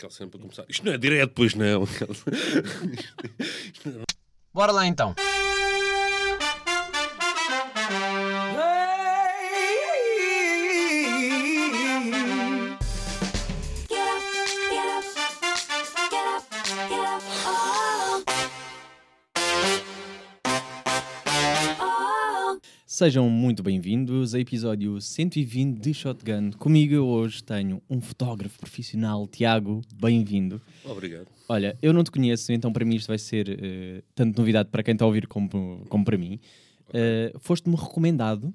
Aquela cena para começar. Isto não é direto, pois não. Bora lá então. Sejam muito bem-vindos a episódio 120 de Shotgun. Comigo hoje tenho um fotógrafo profissional, Tiago, bem-vindo. Obrigado. Olha, eu não te conheço, então para mim isto vai ser eh, tanto novidade para quem está a ouvir como, como para mim. Eh, Foste-me recomendado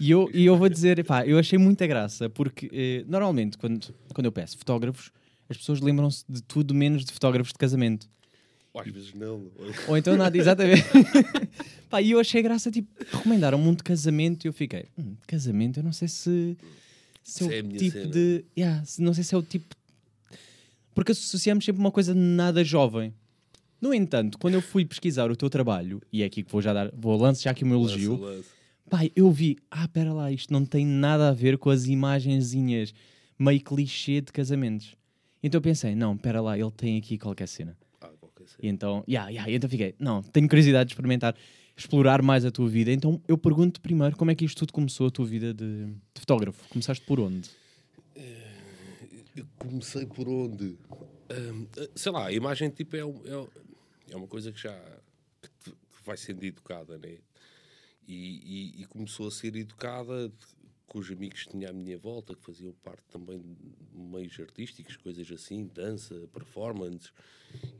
e eu, e eu vou dizer, pá, eu achei muita graça, porque eh, normalmente quando, quando eu peço fotógrafos, as pessoas lembram-se de tudo menos de fotógrafos de casamento. Ou às vezes não. Ou então nada, exatamente. Pá, e eu achei graça, tipo, recomendaram-me um de casamento e eu fiquei, hum, de casamento, eu não sei se, se é é o minha tipo cena. de. Yeah, não sei se é o tipo. Porque associamos sempre uma coisa nada jovem. No entanto, quando eu fui pesquisar o teu trabalho, e é aqui que vou já dar, vou lançar já aqui o meu elogio. Pai, eu vi, ah, pera lá, isto não tem nada a ver com as imagenzinhas meio clichê de casamentos. Então eu pensei, não, pera lá, ele tem aqui qualquer cena. E então, yeah, yeah, e então fiquei, não, tenho curiosidade de experimentar, explorar mais a tua vida. Então eu pergunto primeiro como é que isto tudo começou, a tua vida de, de fotógrafo? Começaste por onde? Eu comecei por onde? Ahm, ah, sei lá, a imagem tipo é, um- é, um- é uma coisa que já que te- que vai sendo educada, né? E, e- e começou a ser educada de- com os amigos que tinha à minha volta, que faziam parte também de meios artísticos, coisas assim, dança, performance.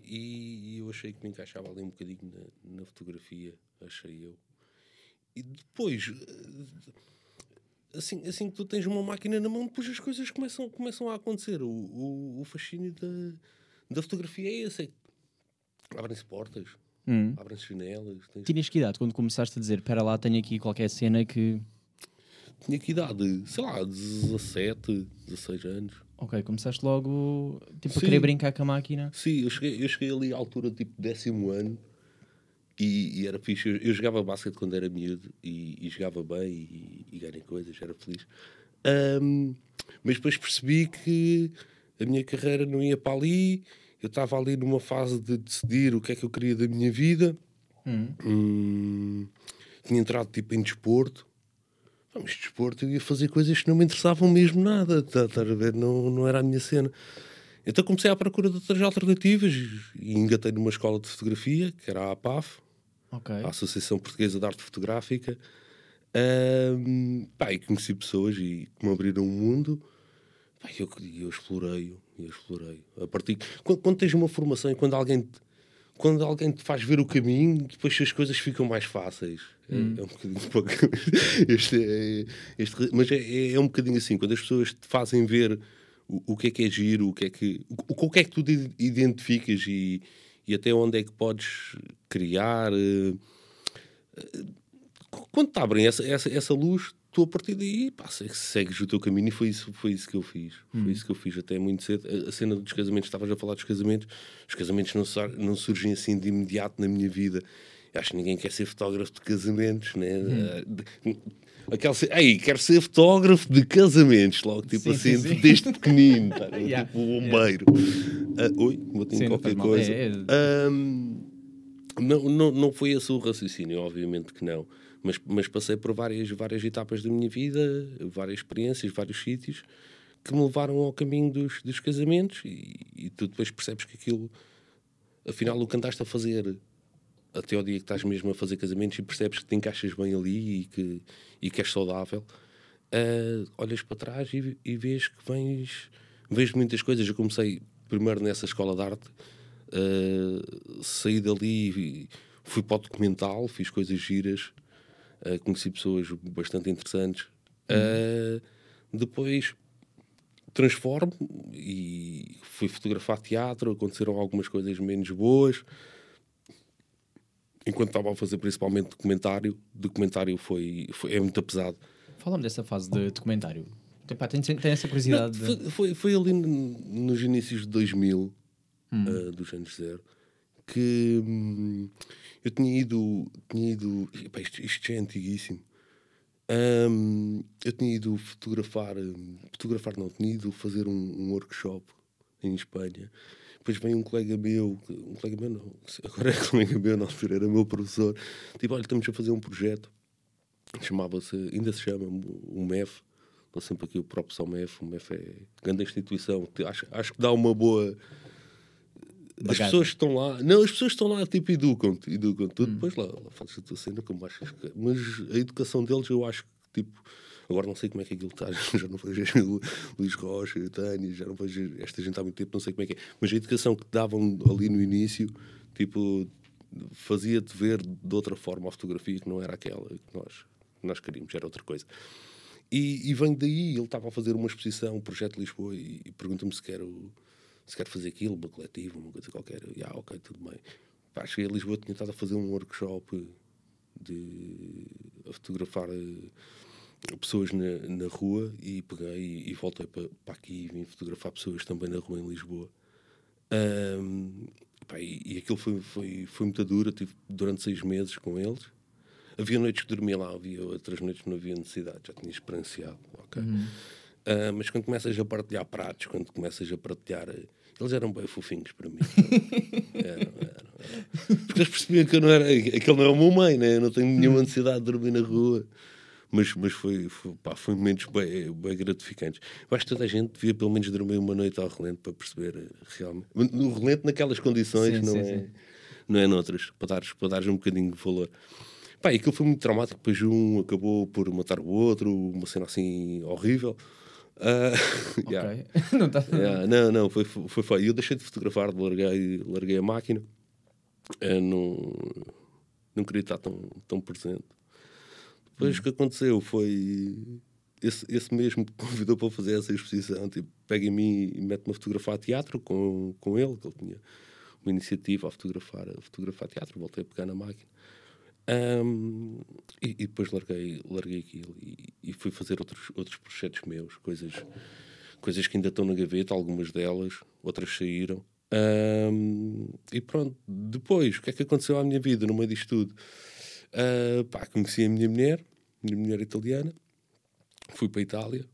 E, e eu achei que me encaixava ali um bocadinho na, na fotografia, achei eu. E depois, eh, assim, assim que tu tens uma máquina na mão, depois as coisas começam, começam a acontecer. O, o, o fascínio da, da fotografia é esse. É abrem-se portas, Hum. abrem-se janelas. Tens... Tinhas que idade quando começaste a dizer, pera lá, tenho aqui qualquer cena que... Tinha que idade, sei lá, 17, 16 anos. Ok, começaste logo, tipo, a querer brincar com a máquina. Sim, eu cheguei, eu cheguei ali à altura tipo décimo ano e, e era fixe. Eu, eu jogava basquete quando era miúdo e, e jogava bem e, e ganhei coisas, era feliz. Ahm, mas depois percebi que a minha carreira não ia para ali. Eu estava ali numa fase de decidir o que é que eu queria da minha vida. Hum, tinha entrado tipo em desporto. Mas desporto eu ia fazer coisas que não me interessavam mesmo nada. Tá, a ver? Não, não era a minha cena. Então comecei à procura de outras alternativas e engatei numa escola de fotografia, que era a APAF, Ok. a Associação Portuguesa de Arte Fotográfica. Ahm, pá, e conheci pessoas e que me abriram um mundo. Pá, eu, eu explorei, eu explorei. A partir, quando, quando tens uma formação e quando alguém, te, quando alguém te faz ver o caminho, depois as coisas ficam mais fáceis. É, é um bocadinho pouco- este, é, este, mas é, é, é um bocadinho assim, quando as pessoas te fazem ver o, o que é que é giro, o que é que, o, o que é que tu identificas e, e até onde é que podes criar. eh, quando te abrem essa, essa, essa luz, tu a partir daí pá, se- segues o teu caminho e foi isso, foi isso que eu fiz. Foi isso que eu fiz até muito cedo. A, a cena dos casamentos, estavas a falar dos casamentos, os casamentos não, não surgem assim de imediato na minha vida. Acho que ninguém quer ser fotógrafo de casamentos, né? Ah, de- Aquela ce- Ei, quero ser fotógrafo de casamentos, logo, tipo Sim, assim, sim, sim. desde pequenino, tá? Yeah, tipo o bombeiro. Ah, oi, botei qualquer coisa. É, é. Ahm, não, não, não foi esse o raciocínio, obviamente que não. Mas, mas passei por várias, várias etapas da minha vida, várias experiências, vários sítios que me levaram ao caminho dos, dos casamentos e, e tu depois percebes que aquilo, afinal, o que andaste a fazer até ao dia que estás mesmo a fazer casamentos e percebes que te encaixas bem ali e que, e que és saudável, ah, olhas para trás e, e vês que vens, vês muitas coisas. Eu comecei primeiro nessa escola de arte, ah, saí dali fui para o documental, fiz coisas giras, ah, conheci pessoas bastante interessantes. Depois transformo e fui fotografar teatro, aconteceram algumas coisas menos boas. Enquanto estava a fazer principalmente documentário, documentário foi, foi é muito pesado. Fala-me dessa fase de documentário. Epá, tenho, tenho essa curiosidade. Não, de- foi, foi, ali nos inícios de 2000, Hum. ah, dos anos zero, que hum, eu tinha ido. Tinha ido epá, isto, isto já é antiguíssimo. Hum, eu tinha ido fotografar, hum, fotografar não, tinha ido fazer um, um workshop em Espanha. Depois vem um colega meu, um colega meu não, agora é colega meu, não, era meu professor. Tipo, olha, estamos a fazer um projeto, chamava-se, ainda se chama, o MEF. Estou sempre aqui o próprio São MEF. O MEF é grande instituição. Acho, acho que dá uma boa. As Bagagem. pessoas que estão lá, não, as pessoas estão lá tipo educam-te, educam tu depois lá, lá fazes a tua cena como achas que. Mas a educação deles eu acho que tipo. Agora não sei como é que aquilo está, já não vejo Luís Rocha, Tânia, já não vejo esta gente há muito tempo, não sei como é que é. Mas a educação que davam ali no início, tipo, fazia-te ver de outra forma a fotografia que não era aquela que nós, nós queríamos, era outra coisa. E, e vem daí, ele estava a fazer uma exposição, um projeto Lisboa, e, e pergunta-me se quero, se quero fazer aquilo, uma coletiva, uma coisa qualquer. Eu, ah, ok, tudo bem. Pá, cheguei a Lisboa, tinha estado a fazer um workshop de a fotografar eh, pessoas na, na rua e peguei e, voltei para, para aqui e vim fotografar pessoas também na rua em Lisboa. Ahm, pá, e, e aquilo foi, foi, foi muito duro, tive durante seis meses com eles. Havia noites que dormia lá, havia outras noites que não havia necessidade, já tinha experienciado. ok? Ah, mas quando começas a partilhar pratos, quando começas a partilhar. Eles eram bem fofinhos para mim. eram, eram, eram. Porque eles percebiam que eu não era. Aquele não é o meu mãe, né? eu não tenho nenhuma necessidade de dormir na rua. Mas, mas foi, foi, pá, foi momentos bem, bem gratificantes. Eu acho que toda a gente devia pelo menos dormir uma noite ao relento para perceber eh, realmente. No relento, naquelas condições, Sim, não, sim, é, sim. não é noutras, para dares, para dares um bocadinho de valor. Pá, aquilo foi muito traumático, depois um acabou por matar o outro, uma cena assim horrível. Ah, yeah. Não tá... Yeah, não, não, foi, foi. E eu deixei de fotografar, larguei, larguei a máquina. Eh, não, não queria estar tão, tão presente. Depois o que aconteceu foi. Esse, esse mesmo que convidou para fazer essa exposição, tipo, pega em mim e mete-me a fotografar teatro com, com ele, que ele tinha uma iniciativa a fotografar, a fotografar teatro. Voltei a pegar na máquina. Ahm, e, e depois larguei, larguei aquilo e, e fui fazer outros, outros projetos meus, coisas, coisas que ainda estão na gaveta, algumas delas, outras saíram. Ahm, e pronto, depois, o que é que aconteceu à minha vida no meio disto tudo? Ah, pá, conheci a minha mulher, minha mulher italiana, fui para a Itália.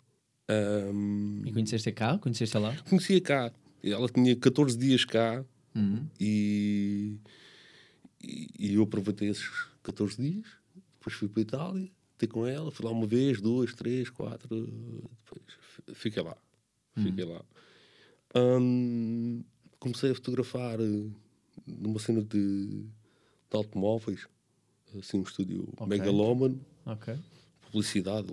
Ahm, E conheceste cá? Conheceste lá? conhecia cá. Ela tinha 14 dias cá Uhum. e, e, e eu aproveitei esses 14 dias. Depois fui para a Itália, ter com ela. Fui lá uma vez, duas, três, quatro. Depois fi- fiquei lá. Fiquei lá. Hum, comecei a fotografar eh, numa cena de, de automóveis. Assim, um estúdio Ok. megalómano publicidade,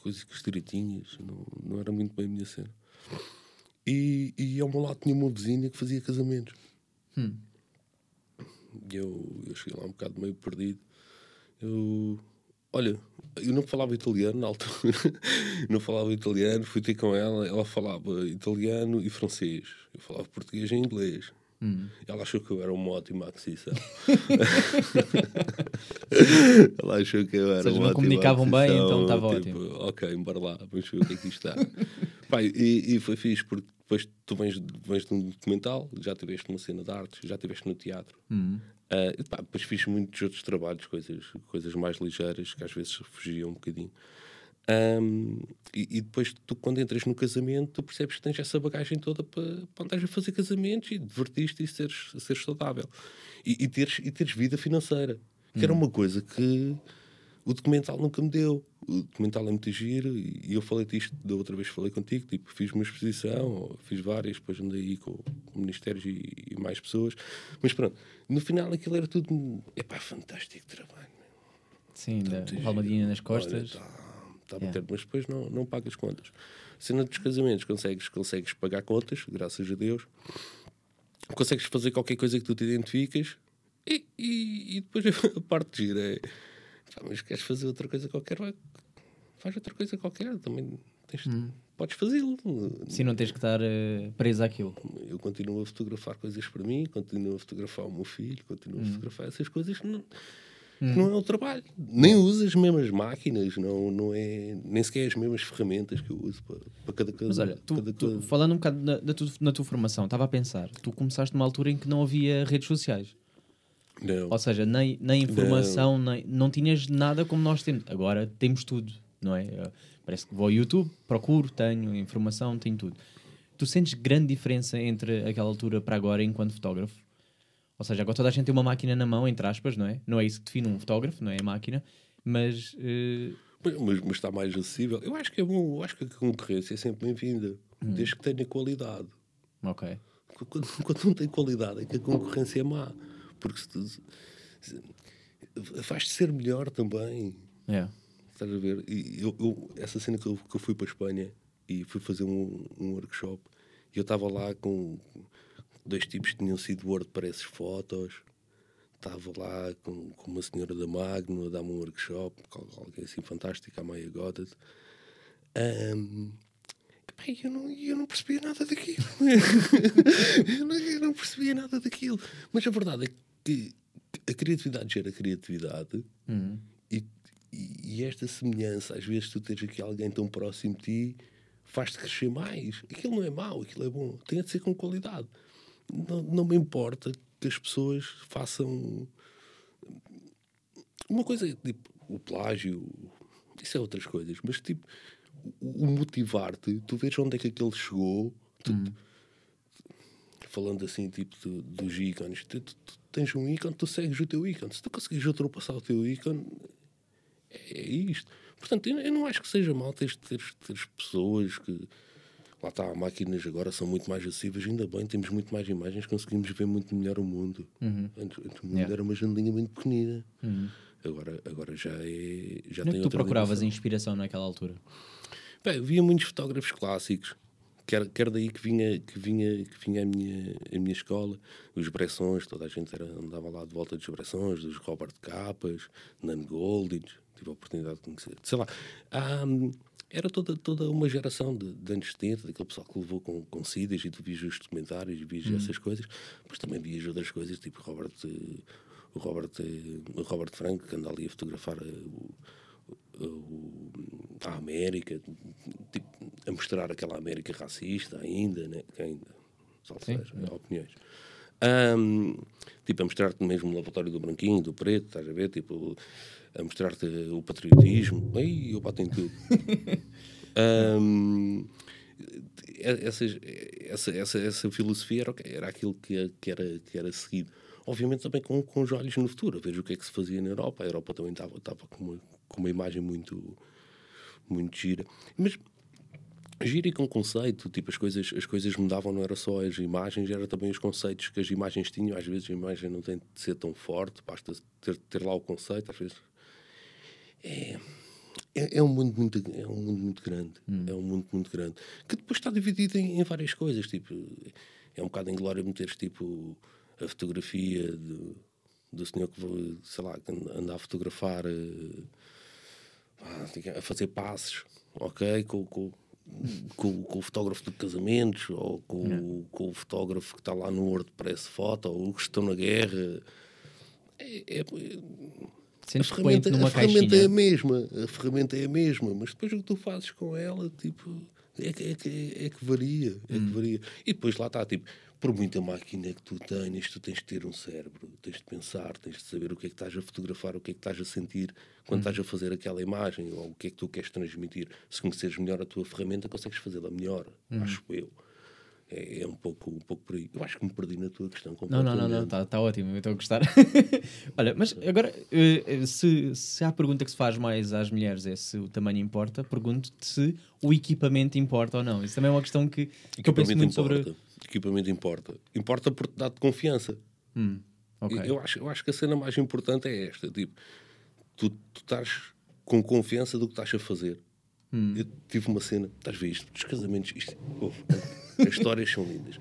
coisas estreitinhas, não, não era muito bem a minha cena. E, e ao meu lado tinha uma vizinha que fazia casamentos. Hum. E eu, eu cheguei lá um bocado meio perdido. Eu, olha, eu não falava italiano na altura, não falava italiano, fui ter com ela, ela falava italiano e francês. Eu falava português e inglês. Hum. Ela achou que eu era uma ótima aquisição. Ela achou que eu era uma não comunicavam bem, então estava tipo, ótimo. Ok, bora lá, vamos ver o que é que isto está. Pá, e, e foi fixe, porque depois tu vens, vens de um documental, já tiveste uma cena de artes, já estiveste no teatro. Hum. E pá, depois fiz muitos outros trabalhos, coisas, coisas mais ligeiras, que às vezes fugiam um bocadinho. Ahm, e, e depois, tu, quando entras no casamento, tu percebes que tens essa bagagem toda para, para andares a fazer casamentos e divertiste e seres, seres saudável. E, e, teres, e teres vida financeira, que era uma coisa que o documental nunca me deu. O documental é muito giro e, e eu falei disto da outra vez que falei contigo. Tipo, fiz uma exposição, fiz várias, depois andei aí com, com ministérios e, e mais pessoas. Mas pronto, no final aquilo era tudo. Epá, fantástico trabalho. Sim, da Muito palmadinha nas costas. Olha, tá, tá a Yeah. bater, mas depois não, não pagas contas. Cena dos casamentos, consegues, consegues pagar contas, graças a Deus. Consegues fazer qualquer coisa que tu te identificas. E, e, e depois a parte gira é. "Pá, mas queres fazer outra coisa qualquer? vai, Faz outra coisa qualquer. Também tens, podes fazê-lo. Sim, não tens que estar eh, preso àquilo. Eu continuo a fotografar coisas para mim, continuo a fotografar o meu filho, continuo a fotografar essas coisas que não, que não é o trabalho. Nem uso as mesmas máquinas, não, não é, nem sequer as mesmas ferramentas que eu uso para, para cada coisa. Mas olha, tu, cada tu- coisa. falando um bocado na, tu- na tua formação, estava a pensar, tu começaste numa altura em que não havia redes sociais. Não. Ou seja, nem, nem informação, nem, não tinhas nada como nós temos. Agora temos tudo, não é? Parece que vou ao YouTube, procuro, tenho informação, tenho tudo. tu sentes grande diferença entre aquela altura para agora enquanto fotógrafo? Ou seja, agora toda a gente tem uma máquina na mão, entre aspas, não é? Não é isso que define um fotógrafo, não é a máquina, mas eh, Mas, mas- está mais acessível. Eu acho que é bom, eu acho que a concorrência é sempre bem-vinda, desde que tenha qualidade. ok. Quando, quando não tem qualidade, é que a concorrência é má. Porque se tu, se- faz-te ser melhor também. É. Estás a ver? E eu, eu- essa cena que eu, que eu fui para a Espanha e fui fazer um, um workshop e eu estava lá com dois tipos que tinham sido WordPress fotos. Estava lá com, com uma senhora da Magno a dar-me um workshop, com alguém assim fantástico, a Maya Goddard. E eu, não, eu não percebia nada daquilo. eu, não, eu não percebia nada daquilo. Mas a verdade é que a criatividade gera criatividade e, e- e esta semelhança, às vezes tu tens aqui alguém tão próximo de ti, faz-te crescer mais. Aquilo não é mau, aquilo é bom. Tem de ser com qualidade. Não, não me importa que as pessoas façam uma coisa tipo o plágio, isso é outras coisas, mas tipo o, o motivar-te, tu vês onde é que aquele chegou, tu- falando assim, tipo do- dos ícones, tu, tu- tu tens um ícone, tu segues o teu ícone. Se tu conseguires ultrapassar o teu ícone, é, é isto. Portanto, eu, eu não acho que seja mal teres, teres, teres pessoas que. Lá está, máquinas agora são muito mais acessíveis, ainda bem, temos muito mais imagens, conseguimos ver muito melhor o mundo. Antes, antes o mundo Yeah. era uma janelinha muito pequenina. Agora, agora já é. Já Onde é tem que tu procuravas inspiração naquela altura? Bem, havia muitos fotógrafos clássicos, quer, quer daí que vinha, que vinha, que vinha a, minha, a minha escola, os Bressons, toda a gente era, andava lá de volta dos Bressons, dos Robert Capas, Nan Goldings, tive a oportunidade de conhecer. Sei lá, ah, era toda, toda uma geração de, de anos 70, daquele pessoal que levou com, com CIDs e tu vias os documentários, vias essas coisas, mas também vias outras coisas, tipo Robert, o Robert, o Robert Frank, que anda ali a fotografar o, o- a América, tipo, a mostrar aquela América racista ainda, né? que ainda, Sim. seja, opiniões. Ahm, tipo, a mostrar-te mesmo o lavatório do branquinho, do preto, estás a ver? Tipo, a mostrar-te o patriotismo. Ai, eu bato em tudo. Ahm, essas- essa, essa, essa filosofia era, era aquilo que, que, era, que era seguido. Obviamente também com, com os olhos no futuro, a ver o que é que se fazia na Europa. A Europa também estava, estava com, uma, com uma imagem muito, muito gira. Mas gira e com conceito, tipo, as coisas, as coisas mudavam, não era só as imagens, era também os conceitos que as imagens tinham. Às vezes a imagem não tem de ser tão forte, basta ter, ter lá o conceito, às vezes é, é um mundo muito, é um mundo muito grande. É um mundo muito grande. Que depois está dividido em, em várias coisas. Tipo, é um bocado em glória meteres tipo, a fotografia do, do senhor que, sei lá, anda a fotografar, eh, ah, a fazer passes, ok? Com, com, com, com o fotógrafo de casamentos, ou com, com o fotógrafo que está lá no WordPress Foto, ou que estão na guerra. É, é- Sentes que ferramenta, numa a ferramenta é caixinha. a mesma, a ferramenta é a mesma, mas depois o que tu fazes com ela, tipo, é, que- é, que- é que varia, é Hum. que varia. E depois lá está, tipo, por muita máquina que tu tenhas, tu tens de ter um cérebro, tens de pensar, tens de saber o que é que estás a fotografar, o que é que estás a sentir quando Hum. estás a fazer aquela imagem, ou o que é que tu queres transmitir. Se conheceres melhor a tua ferramenta, consegues fazê-la melhor, Hum. acho eu. É, é um, pouco, um pouco por aí. Eu acho que me perdi na tua questão Não, não, não, não, está tá ótimo, eu estou a gostar. Olha, mas agora, eh, eh, se, se a pergunta que se faz mais às mulheres é se o tamanho importa, pergunto-te se o equipamento importa ou não. Isso também é uma questão que, que eu penso muito sobre. importa. Equipamento importa. Importa porque dá-te confiança. Hum, ok. Eu, acho, eu acho que a cena mais importante é esta: tipo, tu, tu estás com confiança do que estás a fazer. Hum. Eu tive uma cena, estás a ver isto? Dos casamentos, isto, ouve, as histórias são lindas.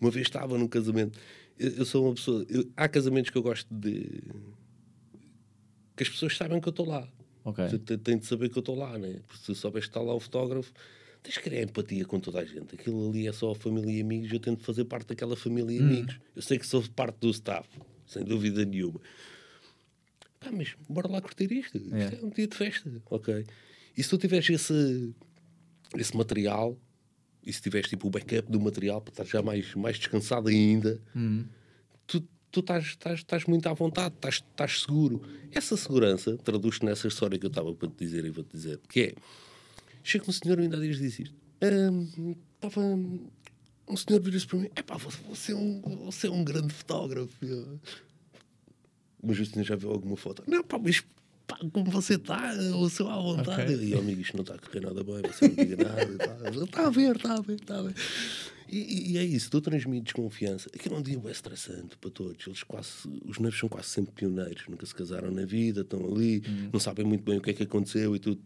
Uma vez estava num casamento, eu, eu sou uma pessoa, eu- há casamentos que eu gosto de. que as pessoas sabem que eu estou lá. Ok. Tu te- tens de saber que eu estou lá, né? Porque se souberes que está lá o fotógrafo, tens de criar empatia com toda a gente. Aquilo ali é só a família e amigos, eu tento fazer parte daquela família e amigos. Eu sei que sou parte do staff, sem dúvida nenhuma. Pá, mas bora lá curtir isto. Isto É. é um dia de festa, ok? E se tu tiveres esse, esse material, e se tiveres tipo o backup do material para estar já mais, mais descansado ainda, tu, tu estás, estás, estás muito à vontade, estás, estás seguro. Essa segurança traduz-se nessa história que eu estava para te dizer e vou-te dizer, que é, chega um senhor e ainda disse isto, "Ahm, estava um senhor vira-se para mim: é pá, você, é um, você é um grande fotógrafo. Mas o senhor já viu alguma foto? Não, pá, mas pá, como você está, o seu à vontade. Ok. E eu, amigo, isto não está a correr nada bem, você não diga nada. Está, a ver, está a ver, está a ver. E, e- é isso, tu transmites confiança. Aquilo é um dia bem estressante para todos. Eles quase, os noivos são quase sempre pioneiros, nunca se casaram na vida, estão ali, não sabem muito bem o que é que aconteceu e tu,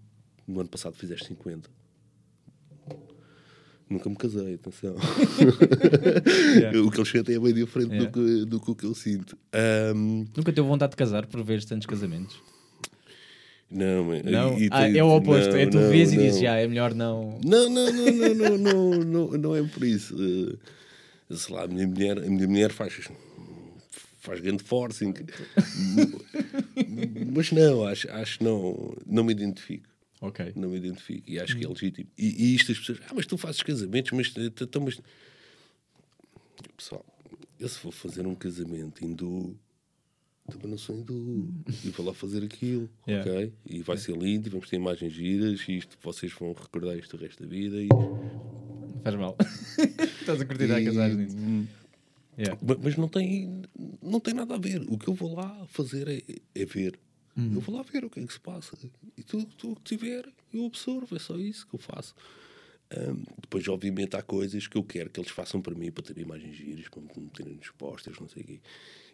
no ano passado, fizeste 50. Nunca me casei, atenção. Yeah. o que eles sentem é bem diferente Yeah. do, que, do que o que eu sinto. Ahm, Nunca teve vontade de casar por ver tantos casamentos? Não, não. E, e, ah, é o oposto. Não, é tu não, vês e dizes, já, é melhor não. Não, não, não, não, não, não, não, não é por isso. Uh, sei lá, a minha mulher, a minha mulher faz, faz grande forcing. mas não, acho, acho que não, não me identifico. ok Não me identifico e acho que é hum. legítimo. E, e isto as pessoas, ah, mas tu fazes casamentos, mas. Eh, então, mas... Pessoal, eu se for fazer um casamento hindu também não sou hindu, e vou lá fazer aquilo, Yeah. ok? E vai ser lindo, e vamos ter imagens giras, e isto vocês vão recordar isto o resto da vida. E, Faz mal. Estás a curtir a e- casar nisso. Yeah. Ma- Mas não tem, não tem nada a ver. O que eu vou lá fazer é, é ver. Eu vou lá ver o que é que se passa. E tudo o que tiver, eu absorvo. É só isso que eu faço. Ahm, depois, obviamente, há coisas que eu quero que eles façam para mim, para ter imagens giras, para me meterem nos posters, não sei o quê.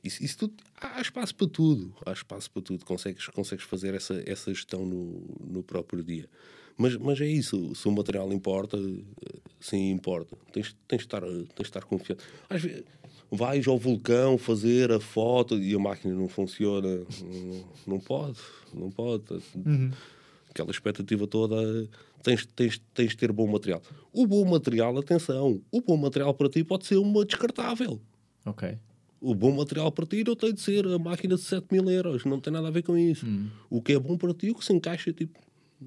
Isso, isso tudo, há espaço para tudo. Há espaço para tudo. Consegues, consegues fazer essa, essa gestão no, no próprio dia. Mas, mas é isso. Se o material importa, eh, sim, importa. Tens, tens, de, estar, tens de estar confiante. Às vezes, vais ao vulcão fazer a foto e a máquina não funciona. Não, não pode. Não pode. Aquela expectativa toda. Tens, tens, tens de ter bom material. O bom material, atenção, o bom material para ti pode ser uma descartável. Ok. O bom material para ti não tem de ser a máquina de 7 mil euros, não tem nada a ver com isso. O que é bom para ti o que se encaixa tipo,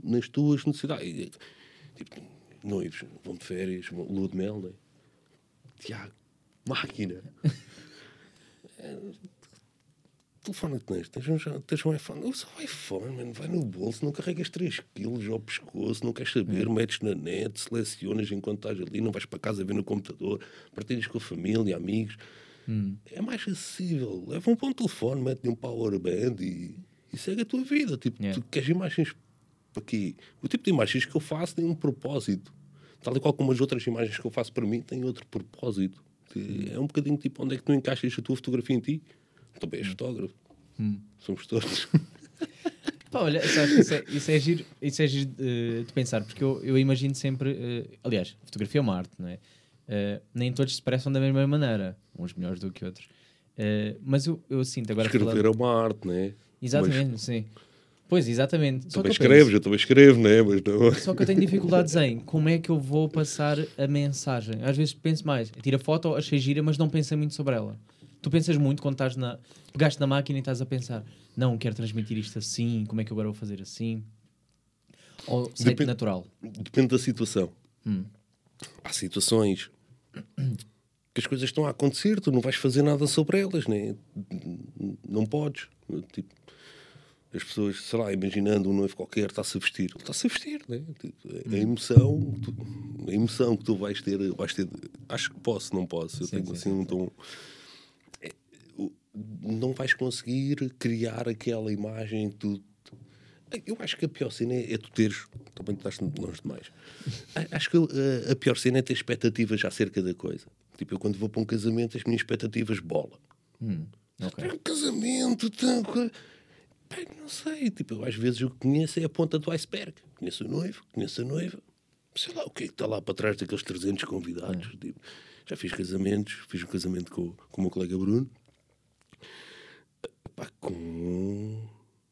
nas tuas necessidades. Tipo, noivos, vão de férias, lua de mel, né? Tiago, máquina. Telefone que tens, tens um, tens um iPhone, usa o iPhone, mano, vai no bolso, não carregas 3 quilos ao pescoço, não queres saber, metes na net, selecionas enquanto estás ali, não vais para casa ver no computador, partilhas com a família, amigos. É mais acessível. Leva um bom telefone, mete-lhe um power band e, e segue a tua vida. Tipo, Yeah. tu queres imagens para quê? O tipo de imagens que eu faço tem um propósito. Tal e qual como as outras imagens que eu faço para mim têm outro propósito. É um bocadinho tipo onde é que tu encaixas a tua fotografia em ti. Também és fotógrafo. Somos todos. Pá, olha, sabes isso é, isso é giro, isso é giro eh, de pensar, porque eu, eu imagino sempre. eh, aliás, fotografia é uma arte, não é? Eh, nem todos se expressam da mesma maneira, uns melhores do que outros. Eh, mas eu, eu sinto agora. Escrever é uma arte, não é? Exatamente, sim. Pois, exatamente. Só Também eu escreves, penso- eu também escrevo, não é? Mas não. Só que eu tenho dificuldades em como é que eu vou passar a mensagem. Às vezes penso mais, tira foto, achei gira, mas não pensei muito sobre ela. Tu pensas muito quando estás na. pegaste na máquina e estás a pensar, não, quero transmitir isto assim, como é que eu agora vou fazer assim? Ou sai Depende- natural? Depende da situação. Há situações que as coisas estão a acontecer, tu não vais fazer nada sobre elas, né? não podes. Tipo, as pessoas, sei lá, imaginando um noivo qualquer está-se a vestir, ele está-se a vestir, né? Tipo, a emoção, tu- a emoção que tu vais ter, vais ter, acho que posso, não posso, eu Sim, tenho sim, assim um tom. Não vais conseguir criar aquela imagem que tu eu acho que a pior cena é, é tu teres. Também estás longe demais. A- Acho que uh, a pior cena é ter expectativas acerca da coisa. Tipo, eu quando vou para um casamento, as minhas expectativas bola. Ok. É um casamento, não sei. Tipo, eu, às vezes o que conheço é a ponta do iceberg. Conheço o noivo, conheço a noiva. Sei lá o que é que está lá para trás daqueles 300 convidados. Tipo, já fiz casamentos. Fiz um casamento com, com o meu colega Bruno. Pá, com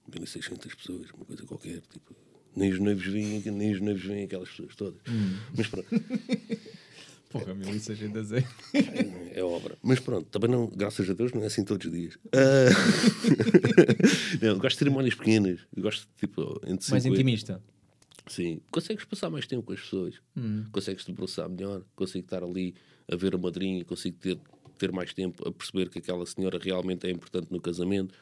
1600 pessoas, uma coisa qualquer. Tipo, nem os noivos vêm, nem os noivos vêm aquelas pessoas todas. Mas pronto. Porra, 1600 é. É obra. Mas pronto, também não, graças a Deus, não é assim todos os dias. Ah, não, gosto de cerimónias pequenas. Gosto de tipo. Mais intimista. Sim. Consegues passar mais tempo com as pessoas. Consegues te processar melhor. Consigo estar ali a ver a madrinha. Consigo ter, ter mais tempo a perceber que aquela senhora realmente é importante no casamento.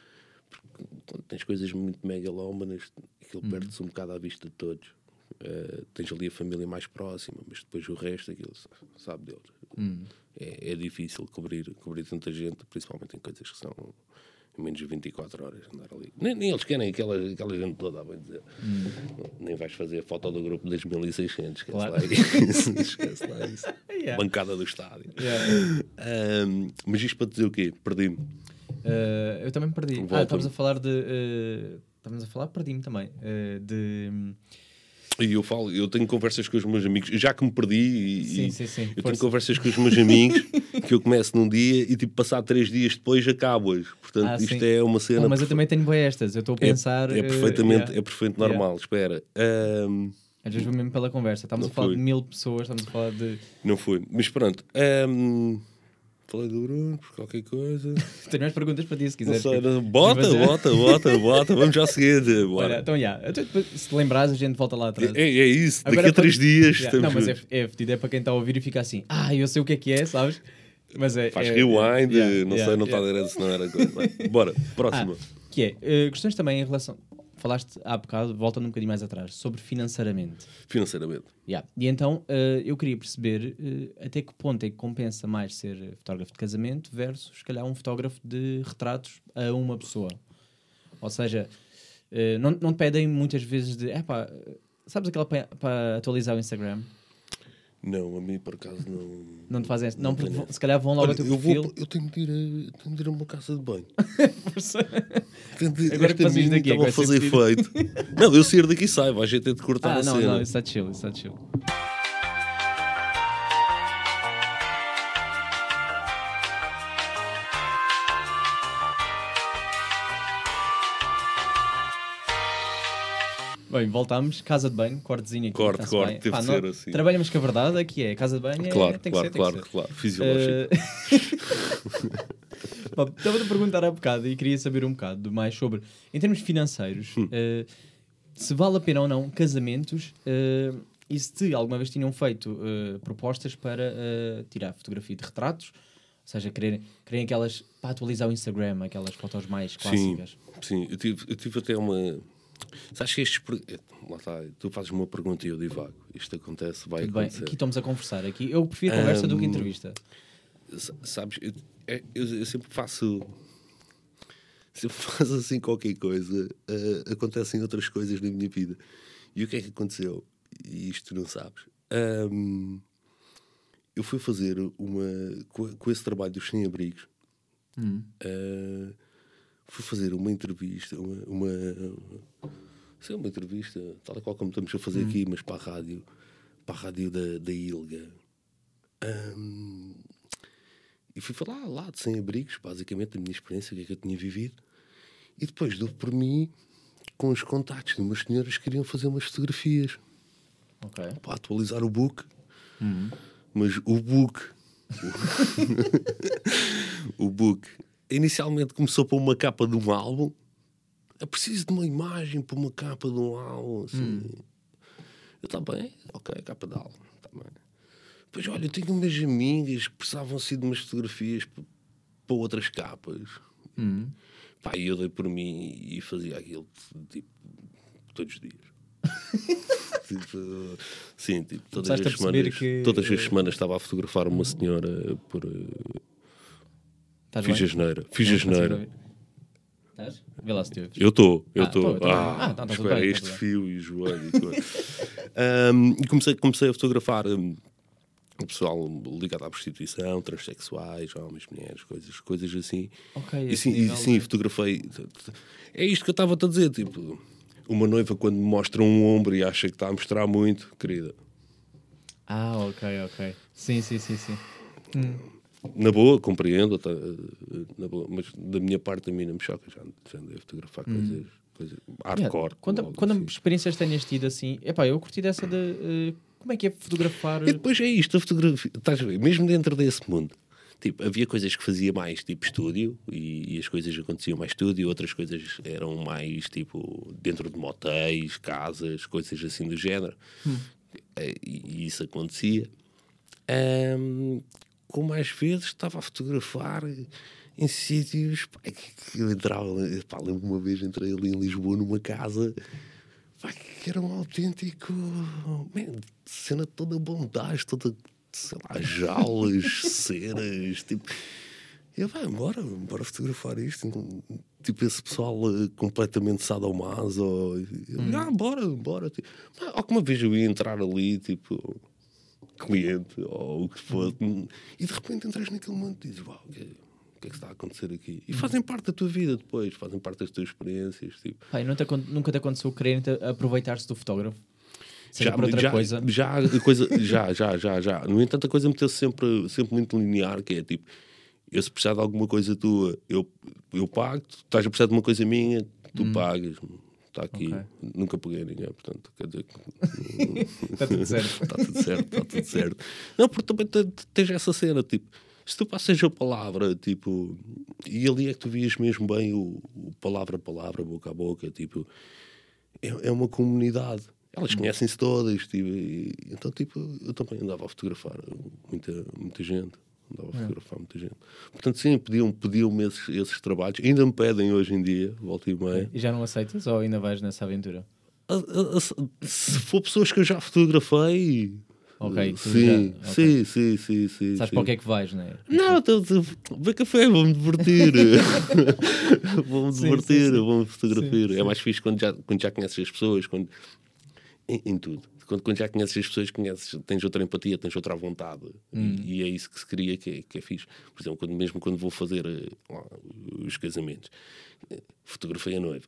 Porque quando tens coisas muito megalómanas, aquilo perde-se um bocado à vista de todos. Eh, tens ali a família mais próxima, mas depois o resto, aquilo sabe Deus. Hum. É, é difícil cobrir, cobrir tanta gente, principalmente em coisas que são menos de 24 horas andar ali. Nem, nem eles querem aquela, aquela gente toda, bem dizer. Nem vais fazer a foto do grupo das 1600, esquece Hum. Claro. lá isso. esquece lá isso. Yeah. Bancada do estádio. Yeah. Ahm, mas isto para dizer o quê? Perdi-me. Uh, eu também perdi. Ah, Volta-me. estávamos a falar de. uh, estávamos a falar, perdi-me também. uh, de. E eu falo, eu tenho conversas com os meus amigos, já que me perdi, e, Sim, sim, sim. eu tenho conversas com os meus amigos que eu começo num dia e tipo passar três dias depois acabo-as. Portanto, Ah, isto sim. é uma cena. Mas eu perfe- também tenho bem estas. Eu estou a é, pensar. é uh, perfeitamente, yeah. é perfeitamente Yeah. normal. Espera, ahm, Às vezes vou mesmo pela conversa. Estamos Não a falar fui. de mil pessoas, estamos a falar de. não foi. Mas pronto, ahm, falei do Bruno, por qualquer coisa. Tenho mais perguntas para ti se Não quiser. sei, não- bota, Mas é- bota, bota, bota. Vamos já seguir. Olha, Bora. então, já. Então, depois, se te lembrares, a gente volta lá atrás. É, é isso, daqui Agora a três para- dias Yeah, Não, mas é, é fedido, é para quem está a ouvir e fica assim, ah, eu sei o que é que é, sabes? Mas é. Faz é, rewind, yeah, não yeah, sei, não está yeah. direto se não era coisa. Bora, próxima. Ah, que é, eh, questões também em relação. Falaste há bocado, voltando um bocadinho mais atrás, sobre financeiramente. Financeiramente. Yeah. E então eh, eu queria perceber eh, até que ponto é que compensa mais ser fotógrafo de casamento versus, se calhar, um fotógrafo de retratos a uma pessoa. Ou seja, não, não te pedem muitas vezes de, epá, sabes aquela para atualizar o Instagram? Não, a mim por acaso não. Não te fazem não, porque tenho. vão- se calhar vão logo Olha, ao teu eu, perfil. vou, eu tenho de ir a, tenho de ir a uma casa de banho. Tenho de, Agora que caminho daqui, estava a fazer efeito. não, eu sair daqui saio, a gente tem de cortar Ah, a não, cena. não, isso está chill, isso está chill. Bem, voltámos, casa de banho, cortezinho aqui. Corte, corte, bem. teve Pá, de não- ser assim. Trabalhamos com a verdade, aqui é, casa de banho é, Claro, tem que claro, ser, tem claro, que ser. claro. Fisiológico. Pá, Estava-te a perguntar há bocado e queria saber um bocado mais sobre, em termos financeiros, Hum. eh, se vale a pena ou não casamentos eh, e se te alguma vez tinham feito eh, propostas para tirar fotografia de retratos, ou seja, quererem, quererem aquelas para atualizar o Instagram, aquelas fotos mais Sim, clássicas. sim. Eu tive, eu tive até uma. Sabes que estes. per- Lá está, tu fazes uma pergunta e eu divago. Isto acontece, vai Tudo bem, acontecer. aqui estamos a conversar. Aqui, eu prefiro conversa do que entrevista. Sabes, eu, é- eu, eu sempre faço. Sempre faço assim qualquer coisa, eh, acontecem outras coisas na minha vida. E o que é que aconteceu? E isto tu não sabes. Ahm, eu fui fazer uma. Com, com esse trabalho dos sem-abrigos, eh, fui fazer uma entrevista, uma. uma Sim, uma entrevista, tal e qual como estamos a fazer aqui, mas para a rádio, para a rádio da, da Ilga. Ahm, e fui falar lá de sem-abrigos, basicamente, da minha experiência, o que é que eu tinha vivido. E depois dou por mim com os contactos de umas senhoras que queriam fazer umas fotografias Ok. para atualizar o book. Mas o book. o book inicialmente começou para uma capa de um álbum. É preciso de uma imagem para uma capa de um álbum. Assim. Eu também, ok, capa de álbum. Tá bem. Pois olha, eu tenho umas amigas que precisavam assim de umas fotografias para, outras capas. Pá, e eu dei por mim e fazia aquilo tipo todos os dias. Tipo, sim, tipo, todas Começaste as, semanas, que- todas as semanas estava a fotografar uma senhora por. Estás Fiz a bem? geneira. Fiz a geneira. Estás? Vê lá se te ouves. Eu estou, eu Ah, tô, estou. eu também. ah, Ah, tá, tá espera, bem, tá este tudo bem. fio e joelho e coisa. Ahm, e comecei, comecei a fotografar hum, o pessoal ligado à prostituição, transexuais, homens, mulheres, coisas, coisas assim. Ok, E sim, e sim fotografei. É isto que eu estava a dizer. Tipo, uma noiva quando me mostra um ombro e acha que está a mostrar muito, querida. Ah, ok, ok. Sim, sim, sim, sim. Na boa, compreendo, tá, na boa, mas da minha parte a mim não me choca, já, já andei a fotografar coisas, coisas hardcore. Yeah, Quando, quando assim. experiências tenhas tido assim, epá, eu curti dessa de eh, como é que é fotografar. E depois é isto, a fotografia, estás a ver, mesmo dentro desse mundo. Tipo, havia coisas que fazia mais tipo estúdio e, e as coisas aconteciam mais estúdio, outras coisas eram mais tipo dentro de motéis, casas, coisas assim do género. Eh, E, e isso acontecia. Ahm, com mais vezes estava a fotografar em sítios pá, que, que eu entrava. Pá, lembro uma vez entrei ali em Lisboa numa casa pá, que era um autêntico. man, cena toda bondade, toda, sei lá, jaulas, cenas, tipo. Eu, vai, bora, bora fotografar isto. Tipo, esse pessoal eh, completamente sadomaso. Ou, ah, bora, bora. Tipo, alguma vez eu ia entrar ali, tipo, cliente ou o que fosse, e de repente entras naquele momento e dizes, uau, o que, o que é que está a acontecer aqui? E fazem parte da tua vida depois, fazem parte das tuas experiências. Tipo. Te acon- nunca te aconteceu quererem te- aproveitar-se do fotógrafo? Seja por outra já, coisa. Já, coisa, já, já, já, já. No entanto, a coisa meteu-se sempre, sempre muito linear, que é tipo, eu se precisar de alguma coisa tua, eu, eu pago, tu estás a precisar de uma coisa minha, tu pagas. Está aqui. Ok. Nunca peguei ninguém, portanto, quer dizer que Está tudo certo. Está tudo certo, está tudo certo. Não, porque também te- te- tens essa cena, tipo, se tu passas a palavra, tipo, e ali é que tu vias mesmo bem o, o palavra a palavra, boca a boca, tipo, é, é uma comunidade. Elas conhecem-se todas, tipo, e- então, tipo, eu também andava a fotografar muita, muita gente. Andava a fotografar muita gente. Portanto, sim, pediam-me pediam esses, esses trabalhos. Ainda me pedem hoje em dia, volta e meia. E já não aceitas ou ainda vais nessa aventura? A- a- a- se for pessoas que eu já fotografei. Ok, tu sim, já- ok. sim, sim, sim, sim. Sabes sim. para o que é que vais, não é? Não, tô, tô, beber café, vou-me divertir. vou-me divertir, vou-me fotografar. Sim, É sim. mais fixe quando já, quando já conheces as pessoas, quando, em, em tudo. Quando, quando já conheces as pessoas, conheces, tens outra empatia, tens outra vontade. Hum. E, e é isso que se cria que é, que é fixe. Por exemplo, quando, mesmo quando vou fazer eh, lá, os casamentos, fotografei a noiva.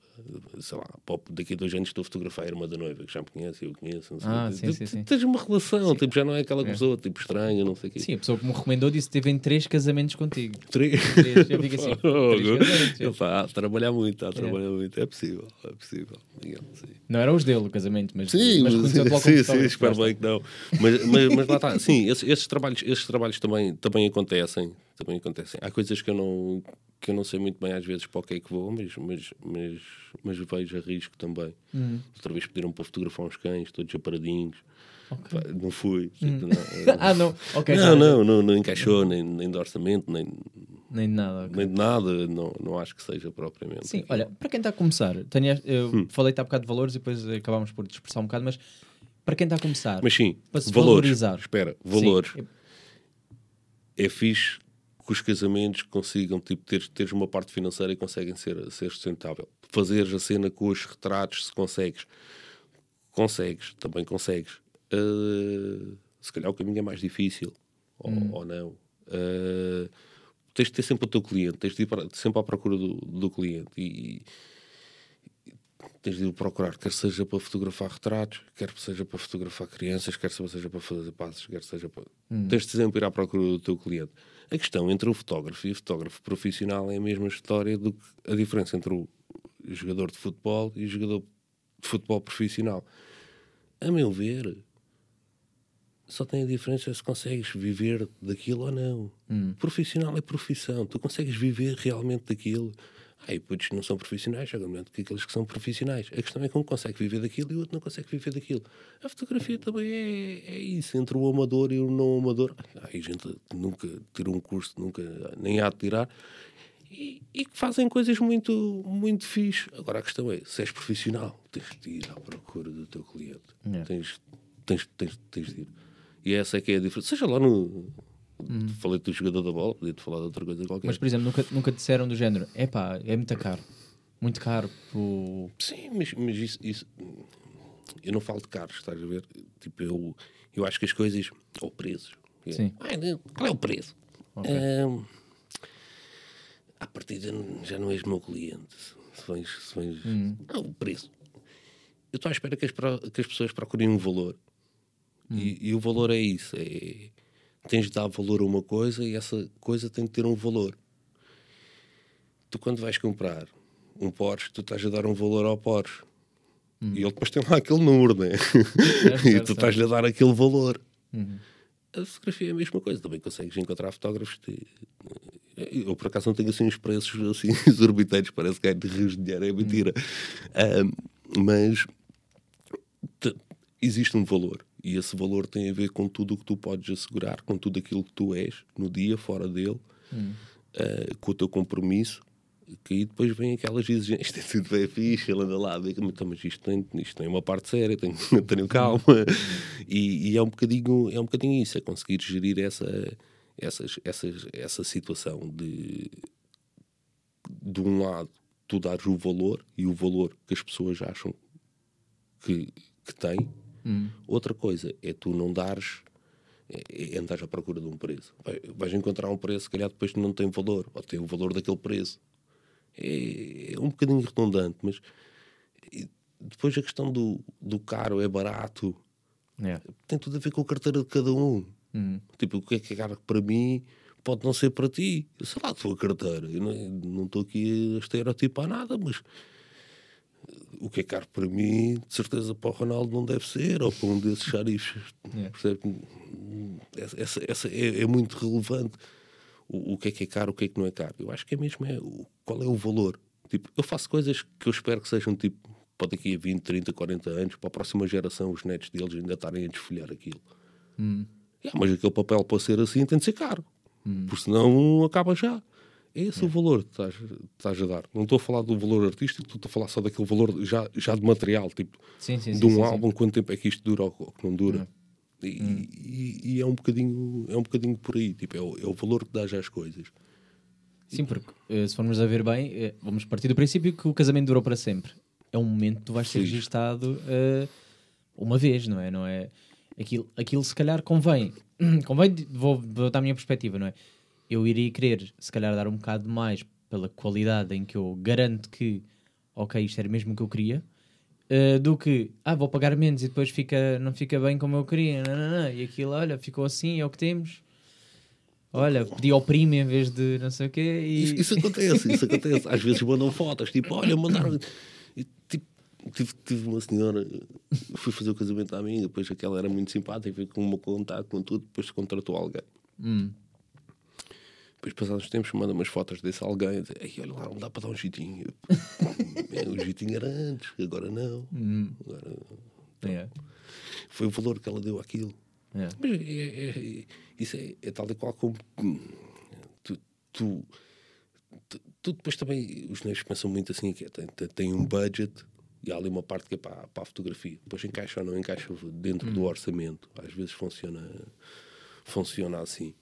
Sei lá, daqui a dois anos estou a fotografar a irmã da noiva, que já me conhece, eu conheço. Não sei. Ah, sim, tu- sim, sim. Tens uma relação, tipo, já não é aquela pessoa tipo, estranha, não sei o quê. Sim, a pessoa que me recomendou disse que teve em três casamentos contigo. Três. Três, eu fico assim, três casamentos. Ele está a trabalhar muito, está a trabalhar muito. É possível, é possível. Miguel, sim. Não eram os dele, o casamento, mas, Sim, mas mas, sim, sim, espero bem que não. Mas, mas, mas lá está. Sim, esses, esses trabalhos, esses trabalhos também, também acontecem. Também acontecem. Há coisas que eu não que eu não sei muito bem às vezes para o que é que vou, mas, mas, mas, mas vejo a risco também. Hum. Outra vez pediram para fotografar uns cães, todos aparadinhos. Ok. Hum. Pá, Não fui. tipo, não, ah, não, ok. já- não, não, não, não encaixou, nem, nem de orçamento, nem, Nem de nada. ok. nem de nada. Não, não acho que seja propriamente. Sim, olha, para quem está a começar, tenho, eu Hum. falei-te há bocado de valores e depois acabámos por dispersar um bocado, mas para quem está a começar, Mas sim, para se valores. valorizar. Espera, Sim, valores. eu- é fixe que os casamentos consigam tipo, ter, teres uma parte financeira e conseguem ser, ser sustentável. Fazeres a cena com os retratos, se consegues, consegues, também consegues. Uh, se calhar o caminho é mais difícil, ou, ou não. Uh, tens de ter sempre o teu cliente, tens de ir para- sempre à procura do, do cliente e, e tens de ir procurar, quer seja para fotografar retratos, quer seja para fotografar crianças, quer seja para fazer passos, quer seja para. Tens de sempre ir à procura do teu cliente. A questão entre o fotógrafo e o fotógrafo profissional é a mesma história do que a diferença entre o jogador de futebol e o jogador de futebol profissional. A meu ver, só tem a diferença se consegues viver daquilo ou não. Profissional é profissão, tu consegues viver realmente daquilo. Ai, putos não são profissionais, jogam melhor do que aqueles que são profissionais. A questão é que um consegue viver daquilo e o outro não consegue viver daquilo. A fotografia também é, é isso, entre o amador e o não amador. Ai, gente que nunca tirou um curso, nunca nem há de tirar. E, e que fazem coisas muito, muito fixe. Agora a questão é, se és profissional, tens de ir à procura do teu cliente. Yeah. Tens, tens, tens, tens de ir. E essa é que é a diferença. Seja lá no. Falei do jogador da bola, podia-te falar de outra coisa qualquer. Mas, por exemplo, nunca, nunca disseram do género, epá, é muito caro. Muito caro. pro- Sim, mas, mas isso, isso- Eu não falo de carros, estás a ver? Tipo, eu, eu acho que as coisas. Ou preços. Sim. Ah, não, qual é o preço? Ok. Ahm, à partida já não és meu cliente. Se vens. Se vens Hum. Não, o preço. Eu estou à espera que as, que as pessoas procurem um valor. Hum. E, e o valor é isso. É, tens de dar valor a uma coisa e essa coisa tem de ter um valor. Tu, quando vais comprar um Porsche, tu estás a dar um valor ao Porsche. E ele depois tem lá aquele número, né? e certo, Uhum. tu estás-lhe a dar aquele valor. A fotografia é a mesma coisa. Também consegues encontrar fotógrafos. de- Eu, por acaso, não tenho assim uns preços assim exorbitantes. Parece que é de rios de dinheiro. É mentira. Ahm, mas te- existe um valor. E esse valor tem a ver com tudo o que tu podes assegurar, com tudo aquilo que tu és, no dia, fora dele, ah, com o teu compromisso que aí depois vem aquelas exigências, isto é tudo bem fixe, ele anda lá, diga então, mas isto tem, isto tem uma parte séria, tenho, tenho calma. E, e é, um bocadinho, é um bocadinho isso, é conseguir gerir essa, essas, essas, essa situação de, de um lado, tu dares o valor e o valor que as pessoas acham que, que têm. Outra coisa é tu não dares, é, é andares à procura de um preço. Vai- vais encontrar um preço, se calhar depois não tem valor, ou tem o valor daquele preço. É, é um bocadinho redundante, mas depois a questão do, do caro é barato, Yeah. tem tudo a ver com a carteira de cada um. Tipo, o que é que é caro para mim pode não ser para ti. Sei lá, a tua carteira. Eu não estou aqui a estereotipar nada, mas o que é caro para mim, de certeza para o Ronaldo não deve ser, ou para um desses xarifes. Yeah. Percebe? Essa, essa- é, é muito relevante. O, o que é que é caro, o que é que não é caro. Eu acho que é mesmo é, o- qual é o valor. Tipo, eu faço coisas que eu espero que sejam tipo, para daqui a 20, 30, 40 anos, para a próxima geração, os netos deles ainda estarem a desfolhar aquilo. Yeah, mas aquele papel para ser assim tem de ser caro, porque senão acaba já. É esse o valor que estás, estás a dar. Não estou a falar do valor artístico, estou a falar só daquele valor já, já de material, tipo, Sim, sim, de um sim, álbum, quanto tempo é que isto dura ou ou que não dura. E, e- e é um bocadinho é um bocadinho por aí, tipo, é o, é o valor que dás às coisas. Sim, porque eh, se formos a ver bem, eh, vamos partir do princípio que o casamento durou para sempre. É um momento que tu vais ser registado eh, uma vez, não é? Não é? Aquilo, aquilo se calhar convém, convém, vou, vou dar a minha perspectiva, não é? Eu iria querer, se calhar, dar um bocado mais pela qualidade em que eu garanto que, ok, isto era mesmo o que eu queria, eh, do que, ah, vou pagar menos e depois fica, não fica bem como eu queria, não, não, não. e aquilo, olha, ficou assim, é o que temos. Olha, pedi ao primo em vez de não sei o quê e... Isso, isso acontece, isso acontece. Às vezes mandam fotos, tipo, olha, mandaram. E, tipo, tive, tive uma senhora, fui fazer o casamento à amiga, depois aquela era muito simpática, veio com o meu contato, com tudo, depois contratou alguém. Hum. Depois, passados uns tempos, manda umas fotos desse alguém, e diz, Ei, olha lá, não dá para dar um jeitinho. É, o jeitinho era antes, agora não. Agora, É, foi o valor que ela deu àquilo. é. Mas é, é- é- isso é, tal e qual como hum, tu, tu, tu- tu depois também os negros pensam muito assim que tem, tem- um budget e há ali uma parte que é para, para a fotografia depois encaixa ou não encaixa dentro do orçamento às vezes funciona funciona assim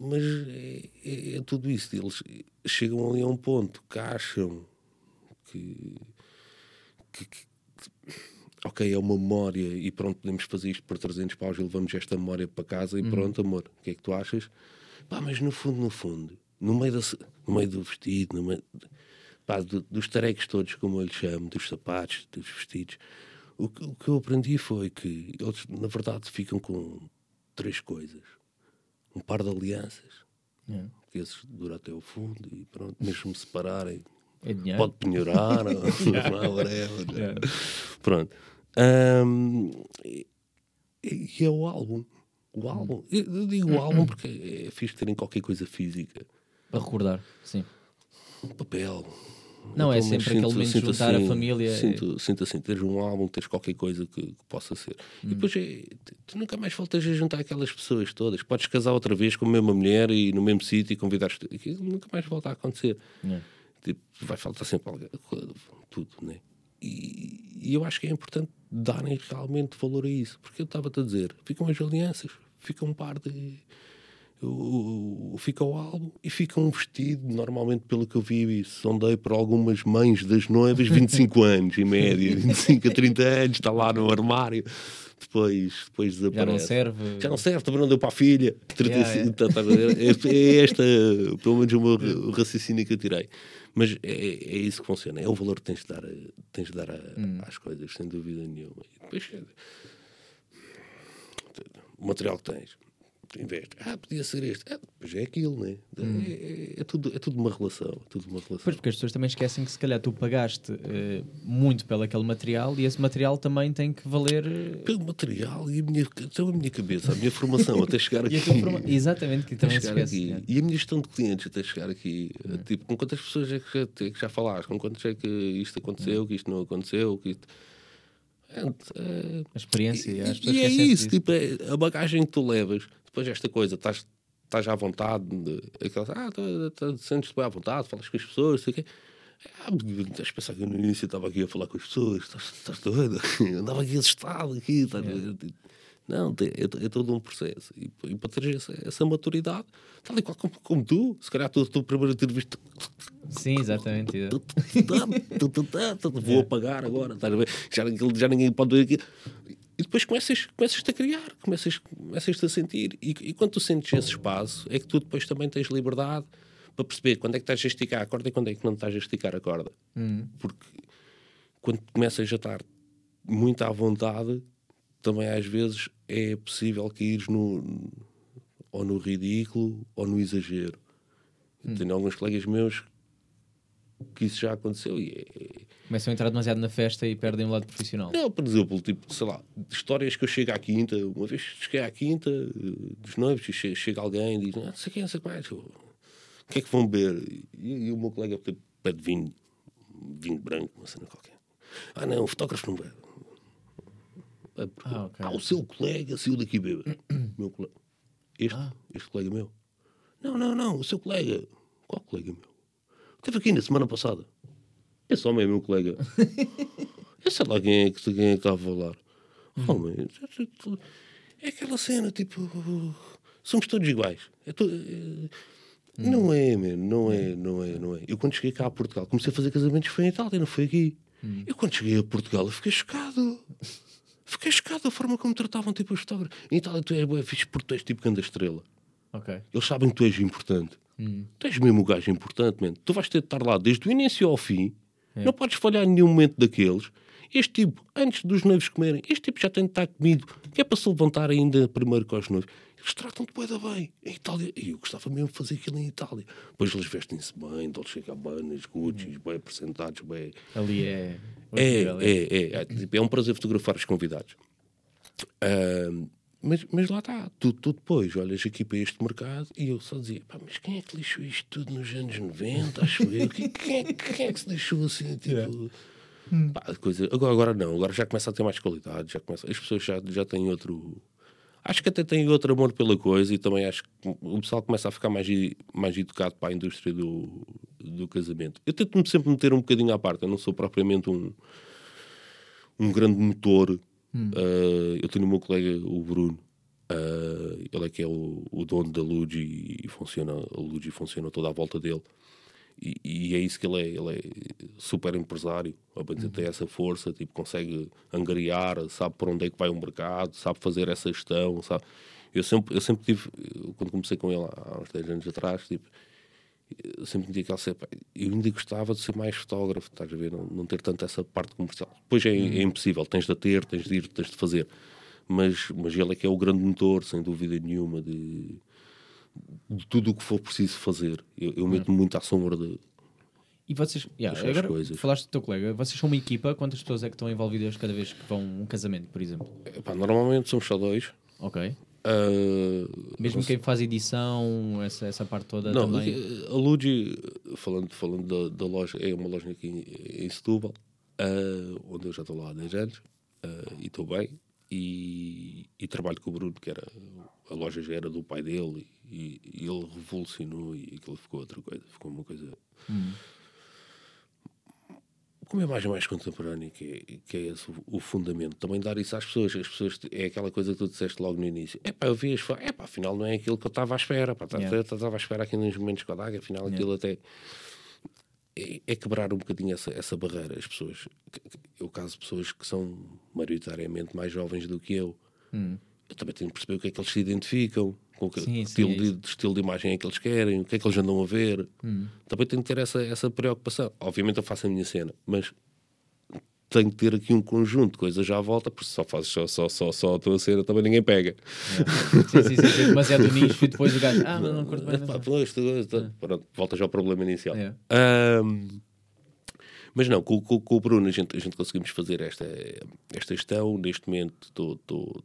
mas é, é- é tudo isso eles chegam ali a um ponto que acham que, que- que- ok, é uma memória e pronto, podemos fazer isto por 300 paus e levamos esta memória para casa e pronto, amor, o que é que tu achas? Pá, mas no fundo, no fundo, no meio, da, no meio do vestido, no meio, pá, do- dos tareques todos, como eu lhe chamo, dos sapatos, dos vestidos, o, que- o que eu aprendi foi que eles, na verdade, ficam com três coisas. Um par de alianças, É. que esses duram até o fundo e pronto, mesmo se separarem, É dinheiro. pode penhorar, ou, ou whatever. Pronto. Ahm, e, e é o álbum. O álbum. Eu eu digo o álbum porque é fixe terem qualquer coisa física. Para recordar, sim. Um papel. Não, é sempre aquele momento de juntar a família. Sinto, sinto assim, teres um álbum, teres qualquer coisa que, que possa ser. E depois é, tu- nunca mais voltas a juntar aquelas pessoas todas. Podes casar outra vez com a mesma mulher e no mesmo sítio e convidar Aquilo nunca mais volta a acontecer. É. Tipo, vai faltar sempre tudo, né? E, e eu acho que é importante darem realmente valor a isso, porque eu estava-te a dizer, ficam as alianças, fica um par de. O- o- Fica o álbum e fica um vestido, normalmente pelo que eu vi, sondei por algumas mães das noivas, 25 anos em média, 25 a 30 anos, está lá no armário, depois, depois Já desaparece. não serve. Já não serve, também não deu para a filha. 35, Yeah, tá- tá ver? é, é esta, pelo menos o meu raciocínio que eu tirei. Mas é, é isso que funciona. É o valor que tens de dar, a- tens de dar a- Hum. às coisas, sem dúvida nenhuma. E depois, é, o material que tens. Investe. Ah, podia ser este. Ah, depois é aquilo, né? É, é- é tudo, é tudo uma relação. É tudo uma relação. Hum. Pois, porque as pessoas também esquecem que se calhar tu pagaste eh, muito pelo aquele material e esse material também tem que valer. eh, Pelo material e a minha, então a minha cabeça, a minha formação até chegar aqui. Forma... Exatamente, que também se esquece. aqui. é. E a minha gestão de clientes até chegar aqui, tipo, com quantas pessoas é que já, é que já falaste, com quantas é que isto aconteceu, que isto não aconteceu, que isto... É, é, A experiência. e, e é isso, disso. tipo, é a bagagem que tu levas, depois esta coisa, estás estás à vontade, de, aquelas, ah, tá- tá- sentes-te bem à vontade, falas com as pessoas, sei o quê. Ah, estás a pensar que no início estava aqui a falar com as pessoas, estás, estás doido? Andava aqui assustado aqui, estás a ver? Não, é, é todo um processo. E, e para teres essa, essa maturidade, tal e qual como, como tu, se calhar tu, tu primeiro ter visto Sim, exatamente. vou apagar agora, estás a ver? Já, já ninguém pode ver aqui. E depois começas, começas a criar, começas, começas a sentir. E, e quando tu sentes esse espaço, é que tu depois também tens liberdade para perceber quando é que estás a esticar a corda e quando é que não estás a esticar a corda. Porque quando começas a estar muito à vontade, também às vezes é possível cair no, ou no ridículo ou no exagero. Eu Tenho alguns colegas meus que isso já aconteceu e é, Começam a entrar demasiado na festa e perdem o lado profissional. não, por exemplo, tipo, sei lá, histórias que eu chego à quinta, uma vez cheguei à quinta eh, dos noivos e che- chega alguém e diz, ah, não sei quem, não sei o que mais, o que é que vão beber? E, e o meu colega pede vinho, vinho branco, uma cena qualquer. Ah, não, o fotógrafo não bebe. Ah, porque- Ah, ok. ah, o seu colega saiu daqui bebe. meu colega. Este, Ah. este colega meu. Não, não, não, o seu colega. Qual colega meu? Esteve aqui na semana passada. Homem é meu colega. Eu sei lá quem é que, quem é que está a falar. Homem, é aquela cena, tipo, somos todos iguais. É to- é- Não é, man, não é, não é, não é. Eu quando cheguei cá a Portugal, comecei a fazer casamentos, foi em Itália, não foi aqui. Eu quando cheguei a Portugal, eu fiquei chocado. Fiquei chocado da forma como tratavam tipo os fotógrafos. Em Itália tu és bué fixe porque tu és tipo grande estrela. Ok. Eles sabem que tu és importante. Tu és mesmo o gajo importante, man. Tu vais ter de estar lá desde o início ao fim. Não podes falhar em nenhum momento daqueles. Este tipo, antes dos noivos comerem, este tipo já tem de estar comido. Que é para se levantar ainda primeiro com os noivos. Eles tratam-te da bem. Em Itália, e eu gostava mesmo de fazer aquilo em Itália. Depois eles vestem-se bem, Dolce Gabbana, Gucci, bem apresentados, bem... Ali é. É, nível, é, é, é. Tipo, é um prazer fotografar os convidados. Mas, mas lá está, tu, tu depois olhas aqui para este mercado e eu só dizia, pá, mas quem é que lixou isto tudo nos anos 90? Acho eu. Quem, quem, é, quem é que se deixou assim? Tipo, pá, a coisa, agora, agora não, agora já começa a ter mais qualidade, já começa, as pessoas já, já têm outro. Acho que até têm outro amor pela coisa e também acho que o pessoal começa a ficar mais, mais educado para a indústria do, do casamento. Eu tento-me sempre meter um bocadinho à parte, eu não sou propriamente um, um grande motor. Uh, eu tenho o meu colega, o Bruno, uh, ele é que é o, o dono da Luigi e funciona, a Luigi funciona toda à volta dele. E, e é isso que ele é, ele é super empresário, a dizer, tem essa força, tipo, consegue angariar, sabe por onde é que vai o mercado, sabe fazer essa gestão, sabe? Eu sempre, eu sempre tive, quando comecei com ele há uns 10 anos atrás, tipo, eu sempre me dizia que ele eu ainda gostava de ser mais fotógrafo, estás a ver? Não, não ter tanto essa parte comercial. Depois é, é impossível, tens de ter, tens de ir, tens de fazer. Mas, mas ele é que é o grande motor, sem dúvida nenhuma, de, de tudo o que for preciso fazer. Eu, eu meto-me muito à sombra de. E vocês, yeah, agora coisas. falaste do teu colega, vocês são uma equipa, quantas pessoas é que estão envolvidas cada vez que vão a um casamento, por exemplo? Epá, normalmente somos só dois. Ok. Ah, Mesmo quem faz edição, essa, essa parte toda Não, também. a Luigi, falando, falando da, da loja, é uma loja aqui em, em Setúbal, ah, onde eu já estou lá há 10 anos ah, e estou bem. E, e trabalho com o Bruno, que era a loja já era do pai dele, e, e ele revolucionou e aquilo ficou outra coisa, ficou uma coisa. Como é mais mais contemporâneo, que é, que é esse o, o fundamento. Também dar isso às pessoas. As pessoas é aquela coisa que tu disseste logo no início. É pá, eu vi as fotos, é pá, afinal não é aquilo que eu estava à espera. Tá- Yeah. estava à espera aqui nos momentos com a Daga, afinal aquilo até. É, é quebrar um bocadinho essa, essa barreira. As pessoas. Eu caso pessoas que são maioritariamente mais jovens do que eu. Eu também tenho que perceber o que é que eles se identificam, com que Sim, sim, estilo, é isso. de, estilo de imagem é que eles querem, o que é que eles andam a ver. Também tenho que ter essa, essa preocupação. Obviamente eu faço a minha cena, mas tenho que ter aqui um conjunto de coisas já à volta, porque se só fazes só, só, só, só a tua cena também ninguém pega. Sim, sim, sim, sim, demasiado nicho e depois o gajo. Ah, mas não curto bem. Não. pois, tu- tu- Pronto, voltas ao problema inicial. É. Ahm, mas não, com, com- com o Bruno a gente, a gente conseguimos fazer esta, esta gestão. Neste momento, estou.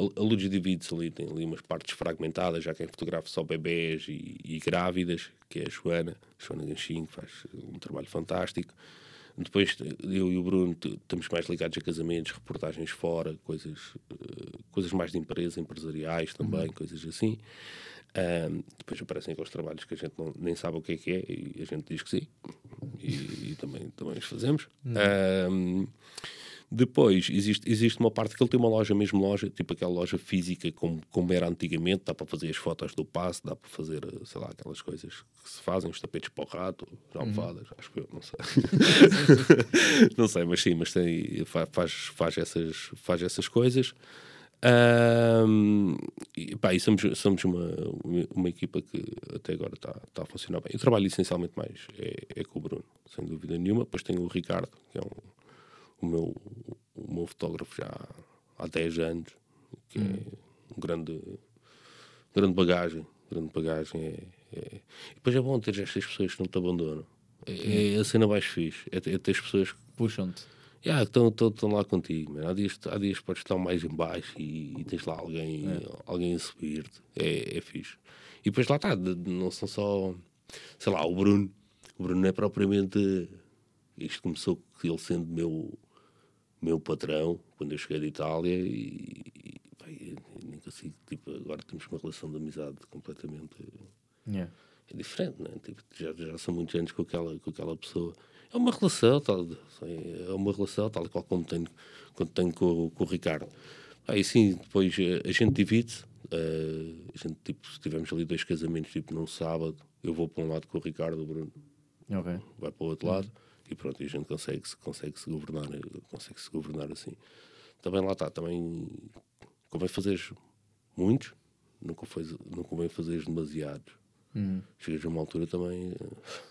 A, a Luz divide-se ali, tem ali umas partes fragmentadas, já quem fotografa só bebés e, e grávidas, que é a Joana, Joana Ganchinho, que faz um trabalho fantástico. Depois eu e o Bruno estamos mais ligados a casamentos, reportagens fora, coisas, eh, coisas mais de empresa, empresariais também, coisas assim. Ahm, depois aparecem aqueles trabalhos que a gente não- nem sabe o que é que é e a gente diz que sim. E, e também, também os fazemos. Ahm, depois, existe, existe uma parte que ele tem uma loja, mesmo loja, tipo aquela loja física como, como era antigamente, dá para fazer as fotos do passe, dá para fazer, eh, sei lá, aquelas coisas que se fazem, os tapetes para o rato, as almofadas, acho que eu, não sei. não sei, mas sim, mas tem, fa- faz, faz, essas, faz essas coisas. Ahm, e, pá, e somos, somos uma, uma equipa que até agora está tá a funcionar bem. Eu trabalho essencialmente mais é, é com o Bruno, sem dúvida nenhuma. Depois tenho o Ricardo, que é um, o, meu, o meu fotógrafo já há 10 anos, que é um grande, grande bagagem. Grande bagagem. É, é- E depois é bom ter estas pessoas que não te abandonam. É, é a cena mais fixe. É, ter- é ter as pessoas que Puxam-te. Yeah, estão, estão, estão lá contigo, man. Há, dias, há dias que podes estar mais em baixo e, e tens lá alguém, alguém a subir-te. É, é fixe. E depois lá está, não são só, sei lá, o Bruno. O Bruno não é propriamente. Isto começou com ele sendo meu, meu patrão quando eu cheguei de Itália e, e, eu nem consigo, tipo, agora temos uma relação de amizade completamente Yeah. é diferente, né? Tipo, já, já são muitos anos com aquela, com aquela pessoa. É uma relação, tal, é uma relação tal qual como tenho, quando tenho com, com o Ricardo. Aí sim, depois eh, a gente divide. eh, a gente, tipo, se tivermos ali dois casamentos, tipo, num sábado, eu vou para um lado com o Ricardo, o Bruno Ok. vai para o outro lado e pronto, e a gente consegue, -se, consegue -se governar, consegue -se governar assim. Também lá está, também convém fazer muitos, não convém, não convém fazer demasiados. Chegas a uma altura também. eh,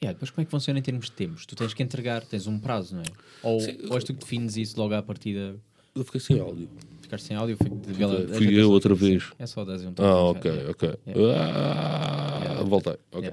Yeah, depois como é que funciona em termos de tempos? Tu tens que entregar, tens um prazo, não é? Ou, Sim, ou és tu que defines isso logo à partida? Eu fiquei sem áudio. Ficar sem áudio? Foi de Fui ajeitaste eu outra vez. É só 10 e um Ah, ok, ok. Ah, voltei. ok.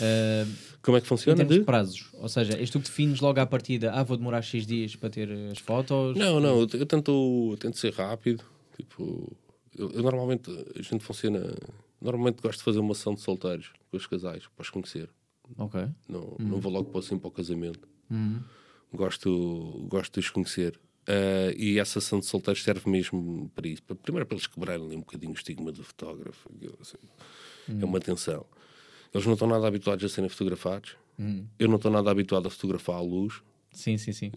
Yeah. Como é que em funciona? termos de De? prazos, ou seja, és tu que defines logo à partida, ah, vou demorar X dias para ter as fotos? Não, não, eu, eu tento, eu tento ser rápido. Tipo, eu, eu normalmente, a gente funciona. Normalmente gosto de fazer uma ação de solteiros com os casais, para os conhecer. Ok. Não, não vou logo para assim para o casamento. Gosto, gosto de os conhecer. Ah, e essa ação de solteiros serve mesmo para isso. Primeiro para eles quebrarem um bocadinho o estigma do fotógrafo. assim. É uma tensão. Eles não estão nada habituados a serem fotografados. Eu não estou nada habituado a fotografar à luz. Sim, sim, sim.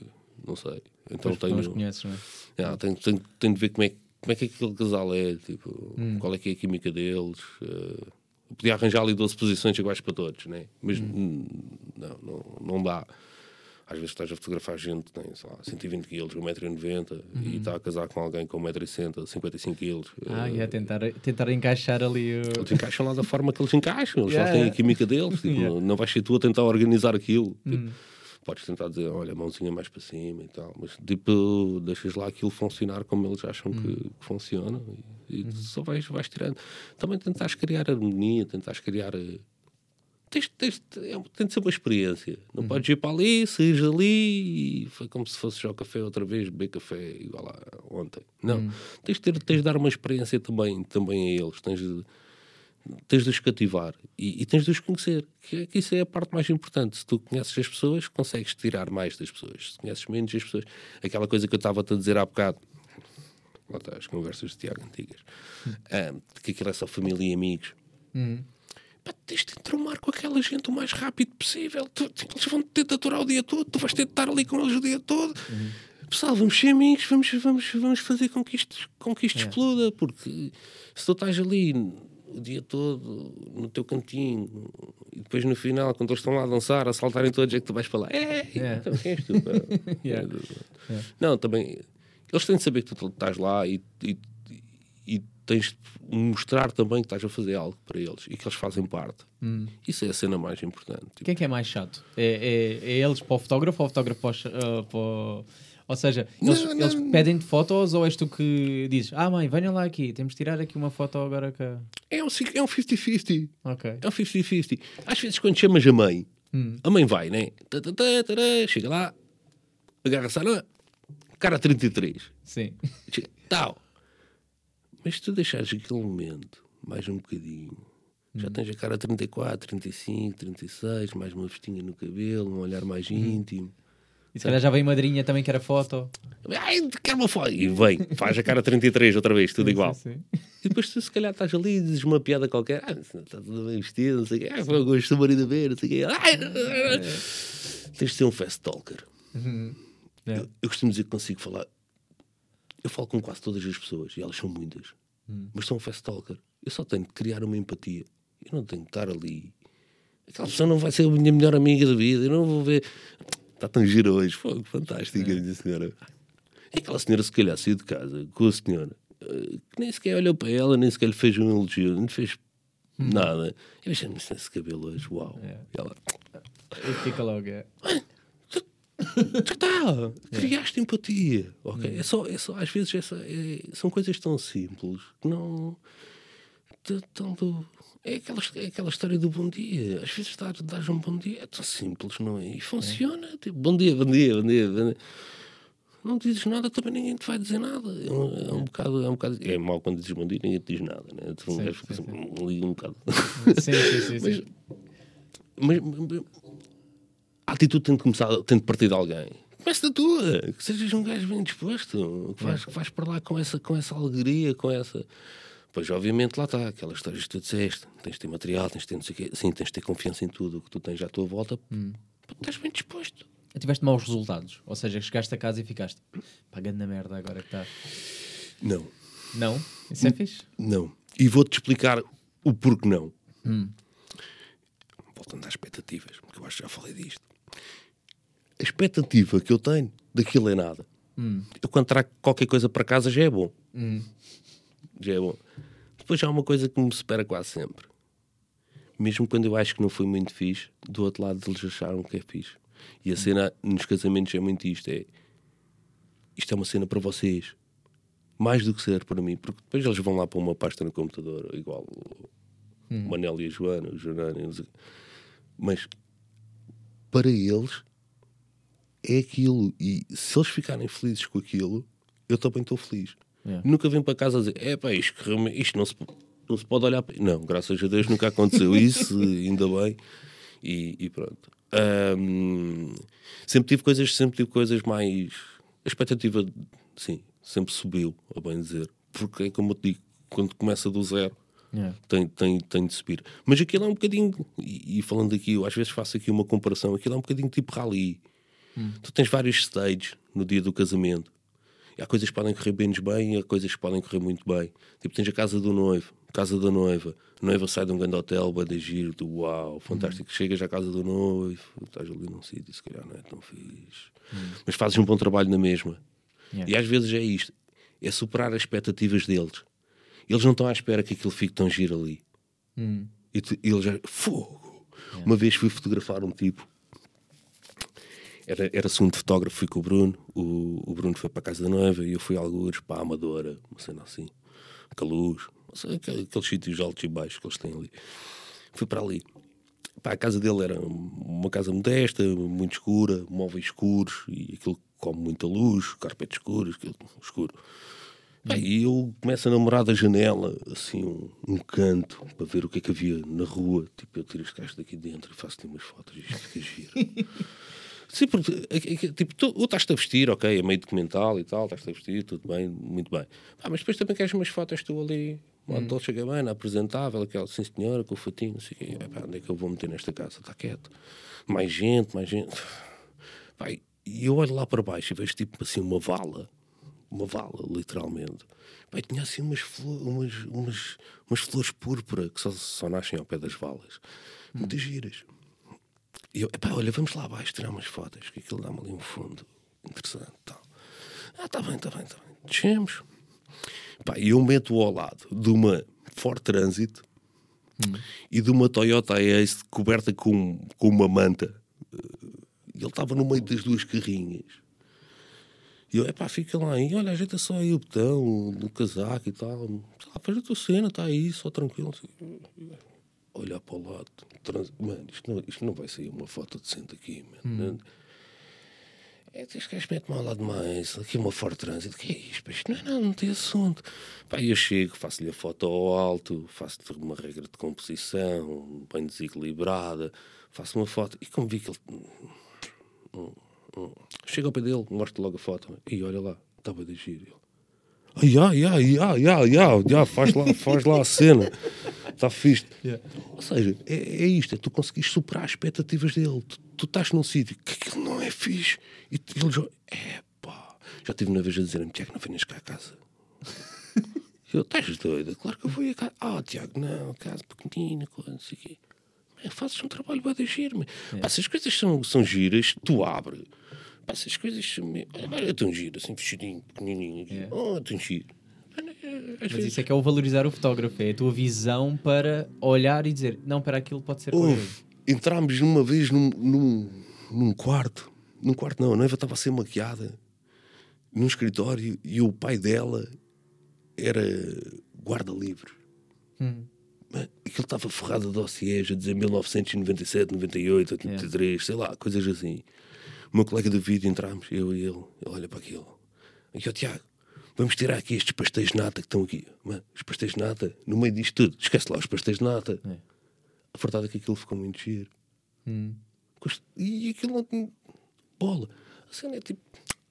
Não sei. Então os tenho, conheces, não é? ah, tenho, tenho, tenho de ver como é, como é que aquele casal é, tipo, qual é que é a química deles. eu podia arranjar ali 12 posições iguais para todos, né? mas hum, não, não, não dá. Às vezes estás a fotografar gente que tem, sei lá, 120 kg, 1,90m e está a casar com alguém com 1,60m, 55 kg. Ah, e é tentar, tentar encaixar ali o... Eles encaixam lá da forma que eles encaixam, eles Yeah, já têm a química deles. Tipo, Yeah. Não vais ser tu a tentar organizar aquilo. Tipo, podes tentar dizer, olha, mãozinha mais para cima e tal, mas tipo, deixas lá aquilo funcionar como eles acham que, que funciona e, e só vais, vais tirando. Também tentares criar harmonia, tentares criar. Tens, tens, é, tem de ser uma experiência. Não podes ir para ali, saís ali e foi como se fosse ao café outra vez, beber café igual a ontem. Não. Tens, de ter, tens de dar uma experiência também, também a eles. Tens de, tens de os cativar e, e tens de os conhecer. Que, é- que isso é a parte mais importante. Se tu conheces as pessoas, consegues tirar mais das pessoas. Se conheces menos as pessoas, aquela coisa que eu estava-te a dizer há bocado, lá está, as conversas de Tiago antigas, ah, de que aquilo é só família e amigos. Pá, tens de entromar com aquela gente o mais rápido possível. Tu, tipo, eles vão ter de aturar o dia todo, tu vais ter de estar ali com eles o dia todo. Pessoal, vamos ser amigos, vamos, vamos, vamos fazer com que isto, com que isto exploda, porque se tu estás ali o dia todo no teu cantinho e depois no final, quando eles estão lá a dançar, a saltarem todos, é que tu vais falar: É, Yeah. quem és tu? pá?" Yeah. Não, também eles têm de saber que tu estás lá e, e, e tens de mostrar também que estás a fazer algo para eles e que eles fazem parte. Isso é a cena mais importante. Tipo, Quem é que é mais chato? É, é, é eles para o fotógrafo ou o fotógrafo para, o ah, para o- Ou seja, eles, Não, eles não. pedem-te fotos ou és tu que dizes Ah mãe, venham lá aqui, temos de tirar aqui uma foto agora que... É um cinco- é um 50-50. Ok. É um 50-50. Às vezes, quando chamas a mãe, a mãe vai, né? Tá, tá, tá, chega lá, agarra-se lã, cara 33. Sim. Tal. Mas se tu deixares aquele momento mais um bocadinho, já tens a cara 34, 35, 36, mais uma vestinha no cabelo, um olhar mais íntimo. E se calhar já veio madrinha também que era foto. Ai, quero uma foto. E vem, faz a cara 33 outra vez, tudo igual. Sim, sim. E depois tu se calhar estás ali e dizes uma piada qualquer. Ah, está tudo bem vestido, não sei o quê. Ah, foi o gosto do marido ver, não sei o quê. Ai, Tens de ser um fast talker. É. Eu, eu costumo dizer que consigo falar. Eu falo com quase todas as pessoas, e elas são muitas. Mas sou um fast talker. Eu só tenho de criar uma empatia. Eu não tenho de estar ali. Aquela pessoa não vai ser a minha melhor amiga da vida. Eu não vou ver. Está tão giro hoje. Fogo, fantástico, a minha senhora. É aquela senhora, se calhar, saiu de casa com a senhora, eh, que nem sequer olhou para ela, nem sequer lhe fez um elogio, nem lhe fez nada. Eu achei-me esse cabelo hoje, uau. É. E ela, E fica logo, é. Tu tá, criaste empatia, ok? É, só, é só, às vezes, é só- é- são coisas tão simples que não. Tanto, é, aquela, é aquela história do bom dia. Às vezes dar, dar um bom dia é tão simples, não é? E funciona. Tipo, bom dia, bom dia, bom dia. Bom dia. Não dizes nada, também ninguém te vai dizer nada. É um, é um bocado. É, um bocado, é mau quando dizes bom dia, ninguém te diz nada, né? Tu um Sim, gajo fica assim, ali um bocado. Sim, sim, sim. sim. Mas, mas- a atitude tem de começar, tem de partir de alguém. Comece da tua, que sejas um gajo bem disposto, que vais, que vais para lá com essa, com essa alegria, com essa. Pois, obviamente, lá está, aquelas histórias que tu disseste: tens de ter material, tens de ter não sei o quê. Sim, tens de ter confiança em tudo o que tu tens à tua volta, para estás bem disposto. Tiveste maus resultados. Ou seja, chegaste a casa e ficaste pagando na merda agora que está. Não, Não? Isso é fixe? não. E vou-te explicar o porquê não. Voltando às expectativas, porque eu acho que já falei disto. A expectativa que eu tenho daquilo é nada. Eu quando trago qualquer coisa para casa já é bom. Já é bom. Depois há uma coisa que me supera quase sempre. Mesmo quando eu acho que não foi muito fixe, do outro lado eles acharam que é fixe. E a cena nos casamentos é muito isto: é isto é uma cena para vocês. Mais do que ser para mim, porque depois eles vão lá para uma pasta no computador, igual o Manel e a Joana, o quê. mas para eles é aquilo. E se eles ficarem felizes com aquilo, eu também estou feliz. Yeah. Nunca vim para casa dizer, é pá, isto, isto não, se, não se pode olhar para. Não, graças a Deus nunca aconteceu isso, ainda bem. E, e pronto. Ahm, sempre tive coisas, sempre tive coisas mais. A expectativa, sim, sempre subiu, a bem dizer. Porque é como eu te digo, quando começa do zero, Yeah. tem, tem, tem de subir. Mas aquilo é um bocadinho, e, e falando aqui, eu às vezes faço aqui uma comparação, aquilo é um bocadinho tipo rally. Tu tens vários stages no dia do casamento. E há coisas que podem correr menos bem e há coisas que podem correr muito bem. Tipo, tens a casa do noivo, casa da noiva. A noiva sai de um grande hotel, vai de giro, tu, uau, fantástico. Chegas à casa do noivo, estás ali num sítio, se calhar não é tão fixe. Mas fazes um bom trabalho na mesma. Yeah. E às vezes é isto: é superar as expectativas deles. Eles não estão à espera que aquilo fique tão giro ali. Hum. E tu- e eles já. Fogo! Uma vez fui fotografar um tipo. Era, era segundo fotógrafo, fui com o Bruno. O, o Bruno foi para a casa da noiva e eu fui a algures para a Amadora, uma cena assim, com a luz, não sei, aquele- aqueles sítios altos e baixos que eles têm ali. Fui para ali. Pá, a casa dele era uma casa modesta, muito escura, móveis escuros e aquilo come muita luz, carpete escuro, aquilo escuro. E eu começo a namorar da janela, assim, um, um canto, para ver o que é que havia na rua. Tipo, eu tiro este gajo daqui dentro e faço-lhe umas fotos e isto fica giro. Sim, porque é que- é tipo, tu estás-te a vestir, ok, é meio documental e tal, estás-te a vestir, tudo bem, muito bem. Pá, mas depois também queres umas fotos tu ali, uma Dolce Gabbana, apresentável, aquela, sim senhora, com o fatinho, não sei o quê. Epá, onde é que eu vou meter nesta casa? Está quieto. Mais gente, mais gente. Pá, e eu olho lá para baixo e vejo tipo assim uma vala, uma vala, literalmente. E tinha assim umas, flo- umas, umas, umas flores púrpura que só, só nascem ao pé das valas. Muitas giras. E eu, epá, olha, vamos lá abaixo tirar umas fotos, que aquilo dá-me ali um fundo interessante. Tal. Ah, está bem, está bem, está bem. Descemos. Pá, e eu meto ao lado de uma Ford Transit e de uma Toyota Ace coberta com, com uma manta. E ele estava no meio das duas carrinhas. E eu, epá, fica lá aí, olha, ajeita só aí o botão do casaco e tal. Sei lá, faz a tua cena, está aí, só tranquilo. Olhar para o lado, trans... mano, isto não, isto não vai sair uma foto decente aqui, mano. É, este gajo mete-me ao lado mais, aqui uma Ford Transit, que é isto? Isto não é nada, não tem assunto. Pá, eu chego, faço-lhe a foto ao alto, faço-lhe uma regra de composição, bem desequilibrada, faço uma foto, e como vi que ele. Hum, Hum. Chega ao pé dele, mostra logo a foto. E olha lá, estava de giro. Ah, ya, ya, ya, ya, ya, ya, faz lá, faz lá a cena. Está fixe. Ou seja, é, é isto, é tu conseguires superar as expectativas dele. Tu, tu estás num sítio que aquilo não é fixe. E ele já, é pá. Já tive uma vez a dizer-me, Tiago, não venhas cá a casa. Eu, estás doida? Claro que eu vou a casa. Ah, Tiago, não, casa pequenina, coisa, não sei o quê. Fazes um trabalho bem de giro, Pá, se as coisas são, são giras, tu abre. Pá, se as coisas Olha, é tão giro, assim, fechadinho, pequenininho. Oh, tão giro. Às Mas isso é que é o valorizar o fotógrafo, é a tua visão para olhar e dizer, não, para aquilo pode ser Houve. Entramos numa vez num, num, num quarto. Num quarto não, a noiva estava a ser maquiada. Num escritório e o pai dela era guarda-livros. Hum. Aquilo estava forrado de dossiês a dizer 1997, 98, 83, sei lá, coisas assim. O meu colega de vídeo entramos, eu e ele, ele olha para aquilo. E eu, Tiago, vamos tirar aqui estes pastéis de nata que estão aqui. Mano, os pastéis de nata, no meio disto tudo, esquece lá os pastéis de nata. É. A verdade é que aquilo ficou muito giro. Hum. E aquilo não tem bola. A cena é tipo,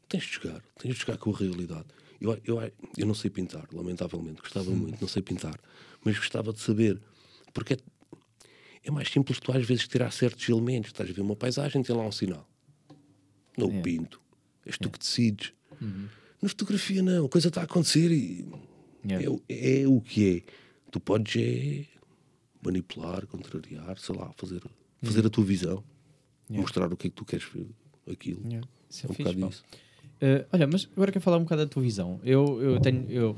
tens de jogar, tens de jogar com a realidade. Eu, eu, eu não sei pintar, lamentavelmente, gostava muito, não sei pintar, mas gostava de saber, porque é, é mais simples tu às vezes tirar certos elementos. Estás a ver uma paisagem, tem lá um sinal. Não o pinto. És tu que decides. Na fotografia, não, a coisa está a acontecer e Yeah. é, o- é o que é. Tu podes é manipular, contrariar, sei lá, fazer, fazer a tua visão, mostrar o que é que tu queres ver aquilo. Isso é É um fixe, bocado isso. Eh, olha, mas agora quero falar um bocado da tua visão. Eu, eu tenho, eu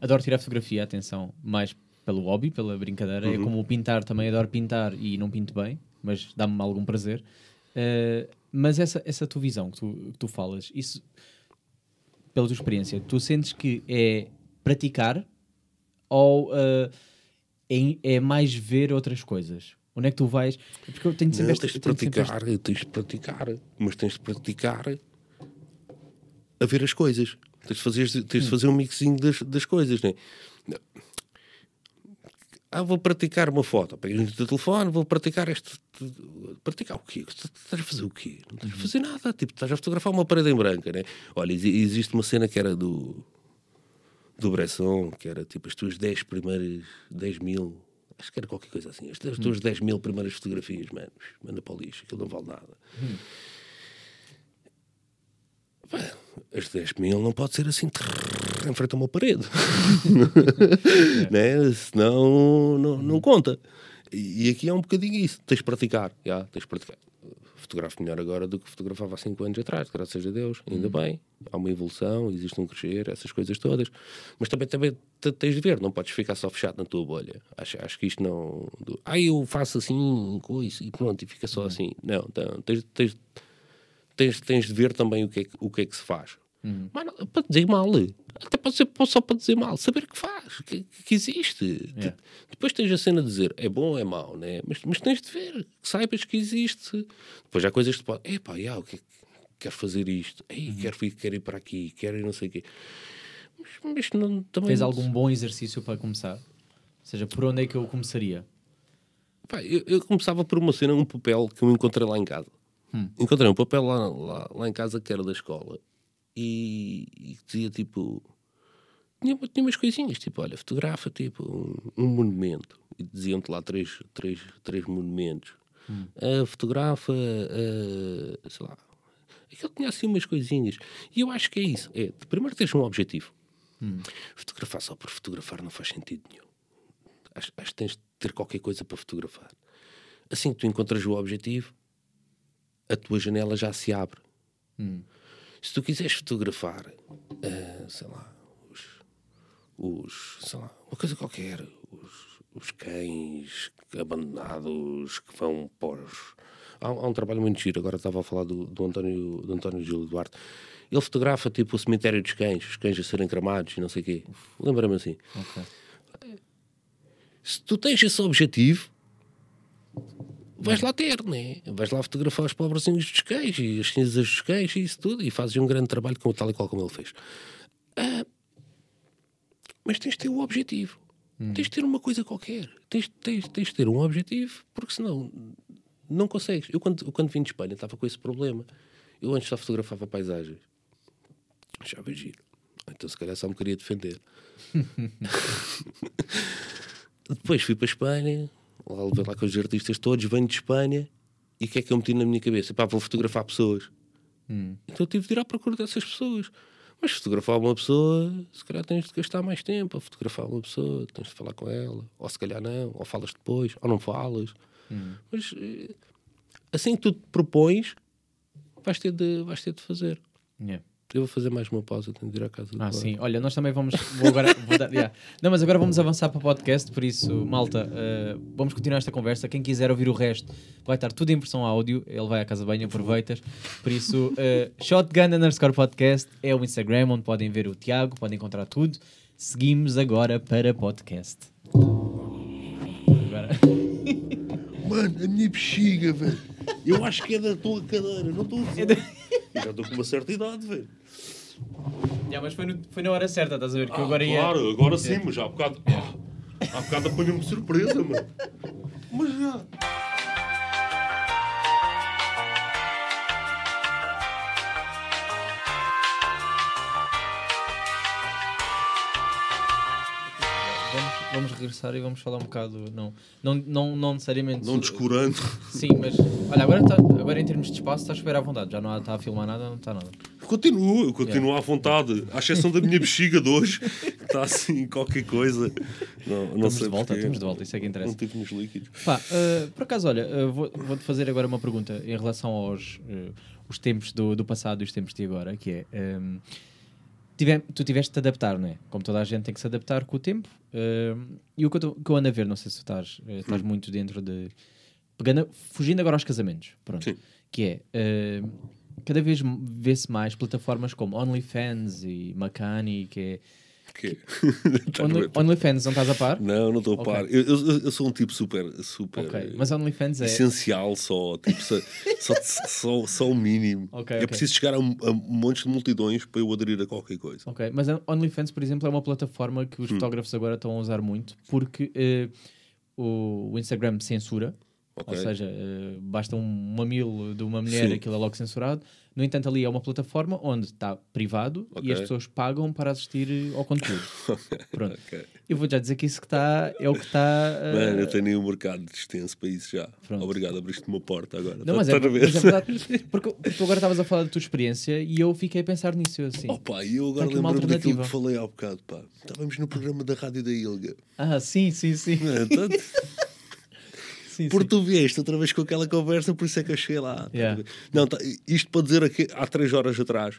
adoro tirar fotografia, atenção, mais pelo hobby, pela brincadeira. É como o pintar, também adoro pintar e não pinto bem, mas dá-me algum prazer. Eh, mas essa, essa tua visão que tu, que tu falas, isso, pela tua experiência, tu sentes que é praticar ou eh, é, é mais ver outras coisas? Onde é que tu vais? Porque eu tenho sempre Não, esta- tens de sempre praticar, tens de praticar, mas tens de praticar a ver as coisas. Tens de fazer, tens de fazer um mixinho das, das coisas, né? Ah, vou praticar uma foto. Pegas no teu telefone, vou praticar este. Praticar o quê? Estás a fazer o quê? Não estás a fazer nada. Tipo, estás a fotografar uma parede em branca, né? Olha, exi- existe uma cena que era do. do Bresson, que era tipo as tuas 10 primeiras. 10 mil. Acho que era qualquer coisa assim. As, as tuas 10 mil primeiras fotografias, mano. Manda para o lixo, aquilo não vale nada. Pá, As 10 mil não pode ser assim trrr, em frente a uma parede. né? Senão não, não conta. E, e aqui é um bocadinho isso. Tens de praticar. já, tens de praticar. Fotografo melhor agora do que fotografava há 5 anos atrás, graças a Deus. Ainda bem. Há uma evolução, existe um crescer, essas coisas todas. Mas também, também te- tens de ver, não podes ficar só fechado na tua bolha. Acho, acho que isto não. Ah, eu faço assim, coisa, e pronto, e fica só assim. Não, então, tens, tens, tens, tens de ver também o que é que, o que, é que se faz. Mas não, para dizer mal, até pode ser só para dizer mal, saber que faz, que, que existe. Yeah. Depois tens a cena de dizer é bom ou é mau, né? mas, mas tens de ver, que saibas que existe. Depois há coisas que tu podes, epá, yeah, o que é que- quero fazer isto, Ei, Uhum. quero, ir, quero ir para aqui, quero ir não sei o quê. Mas, mas não, também Fez não- algum bom exercício para começar? Ou seja, por onde é que eu começaria? Pá, eu, eu começava por uma cena, um papel que eu encontrei lá em casa. Encontrei um papel lá, lá, lá em casa que era da escola e, e dizia tipo. Tinha, tinha umas coisinhas, tipo, olha, fotografa tipo um, um monumento. E diziam-te lá três, três, três monumentos. Ah, fotografa, ah, sei lá. Aquilo tinha assim umas coisinhas. E eu acho que é isso. É, primeiro tens um objetivo. Fotografar só por fotografar não faz sentido nenhum. Acho, acho que tens de ter qualquer coisa para fotografar. Assim que tu encontras o objetivo, a tua janela já se abre. Se tu quiseres fotografar, ah, sei lá, os, os, sei lá, uma coisa qualquer, os, os cães abandonados que vão os... Há, há um trabalho muito giro, agora estava a falar do, do António, do António Gil Duarte. Ele fotografa tipo o cemitério dos cães, os cães a serem cremados e não sei o quê. Lembra-me assim. Ok. Se tu tens esse objetivo, vais lá ter, né? Vais lá fotografar os pobrezinhos dos cães e as cinzas dos cães e isso tudo e fazes um grande trabalho como, tal e qual como ele fez. Ah, mas tens de ter o objetivo. Tens de ter uma coisa qualquer. Tens, tens, tens de ter um objetivo, porque senão não consegues. Eu, quando, eu, quando vim de Espanha, estava com esse problema. eu antes só fotografava paisagens. Achava giro. Então se calhar só me queria defender. Depois fui para a Espanha, lá levei lá com os artistas todos, venho de Espanha, e o que é que eu meti na minha cabeça? Pá, vou fotografar pessoas. Então eu tive de ir à procura dessas pessoas. Mas fotografar uma pessoa, se calhar tens de gastar mais tempo a fotografar uma pessoa, tens de falar com ela, ou se calhar não, ou falas depois, ou não falas. Mas eh, assim que tu te propões, vais ter de, vais ter de fazer. Yeah. Eu vou fazer mais uma pausa, tenho de ir à casa do Ah, sim. Olha, nós também vamos. Vou agora, vou dar- yeah. Não, mas agora vamos avançar para o podcast, por isso, malta, eh, vamos continuar esta conversa. Quem quiser ouvir o resto, vai estar tudo em versão áudio. Ele vai à casa bem, aproveitas. Por isso, eh, Shotgun underscore podcast é o Instagram onde podem ver o Tiago, podem encontrar tudo. Seguimos agora para podcast. Agora. Mano, a minha bexiga, velho. Eu acho que é da tua cadeira, não estou a dizer. Eu já estou com uma certa idade, velho. Yeah, mas foi, no- foi na hora certa, estás a ver? Que eu agora ia. Claro, agora sim, mas já há bocado. Há bocado apanhou-me de surpresa, mano. Mas já. Vamos, regressar e vamos falar um bocado. Não, não, não, não necessariamente. Não descurando. Sim, mas olha, agora, tá, agora em termos de espaço estás super à vontade. Já não está a filmar nada, não está nada. Continuo, eu continuo à vontade. À exceção da minha bexiga de hoje, que está assim, qualquer coisa. Não, não Estamos sei de volta, estamos de volta, isso é que interessa. Não tive nos líquidos. Pá, uh, por acaso, olha, uh, vou- vou-te fazer agora uma pergunta em relação aos uh, os tempos do, do passado e os tempos de agora, que é. um, tive- tu tiveste de te adaptar, não é? Como toda a gente tem que se adaptar com o tempo. um, e o que eu, tô- que eu ando a ver, não sei se tu estás, uh, estás muito dentro de. Pegando, fugindo agora aos casamentos, pronto. Sim. Que é. uh, cada vez vê-se mais plataformas como OnlyFans e Macani, que é. Only- OnlyFans, não estás a par? Não, não estou a par. Eu, eu- eu sou um tipo super, super Ok, eh, mas OnlyFans é. essencial só. Tipo, só, só, só, só o mínimo. Ok, é preciso chegar a, um- a montes de multidões para eu aderir a qualquer coisa. Ok, mas OnlyFans, por exemplo, é uma plataforma que os Hum. fotógrafos agora estão a usar muito porque eh, o Instagram censura, Ok. ou seja, eh, basta um mamilo de uma mulher, Sim. aquilo é logo censurado. No entanto, ali é uma plataforma onde está privado Ok. e as pessoas pagam para assistir eh, ao conteúdo. Pronto. Ok. Eu vou já dizer que isso que está é o que está. eh, Mano, eu tenho um mercado extenso para isso já. Pronto. Obrigado, abriste uma porta agora. Não, mas é, mas é verdade. Porque, porque tu agora estavas a falar da tua experiência e eu fiquei a pensar nisso. eu Assim. Oh pá, eu agora Tá lembro-me daquilo que falei há bocado, pá. Estávamos no programa da Rádio da Ilga. Ah, sim, sim, sim. Mano, tanto- sim, Porque sim. tu vieste outra vez com aquela conversa, por isso é que eu cheguei lá. Yeah. Não, tá- isto para dizer aqui, há três horas atrás,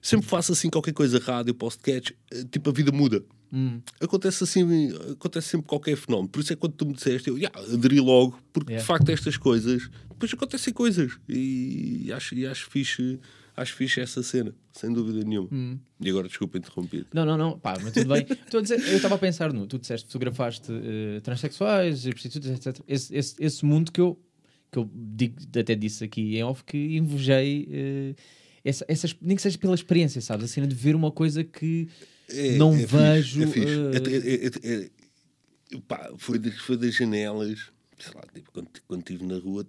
sempre faço assim qualquer coisa, rádio, podcast, eh, tipo a vida muda. Hum. Acontece assim, acontece sempre qualquer fenómeno. Por isso é que quando tu me disseste, eu "Ya, aderi logo, porque Yeah. de facto estas coisas, depois acontecem coisas. E acho, e acho fixe. Acho fixe essa cena, sem dúvida nenhuma. Hum. E agora, desculpa interromper. Não, não, não, pá, mas tudo bem. Estou a dizer, eu estava a pensar no, tu disseste, fotografaste eh, transexuais, prostitutas, etc. Esse, esse, esse mundo que eu, que eu digo, até disse aqui em off que invejei, eh, essa, essas, nem que seja pela experiência, sabes? A cena de ver uma coisa que É- não é fixe, vejo. fixe. é- é- é- pá, foi, das, foi das janelas, sei lá, tipo, quando, quando estive na rua,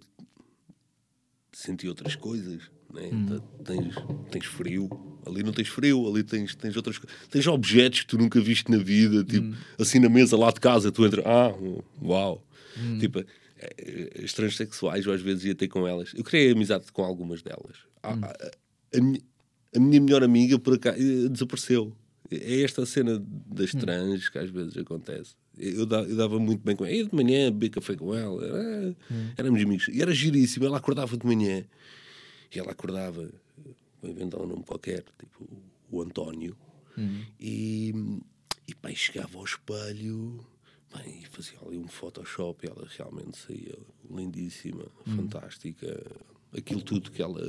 senti outras coisas. Né? Hum. Tá- Tens, tens frio, ali não tens frio, ali tens, tens outras. Tens objetos que tu nunca viste na vida, tipo, Hum. assim na mesa lá de casa, tu entras, ah, uau. Hum. Tipo, eh, eh, as transexuais, eu às vezes ia ter com elas. Eu criei amizade com algumas delas. Ah, Hum. a, minha, a minha melhor amiga, por acaso, eh, desapareceu. É esta cena das trans que às vezes acontece. Eu, da- eu dava muito bem com ela. Ia de manhã, beber café com ela. Era, Éramos amigos. E era giríssimo. Ela acordava de manhã. E ela acordava, vou inventar um nome qualquer, tipo o António. E, e pá, chegava ao espelho bem, e fazia ali um Photoshop. E ela realmente saía lindíssima, fantástica. Aquilo tudo que ela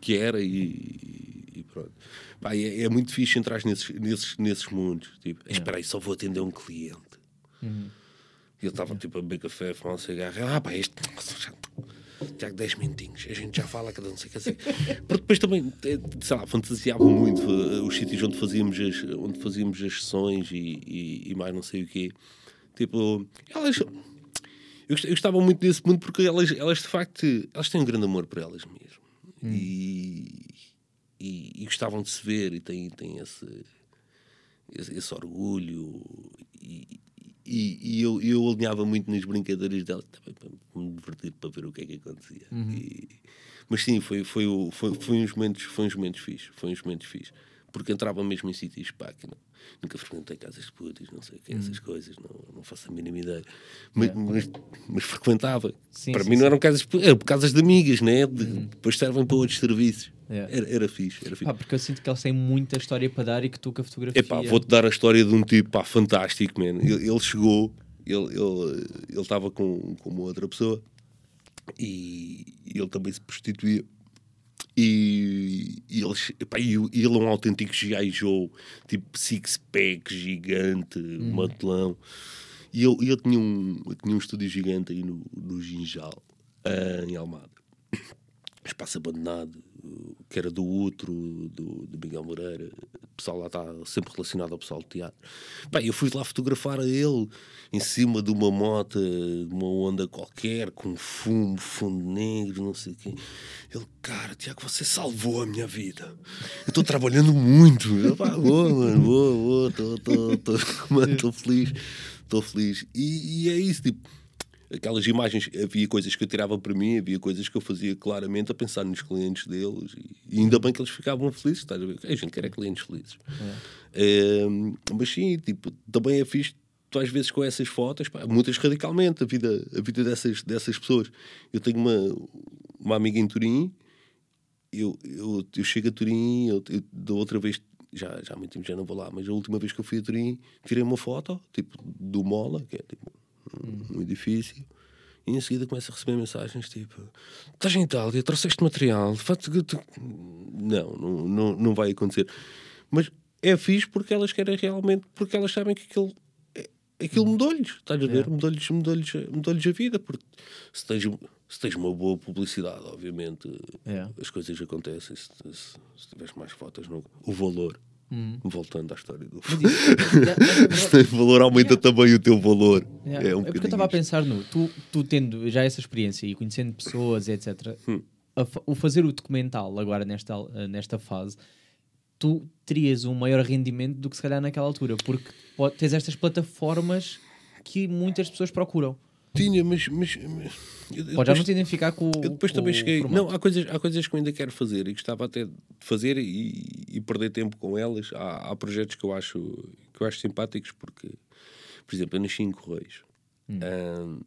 que era e, e pronto. Pá, é, é muito fixe entrar nesses, nesses, nesses mundos. Tipo, espera aí, só vou atender um cliente. E eu estava tipo a beber café, a fumar um cigarro. Ah, pá, este. Já 10 minutinhos, a gente já fala cada não sei o que assim. Porque depois também, eh, sei lá, fantasiava muito eh, os sítios onde fazíamos as, onde fazíamos as sessões e, e, e mais não sei o quê. Tipo, elas. Eu gost- eu gostava muito desse mundo porque elas, elas de facto elas têm um grande amor por elas mesmas. e, e, e gostavam de se ver e têm, têm esse, esse, esse orgulho e, e, e eu, eu alinhava muito nas brincadeiras dela também para me divertir para ver o que é que acontecia. E- mas sim, foi, foi, o- foi, foi uns momentos foi uns momentos fixos foi uns momentos fixos porque entrava mesmo em sítios pá, que não, nunca frequentei casas de putas, não sei o que, essas coisas, não, não faço a mínima ideia. Mas, mas, mas frequentava. Sim, Para sim, mim não sim. eram casas eram casas de amigas, né? De, Depois servem para outros serviços. É. Era, era fixe, era fixe. Pá, porque eu sinto que eles têm muita história para dar e que tu com a fotografia. Epá, vou-te dar a história de um tipo pá, fantástico, man. Ele, ele chegou, ele ele ele estava com, com uma outra pessoa e ele também se prostituía. E, e ele, epá, e ele é um autêntico G.I. Joe, tipo six-pack gigante, matelão. E eu, eu, tinha um, eu tinha um estúdio gigante aí no, no Ginjal, ah, em Almada espaço abandonado, uh, que era do outro, do, do Miguel Moreira. O pessoal lá está sempre relacionado ao pessoal de teatro. Bem, eu fui lá fotografar a ele em cima de uma moto, de uma onda qualquer, com fumo, fundo negro, não sei o quê. Ele, cara, Tiago, você salvou a minha vida. Eu estou trabalhando muito. Eu, pá, boa, mano, boa, boa, estou feliz, estou feliz. E, e é isso, tipo aquelas imagens, havia coisas que eu tirava para mim, havia coisas que eu fazia claramente a pensar nos clientes deles e, ainda bem que eles ficavam felizes, estás a ver? A gente quer é clientes felizes. Eh, mas sim, tipo, também é fixe, tu às vezes com essas fotos, pá, mudas radicalmente a vida, a vida dessas, dessas pessoas. Eu tenho uma, uma amiga em Turim, eu, eu, eu chego a Turim, eu, eu, da outra vez, já, já há muito tempo já não vou lá, mas a última vez que eu fui a Turim, tirei uma foto, tipo, do Mola, que é tipo um, um edifício, e em seguida começo a receber mensagens tipo: Estás em Itália, trouxeste material, que tu-" não, não, não, não vai acontecer. Mas é fixe porque elas querem realmente, porque elas sabem que aquilo, é- aquilo mudou-lhes, estás a ver? Mudou-lhes mudou-lhes mudou-lhes a vida, porque se tens, se tens uma boa publicidade, obviamente, É. as coisas acontecem. Se, se, se tiveres mais fotos, no, o valor. Voltando à história do se tem valor, aumenta também o teu valor. Yeah. É, um É porque eu estava a pensar no. Tu, tu tendo já essa experiência e conhecendo pessoas, etc., Hum. a o fazer o documental agora nesta, nesta fase, tu terias um maior rendimento do que se calhar naquela altura, porque po- tens estas plataformas que muitas pessoas procuram. Tinha, mas. mas, mas eu, Pode já depois, não te identificar com o. eu depois também cheguei. formato. Não, há coisas, há coisas que eu ainda quero fazer e gostava até de fazer e, e perder tempo com elas. Há, há projetos que eu acho que eu acho simpáticos porque, por exemplo, eu nasci em Correios. Ahm,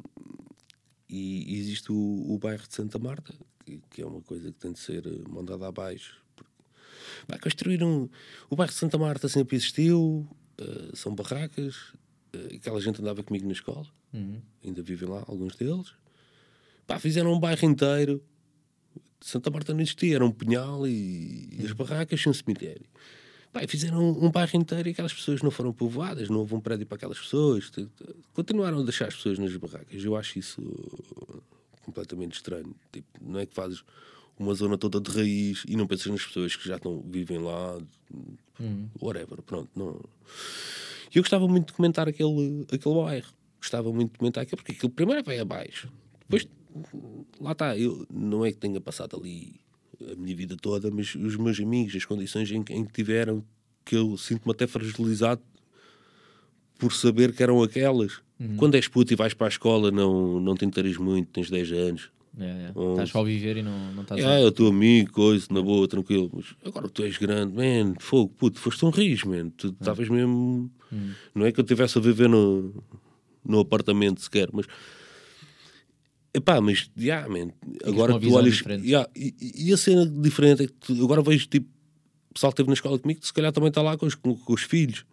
e existe o, o bairro de Santa Marta, que, que é uma coisa que tem de ser eh, mandada abaixo. Vai construir um. O bairro de Santa Marta sempre existiu, eh, são barracas, aquela gente andava comigo na escola, ainda vivem lá, alguns deles. Pá, fizeram um bairro inteiro. Santa Marta não existia, era um punhal e, e as barracas tinham um cemitério. Pá, fizeram um, um bairro inteiro e aquelas pessoas não foram povoadas, não houve um prédio para aquelas pessoas. Continuaram a deixar as pessoas nas barracas. Eu acho isso uh, completamente estranho. Tipo, não é que fazes uma zona toda de raiz e não pensas nas pessoas que já estão, vivem lá, whatever, pronto. Não. E eu gostava muito de comentar aquele, aquele bairro. Gostava muito de comentar aquilo, porque aquilo primeiro vai abaixo. Depois, lá está, eu não é que tenha passado ali a minha vida toda, mas os meus amigos, as condições em, que- em que tiveram, que eu sinto-me até fragilizado por saber que eram aquelas. Quando és puto e vais para a escola, não, não te interes muito, tens 10 anos. É, é. Estás só a viver e não, não estás Ah, é o teu amigo, coisa, na boa, tranquilo. Mas agora tu és grande, man, fogo, puto, foste um rijo, man. Tu estavas mesmo. Não é que eu estivesse a viver no, no apartamento sequer, mas. Epá, mas, yeah, man, agora tu olhas. diferente. yeah, e, e a cena diferente é que tu- agora vejo tipo. O pessoal que esteve na escola comigo, que se calhar também está lá com os, com, com os filhos.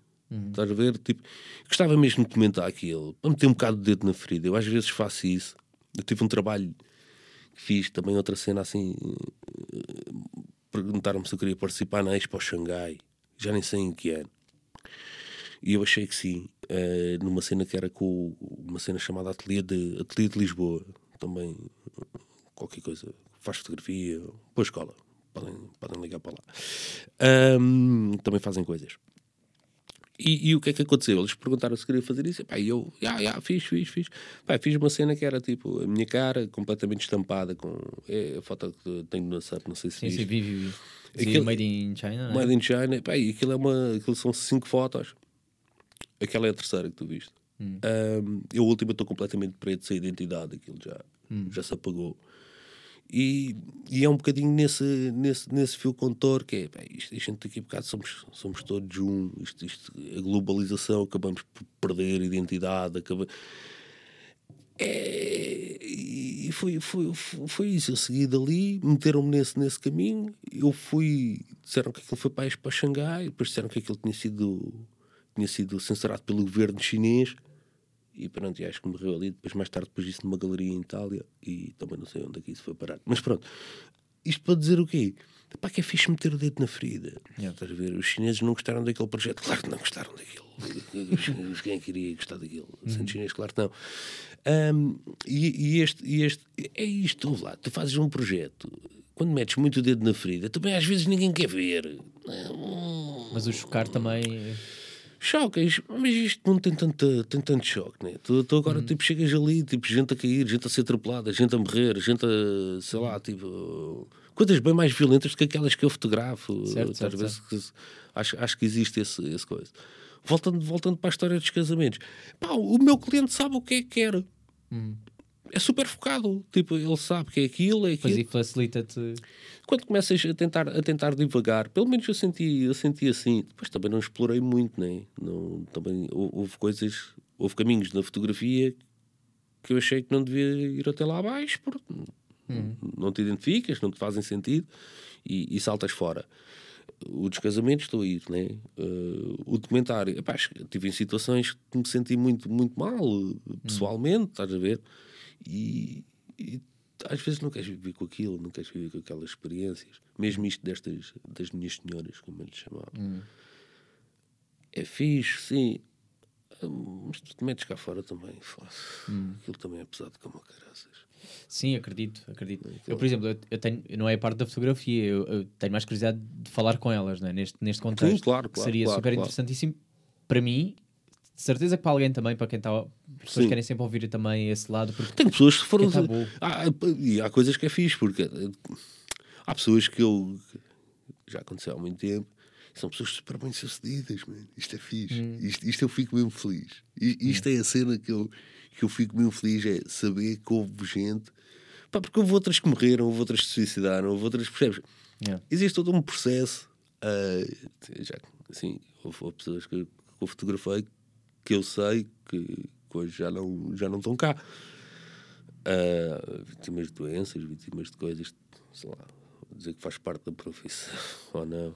Estás a ver? Tipo, gostava mesmo de comentar aquilo, para meter um bocado de dedo na ferida. Eu às vezes faço isso. Eu tive um trabalho que fiz também outra cena assim. eh, Perguntaram-me se eu queria participar na Expo Xangai. Já nem sei em que ano. E eu achei que sim. eh, numa cena que era com uma cena chamada Ateliê de, Ateliê de Lisboa. Também qualquer coisa. Faz fotografia. Boa escola. Podem, podem ligar para lá. Ahm, também fazem coisas. E, e o que é que aconteceu? Eles perguntaram se queria fazer isso. Pá, e eu, já, já, fiz, fiz, fiz. Pá, fiz uma cena que era tipo a minha cara completamente estampada com é a foto que tenho no WhatsApp, não sei se Sim, vi, vi, vi. Sim, Made in China, não é? Made in China. Pá, e aquilo, é uma, aquilo são cinco fotos. Aquela é a terceira que tu viste. Hum. Ahm, eu, a última, estou completamente preto, sem identidade. Aquilo já, Hum. já se apagou. E, e é um bocadinho nesse, nesse, nesse fio condutor que é, pá, isto, a gente daqui a bocado somos, somos todos um, isto, isto, a globalização, acabamos por perder a identidade, acaba... É, e foi, foi, foi, foi isso, eu segui dali, meteram-me nesse, nesse caminho, eu fui, disseram que aquilo foi para, para Xangai, depois disseram que aquilo tinha sido, tinha sido censurado pelo governo chinês, e pronto, e acho que morreu ali. Depois, mais tarde, depois isso numa galeria em Itália e também não sei onde é que isso foi parar. Mas pronto, isto para dizer o quê? Pá, que é fixe meter o dedo na ferida. Estás a ver? Os chineses não gostaram daquele projeto, claro que não gostaram daquilo. Quem é que iria gostar daquilo? Sendo chinês, claro que não. Ahm, e, e este, e este, é isto, lá, tu fazes um projeto. Quando metes muito o dedo na ferida, também às vezes ninguém quer ver. Mas o chocar também. Chocas, mas isto não tem, tanta, tem tanto choque, né? Tu, tu agora, tipo, chegas ali, tipo, gente a cair, gente a ser atropelada, gente a morrer, gente a, sei lá, tipo, coisas bem mais violentas do que aquelas que eu fotografo. Certo, certo, ver se- acho, acho que existe esse, esse coisa. Voltando, voltando para a história dos casamentos, pá, o meu cliente sabe o que é que quer. É super focado, tipo, ele sabe que é aquilo, é aquilo Pois e facilita-te. quando começas a tentar, a tentar divagar, pelo menos eu senti, eu senti assim. Depois também não explorei muito, né? não Também hou- houve coisas, houve caminhos na fotografia que eu achei que não devia ir até lá abaixo, porque não te identificas, não te fazem sentido e, e saltas fora. O dos casamentos estou a ir, né? Eh, o documentário, epá, tive em situações que me senti muito, muito mal, eh, pessoalmente, estás a ver? E, e às vezes não queres viver com aquilo, não queres viver com aquelas experiências. Mesmo isto destas, das minhas senhoras, como eu lhe chamava. É fixe, sim. Hum, Mas tu te metes cá fora também. foda. Aquilo também é pesado como caraças. Sim, acredito, acredito. Eu, por exemplo, eu, tenho, não é a parte da fotografia, eu, eu tenho mais curiosidade de falar com elas, né? neste, neste contexto. claro, que claro, Seria claro, super claro. interessantíssimo para mim, de certeza que para alguém também, para quem está. As pessoas Sim. querem sempre ouvir também esse lado, porque Tenho pessoas que foram. Que é tabu. Há, e há coisas que é fixe, porque há pessoas que eu. Já aconteceu há muito tempo. São pessoas super bem sucedidas, man. Isto é fixe. Isto, isto eu fico mesmo feliz. I- Isto é a cena que eu, que eu fico mesmo feliz: é saber que houve gente. Pá, porque houve outras que morreram, houve outras que se suicidaram, houve outras. Percebes? Yeah. Existe todo um processo. ah, já, assim, houve, houve pessoas que, que eu fotografei que eu sei que, que hoje já não, já não estão cá. Ah, vítimas de doenças, vítimas de coisas, sei lá, dizer que faz parte da profissão ou não.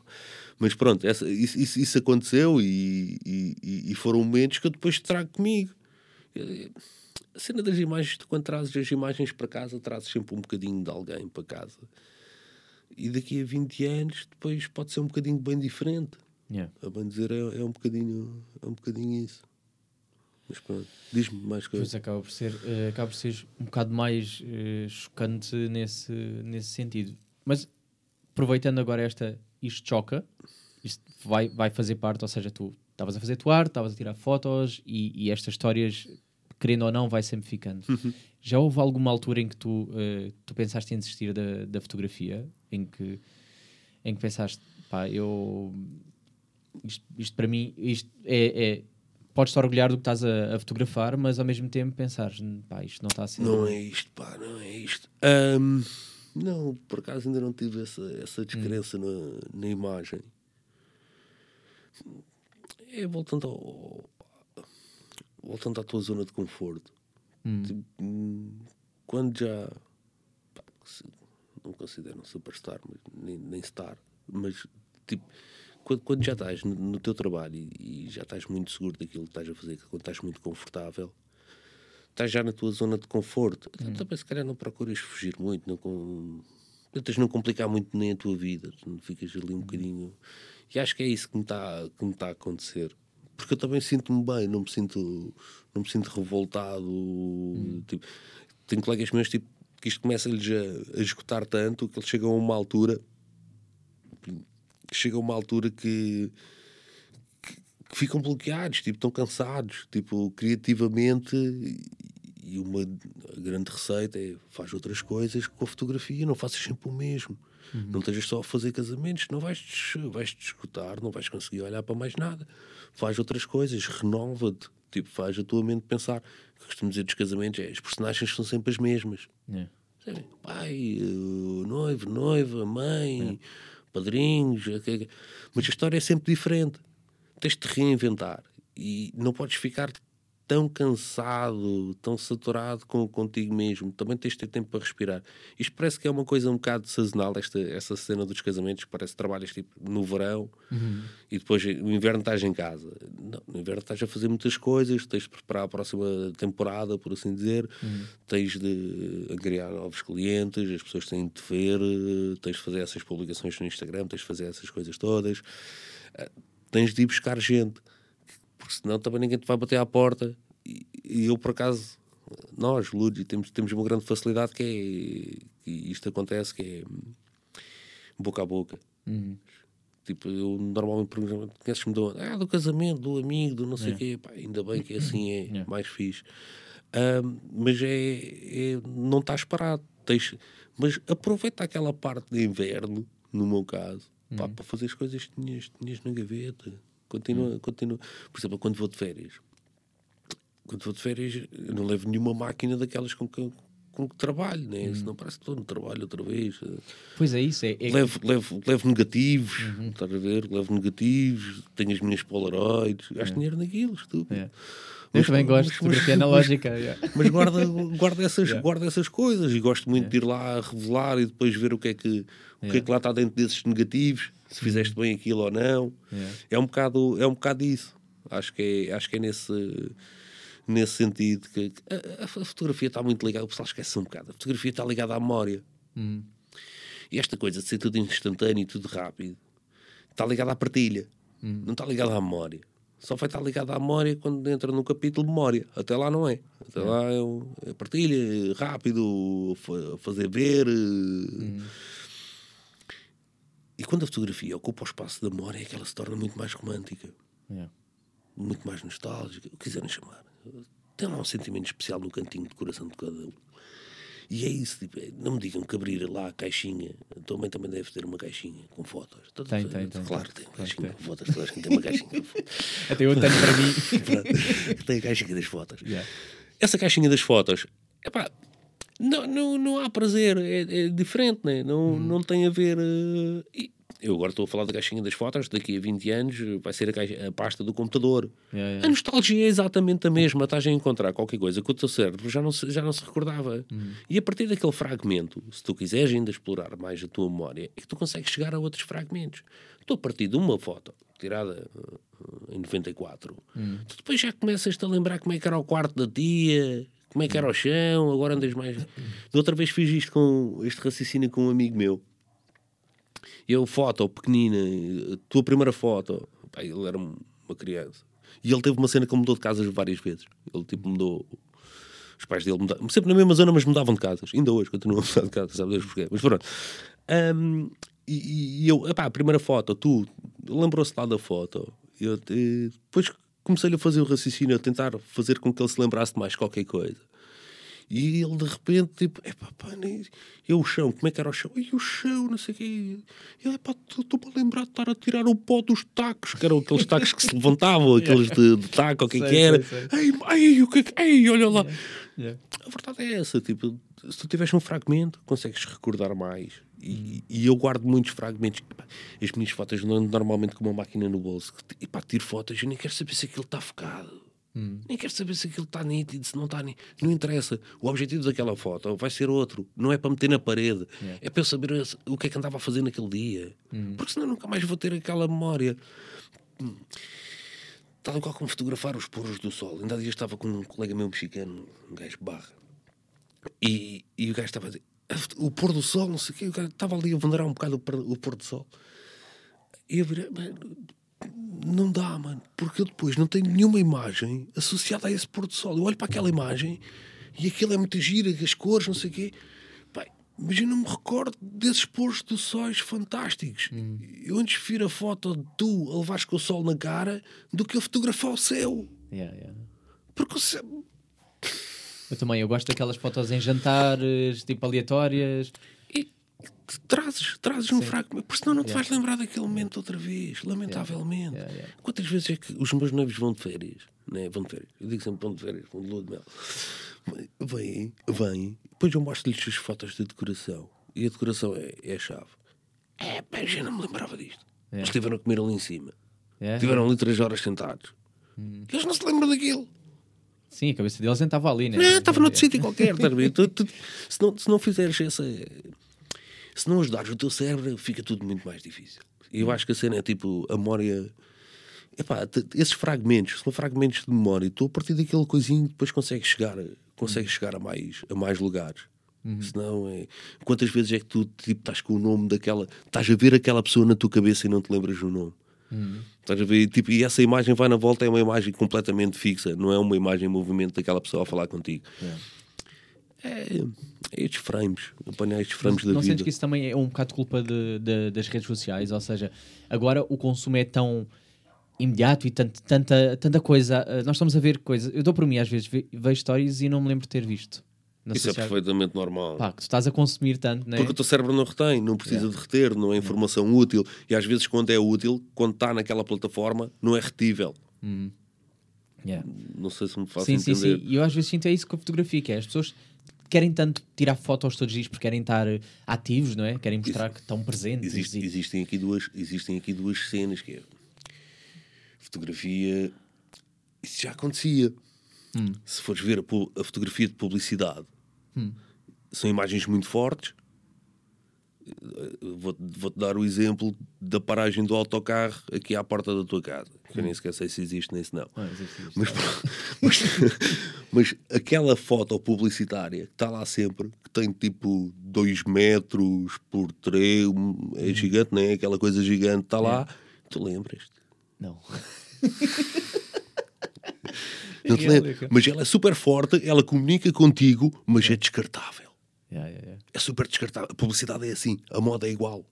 Mas pronto, essa, isso, isso, aconteceu e, e, e- foram momentos que eu depois trago comigo. A cena das imagens, tu quando trazes as imagens para casa, trazes sempre um bocadinho de alguém para casa. E daqui a 20 anos, depois pode ser um bocadinho bem diferente. Yeah. A bem dizer, é, é um bocadinho é um bocadinho isso. Mas pronto, diz-me mais Pois coisas. acaba por ser, eh, acaba por ser um bocado mais eh, chocante nesse, nesse sentido. Mas aproveitando agora esta, isto choca, isto vai, vai fazer parte, ou seja, tu estavas a fazer tua arte, estavas a tirar fotos e, e estas histórias, querendo ou não, vai sempre ficando. Já houve alguma altura em que tu, eh, tu pensaste em desistir da, da fotografia? Em que, em que pensaste, pá, eu. Isto, isto para mim, isto é. é Podes-te orgulhar do que estás a, a fotografar, mas ao mesmo tempo pensares, pá, isto não está a ser. Não é isto, pá, não é isto. Ahm, não, por acaso ainda não tive essa, essa descrença na, na imagem. É voltando ao, voltando à tua zona de conforto. Tipo, hum, quando já pá, não considero um superstar, mas nem, nem star, mas tipo, quando, quando já estás no, no teu trabalho e, e já estás muito seguro daquilo que estás a fazer, quando estás muito confortável, estás já na tua zona de conforto. Então, também se calhar não procuras fugir muito, não com... tentas não complicar muito nem a tua vida, tu ficas ali um bocadinho. E acho que é isso que me está está a acontecer. Porque eu também sinto-me bem, não me sinto, não me sinto revoltado. Tipo, tenho colegas meus tipo, que isto começa-lhes a, a esgotar tanto que eles chegam a uma altura chega a uma altura que, que, que ficam bloqueados, tipo, estão cansados, tipo, criativamente. E uma grande receita é faz outras coisas com a fotografia, não faças sempre o mesmo. Não estejas só a fazer casamentos, não vais te, vais te escutar, não vais conseguir olhar para mais nada. Faz outras coisas, renova-te, tipo, faz a tua mente pensar. O que costumo dizer dos casamentos é as personagens são sempre as mesmas. Yeah. Sabe? Pai, eh, noivo, noiva, mãe, padrinhos. eh, que- que- Mas a história é sempre diferente. Tens de reinventar. E não podes ficar tão cansado, tão saturado com, contigo mesmo. Também tens de ter tempo para respirar. Isto parece que é uma coisa um bocado sazonal, esta, essa cena dos casamentos, que parece que trabalhas tipo, no verão e depois no inverno estás em casa. Não, no inverno estás a fazer muitas coisas, tens de preparar a próxima temporada, por assim dizer, tens de angariar novos clientes, as pessoas têm de te ver, tens de fazer essas publicações no Instagram, tens de fazer essas coisas todas, Eh, tens de ir buscar gente, porque senão também ninguém te vai bater à porta. E, e eu, por acaso, nós, Ludi, temos, temos uma grande facilidade que é que isto acontece, que é boca a boca. Tipo, eu normalmente pergunto, conheces-me do, ah, do casamento, do amigo, do não sei o quê. Pá, ainda bem que é assim, é Yeah. mais fixe. Mas é, é- não estás parado. Tens, mas aproveita aquela parte de inverno, no meu caso, pá, para fazer as coisas que tinhas, tinhas na gaveta. Continua, continua. Por exemplo, quando vou de férias, quando vou de férias, eu não levo nenhuma máquina daquelas com que, com que trabalho, né? senão parece que estou no trabalho outra vez. Pois é isso, é, é- Levo, levo, levo negativos, estás a ver? Levo negativos, tenho as minhas Polaroids, gasto dinheiro naquilo, estúpido. É. Eu também gosto de fotografia analógica. yeah. Mas guarda, guarda, essas, guarda essas coisas e gosto muito de ir lá revelar e depois ver o que é que, o que, é que lá está dentro desses negativos, se fizeste bem aquilo ou não. Yeah. É, um bocado, é um bocado isso. Acho que é, acho que é nesse, nesse sentido que a, a fotografia está muito ligada. O pessoal esquece um bocado. A fotografia está ligada à memória. Hum. E esta coisa de ser tudo instantâneo e tudo rápido está ligada à partilha, não está ligada à memória. Só vai estar ligada à memória quando entra no capítulo memória. Até lá não é. Até lá é, é partilha, é rápido, fa- fazer ver. eh. E quando a fotografia ocupa o espaço da memória, é que ela se torna muito mais romântica, Yeah. muito mais nostálgica, o que quiserem chamar. Tem lá um sentimento especial no cantinho de coração de cada um. E é isso, tipo, é- não me digam que abrir lá a caixinha. A tua mãe também deve ter uma caixinha com fotos. Tem, tem, tem, Claro, tem. tem uma caixinha tem. com fotos. Toda a gente tem uma caixinha com fotos. Até eu tenho para mim. Tem a caixinha das fotos. Yeah. Essa caixinha das fotos, epá, não, não, não há prazer, é, é diferente, né? não, não tem a ver. e eu agora estou a falar da caixinha das fotos, daqui a 20 anos vai ser a, caixa- a pasta do computador. Yeah, yeah. A nostalgia é exatamente a mesma. Estás a encontrar qualquer coisa que o teu cérebro já não se, já não se recordava. E a partir daquele fragmento, se tu quiseres ainda explorar mais a tua memória, é que tu consegues chegar a outros fragmentos. Tu, a partir de uma foto tirada eh, em 94, tu depois já começas-te a lembrar como é que era o quarto da tia, como é que era o chão, agora andas mais. Da outra vez fiz isto com este raciocínio com um amigo meu. Eu, foto pequenina, tua primeira foto, pá, ele era uma criança. E ele teve uma cena que mudou de casas várias vezes. Ele tipo mudou. Os pais dele mudavam, sempre na mesma zona, mas mudavam de casas. Ainda hoje continuam a mudar de casa, sabe Deus porquê. Mas pronto. Ahm, e, e eu, epá, a primeira foto, tu lembrou-se lá da foto. Eu, te- depois comecei-lhe a fazer o raciocínio, a tentar fazer com que ele se lembrasse de mais qualquer coisa. E ele de repente, tipo, epá, pá, nem... eu o chão, como é que era o chão? E o chão, não sei o quê. E ele, epá, estou-me a lembrar de estar a tirar o pó dos tacos, que eram aqueles tacos que se levantavam, aqueles de, de taco, o que é Sei, que era. sei, Ei, ei, o que é que. Ei, olha lá. Yeah. A verdade é essa, tipo, se tu tiveres um fragmento, consegues recordar mais. E, e eu guardo muitos fragmentos. As minhas fotos não normalmente com uma máquina no bolso. E pá, tiro fotos, eu nem quero saber se aquilo está focado. Nem quero saber se aquilo está nítido, se não está nítido. Não interessa. O objetivo daquela foto vai ser outro. Não é para meter na parede. É para eu saber o que é que andava a fazer naquele dia. Porque senão nunca mais vou ter aquela memória. Tal qual como fotografar os poros do sol. Ainda há dias estava com um colega meu mexicano, um gajo barra. E, e o gajo estava a dizer, "Ah, o pôr do sol, não sei o quê. O gajo estava ali a venerar um bocado o, pôr- do sol. E eu virei, "Mano, não dá, mano, porque eu depois não tenho nenhuma imagem associada a esse pôr do sol. Eu olho para aquela imagem e aquilo é muito gira, as cores, não sei o quê. Pai, Mas eu não me recordo desses pôres do sóis fantásticos. Eu antes prefiro a foto de tu a levares com o sol na cara do que a fotografar o céu. Yeah, yeah. Porque o céu. Eu também, eu gosto daquelas fotos em jantares, tipo aleatórias. Trazes, trazes um Sim. fragmento, porque senão não te Yeah. vais lembrar daquele momento outra vez, lamentavelmente. Yeah, yeah. Quantas vezes é que os meus noivos vão de férias? Né? Vão de férias. Eu digo sempre vão de férias, vão de lua de mel. Vêm, vêm, depois eu mostro-lhes as fotos de decoração. E a decoração é, é a chave. É, pá, eu já não me lembrava disto. Eles estiveram a comer ali em cima. Yeah. Estiveram ali três horas sentados. Hum. Eles não se lembram daquilo. Sim, a cabeça deles nem estava ali, né? Não, estava noutro sítio qualquer. ver? Tu- tu- se, não, se não fizeres essa. Se não ajudares o teu cérebro, fica tudo muito mais difícil. E eu acho que a cena é tipo a memória. Epá, esses fragmentos são fragmentos de memória. Tu a partir daquele coisinho depois consegues chegar, consegues chegar a, mais, a mais lugares. Senão é. Quantas vezes é que tu tipo, estás com o nome daquela. Estás a ver aquela pessoa na tua cabeça e não te lembras do nome? Estás a ver? Tipo, e essa imagem vai na volta, é uma imagem completamente fixa, não é uma imagem em movimento daquela pessoa a falar contigo. É, é estes frames, apanhar estes frames da não sentes vida. que isso também é um bocado culpa de, de- das redes sociais? Ou seja, agora o consumo é tão imediato e tanto- tanta, tanta coisa. uh, Nós estamos a ver coisas. Eu dou por mim, às vezes, ve- vejo stories e não me lembro de ter visto. Não Isso sei é perfeitamente normal. Pá, que tu estás a consumir tanto, né? Porque o teu cérebro não retém, não precisa de reter, não é informação útil. E às vezes, quando é útil, quando está naquela plataforma, não é retível. Yeah. Não sei se me faço Sim, sim, entender. sim. E eu às vezes sinto é isso com a fotografia, que é as pessoas querem tanto tirar fotos todos os dias porque querem estar eh, ativos, não é? Querem mostrar que estão presentes. Existe- e- existem, aqui duas, existem aqui duas cenas que é fotografia isso já acontecia se fores ver a, a fotografia de publicidade são imagens muito fortes Eh, vou- vou-te dar o exemplo da paragem do autocarro aqui à porta da tua casa que eu nem sequer sei se existe nem se não Ah, existe, existe. mas, mas, mas aquela foto publicitária que está lá sempre, que tem tipo 2 metros por 3, é gigante, não é? Aquela coisa gigante está lá, tu lembras-te. Não. Não te é que- Mas ela é super forte, ela comunica contigo, mas é descartável. Yeah, yeah, yeah. É super descartável. A publicidade é assim, a moda é igual.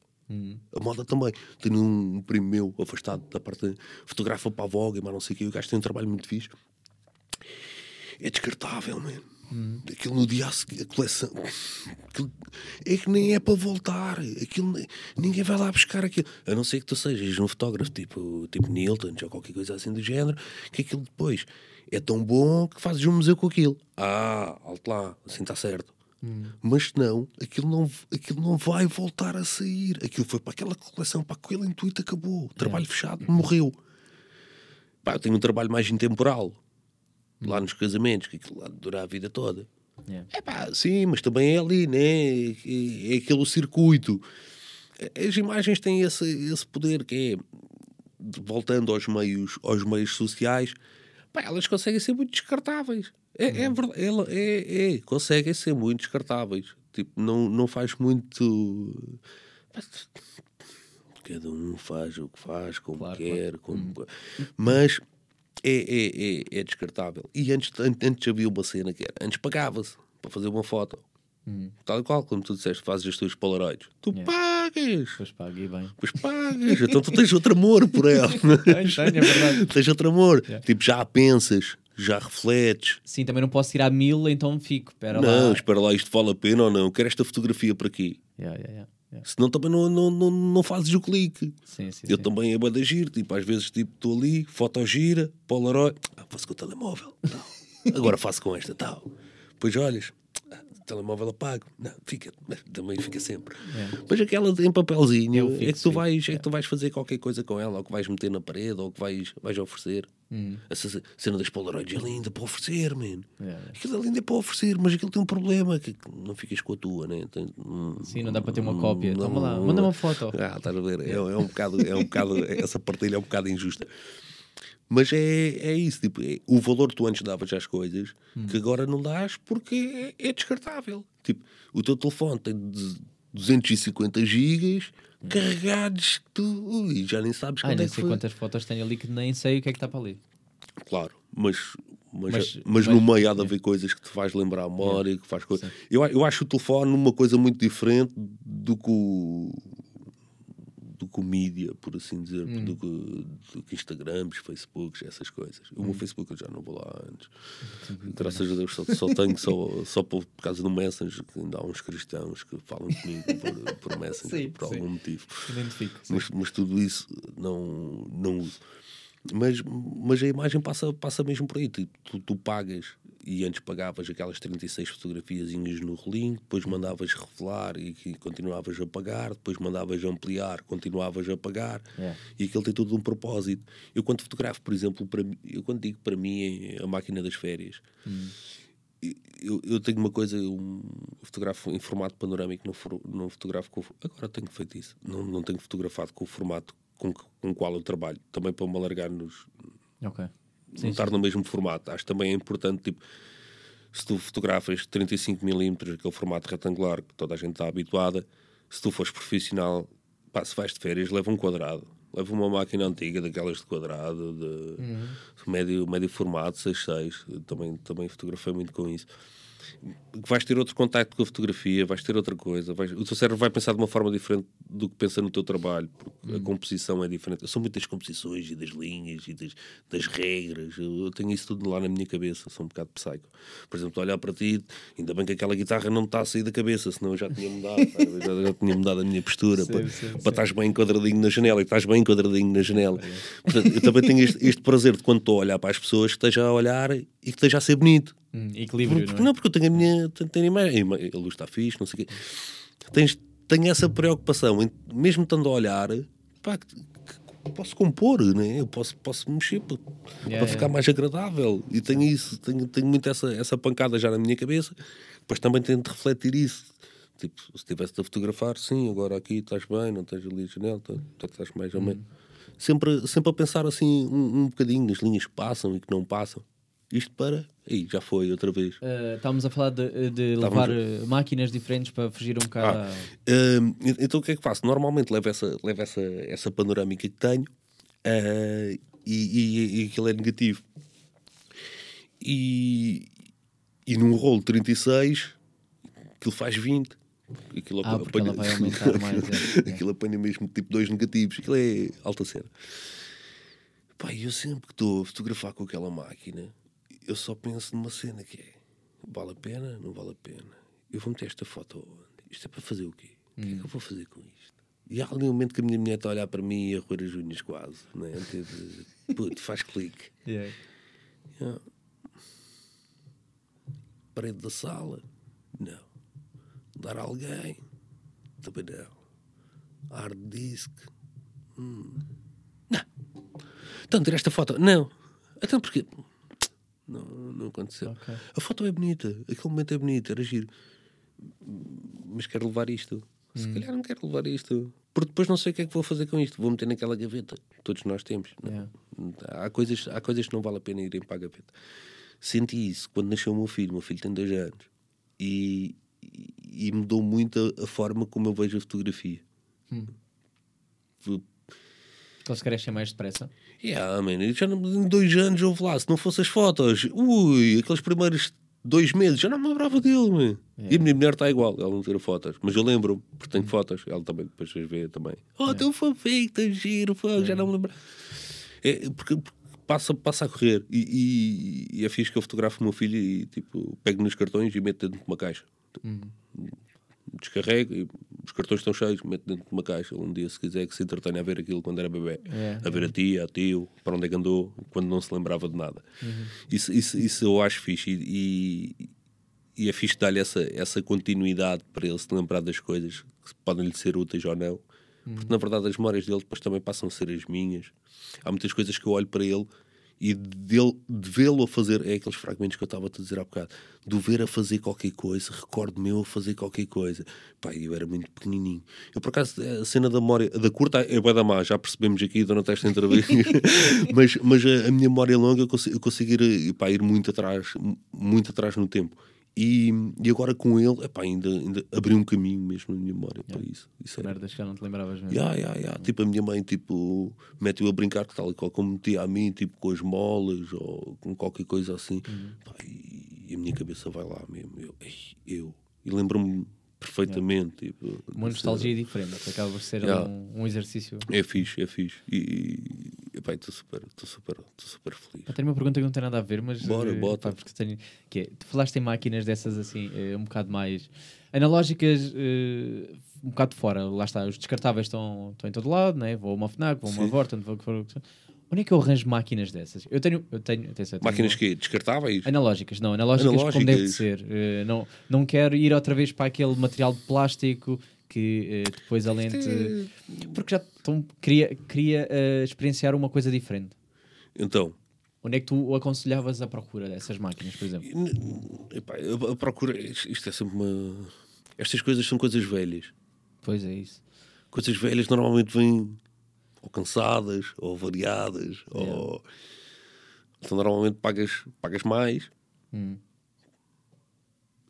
A moda também. Tenho um primo meu afastado da parte. fotografa para a Vogue, mas não sei o que. O gajo tem um trabalho muito fixe. É descartável, mano. Aquilo no dia a seguir, a coleção. aquilo- é que nem é para voltar. Aquilo, ninguém vai lá buscar aquilo. A não ser que tu sejas um fotógrafo tipo, tipo Nilton ou qualquer coisa assim do género, que aquilo depois é tão bom que fazes um museu com aquilo. Ah, alto lá, assim está certo. Mas não, aquilo não, aquilo não vai voltar a sair. Aquilo foi para aquela coleção, para aquele intuito acabou. Trabalho fechado, morreu. Pá, eu tenho um trabalho mais intemporal. Lá nos casamentos, que aquilo lá dura a vida toda. Yeah. É pá, sim, mas também é ali, né? É, é aquele circuito. As imagens têm esse, esse poder que é, voltando aos meios, aos meios sociais, pá, elas conseguem ser muito descartáveis. É, é verdade, ela, é, é, conseguem ser muito descartáveis. Tipo, não, não faz muito. Cada um faz o que faz, como Claro, quer, como... mas é, é, é, é descartável. E antes, an- antes havia uma cena que era, antes pagava-se para fazer uma foto. Tal e qual, como tu disseste, fazes as tuas polaroids. Tu Yeah. pagas! Depois paguei bem. Pois pagas, então tu tens outro amor por ela. Tenho, tenho, é verdade. tens outro amor. Yeah. Tipo, já pensas, já refletes. Sim, também não posso tirar mil, então fico. Espera não, lá. espera lá, isto vale a pena ou não? Quero esta fotografia para aqui. Yeah, yeah, yeah, yeah. Senão também não, não, não, não fazes o clique. Sim, sim. Eu sim. também é bué de agir, tipo, às vezes tipo, estou ali, foto gira, Polaroid, ah, faço com o telemóvel, agora faço com esta, tal. Depois olhas, ah, telemóvel apago, não, fica, mas também fica sempre. É. Mas aquela em papelzinho é que tu vais, é que tu vais fazer qualquer coisa com ela, ou que vais meter na parede, ou que vais, vais oferecer. Hum. Essa cena das Polaroids é linda para oferecer, man. Yeah. Aquilo é lindo é para oferecer, mas aquilo tem um problema, que não ficas com a tua, né? Tem- hum, Sim, não dá para ter uma cópia. não- Toma lá, manda uma foto. ah, estás a ver? É, é um bocado, é um bocado, essa partilha é um bocado injusta. Mas é, é isso, tipo, é o valor que tu antes davas às coisas que agora não dás porque é, é descartável. Tipo, o teu telefone tem de- 250 gigas carregados que tu ui, já nem sabes Ai, quando nem é que sei foi. quantas fotos tenho ali que nem sei o que é que está para ali. Claro, mas Mas, Mas- mas, no meio há de haver coisas que te faz lembrar a memória, que faz coisas. Eu, eu acho o telefone uma coisa muito diferente do que o. do que o mídia, por assim dizer, Hum. do, que, do que Instagrams, Facebooks, essas coisas. O Hum. meu Facebook eu já não vou lá antes. Graças a Deus só, só tenho só, só por, por causa do Messenger, que ainda há uns cristãos que falam comigo por, por Messenger, Sim, por sim. algum motivo. Identifico. Mas, mas tudo isso não, não uso. Mas, mas a imagem passa, passa mesmo por aí. Tu, tu, tu pagas e antes pagavas aquelas 36 fotografiazinhas no relinho, depois mandavas revelar e, e continuavas a pagar, depois mandavas ampliar, continuavas a pagar. Yeah. E aquilo tem tudo um propósito. Eu quando fotografo, por exemplo, para, mim- eu quando digo para mim é a máquina das férias, eu, eu tenho uma coisa, eu fotografo em formato panorâmico, não, for- não fotografo com. Agora tenho feito isso. Não, não tenho fotografado com o formato com, com o qual eu trabalho. Também para me alargar nos. Ok. não Sim, estar no mesmo formato. Acho também é importante, tipo, se tu fotografas 35mm, aquele formato retangular que toda a gente está habituada, se tu fores profissional, pá, se vais de férias, leva um quadrado. Leva uma máquina antiga, daquelas de quadrado, de médio, médio formato, 6.6. Eu Também, também fotografei muito com isso. Vais ter outro contacto com a fotografia, vais ter outra coisa. vais- o teu cérebro vai pensar de uma forma diferente do que pensa no teu trabalho, porque a composição é diferente. Eu sou muito das composições e das linhas e das, das regras. Eu, eu tenho isso tudo lá na minha cabeça, sou um bocado psycho. Por exemplo, olhar para ti, ainda bem que aquela guitarra não me está a sair da cabeça, senão eu já tinha mudado, tá? Já, já tinha mudado a minha postura Sim, para, sim, para estás bem enquadradinho na janela e estás bem enquadradinho na janela. Portanto, eu também tenho este, este prazer de quando estou a olhar para as pessoas esteja a olhar e que esteja a ser bonito. Hum, equilíbrio, Porque, não não, é? porque eu tenho a minha tenho, a, imagem, a luz está fixe, não sei o quê. Tens, tenho essa preocupação, mesmo estando a olhar, pá, que, que posso compor, né? eu posso, posso mexer para, para yeah. ficar mais agradável. E tenho isso, tenho, tenho muito essa, essa pancada já na minha cabeça. Depois também tento refletir isso. Tipo, se estivesse a fotografar, sim, agora aqui estás bem, não tens ali a janela, tá- estás mais ou menos. Sempre, sempre a pensar assim um, um bocadinho nas linhas que passam e que não passam. Isto para. Aí, já foi outra vez. Uh, estávamos a falar de, de Estávamos levar a- uh, máquinas diferentes para fugir um bocado Ah, à- Hum, então o que é que faço? Normalmente levo essa, levo essa, essa panorâmica que tenho ah, e, e, e aquilo é negativo. E, e num rolo 36 aquilo faz 20. Aquilo Ah, porque ela mais, é, é. aquilo apanha mesmo tipo dois negativos. Aquilo é alta cena. Pá, eu sempre que estou a fotografar com aquela máquina, eu só penso numa cena que é vale a pena, não vale a pena. Eu vou meter esta foto onde? Isto é para fazer o quê? O que é que eu vou fazer com isto? E há ali um momento que a minha mulher está a olhar para mim e a roer as unhas quase, né? Tipo, Puto, faz clique. Yeah. Ah. Parede da sala? Não. Dar a alguém? Também não. Hard disk? Hum. Não. Então, tirar esta foto? Não. Então, porquê? Não, não aconteceu. Ok. A foto é bonita, aquele momento é bonito, era giro. Mas quero levar isto. Se calhar não quero levar isto. Porque depois não sei o que é que vou fazer com isto. Vou meter naquela gaveta. Todos nós temos. não é? Yeah. Há, coisas, há coisas que não vale a pena irem para a gaveta. Senti isso quando nasceu o meu filho. O meu filho tem dois anos. E, e- mudou muito a, a forma como eu vejo a fotografia. Foi- Eles crescem mais depressa. Yeah, man, já não, em dois anos houve lá, se não fossem as fotos, ui, aqueles primeiros dois meses, já não me lembrava dele, man. E a minha mulher está igual, ela não tira fotos, mas eu lembro, porque tenho fotos, ela também depois vocês vê também. Oh, teu fofinho, teu giro, pô, já não me lembro. É, porque, porque passa, passa a correr e, e, e é fixe que eu fotografo o meu filho e tipo, pego nos cartões e meto dentro de uma caixa. Descarrego e os cartões estão cheios, meto dentro de uma caixa. Um dia, se quiser, que se entretenha a ver aquilo quando era bebê, É, a ver a tia, a tio, para onde é que andou, quando não se lembrava de nada. Isso, isso, isso eu acho fixe e, e, e é fixe dar-lhe essa, essa continuidade para ele se lembrar das coisas que podem lhe ser úteis ou não. Porque na verdade as memórias dele depois também passam a ser as minhas. Há muitas coisas que eu olho para ele e dele, de vê-lo a fazer, é aqueles fragmentos que eu estava a te dizer há bocado, de o ver a fazer qualquer coisa, recordo-me eu a fazer qualquer coisa. Pá, eu era muito pequenininho. Eu, por acaso, a cena da memória, da curta é bué da má, já percebemos aqui durante esta entrevista, mas, mas a, a minha memória longa eu consigo, eu consigo ir, pá, ir muito atrás, muito atrás no tempo. E, e agora com ele, epá, ainda, ainda abri um caminho mesmo na minha memória para isso. isso é, Merdas que já não te lembravas mesmo. Ya, ya, ya. Tipo, a minha mãe, tipo, mete-o a brincar, tal e qual como metia a mim, tipo, com as molas ou com qualquer coisa assim. Uhum. Pá, e a minha cabeça vai lá mesmo. Eu, eu. E lembro-me perfeitamente. Tipo, Uma nostalgia diferente, que acaba por ser Yeah. um, um exercício. É fixe, é fixe. E, epá, estou super, estou super, estou super feliz. Eu tenho uma pergunta que não tem nada a ver, mas. Bora, eh, bota. pá, porque tenho, que é, tu falaste em máquinas dessas assim, eh, um bocado mais analógicas, eh, um bocado fora. Lá está, os descartáveis estão, estão em todo lado, né? vou a uma FNAC, vou a uma Sim. Vorten, vou for. Onde é que eu arranjo máquinas dessas? Eu tenho. Eu tenho, atenção, eu tenho Máquinas que descartáveis? Analógicas, não, analógicas, como Analógicas. deve de ser. Eh, não, não quero ir outra vez para aquele material de plástico que eh, depois a lente. Porque já estão, queria, queria eh, experienciar uma coisa diferente. Então, Onde é que tu o aconselhavas a procura dessas máquinas, por exemplo? epá, a, procura, isto isto é sempre uma. Estas coisas são coisas velhas. Pois é isso. coisas velhas normalmente vêm ou cansadas, ou variadas, ou então normalmente pagas, pagas mais Hum.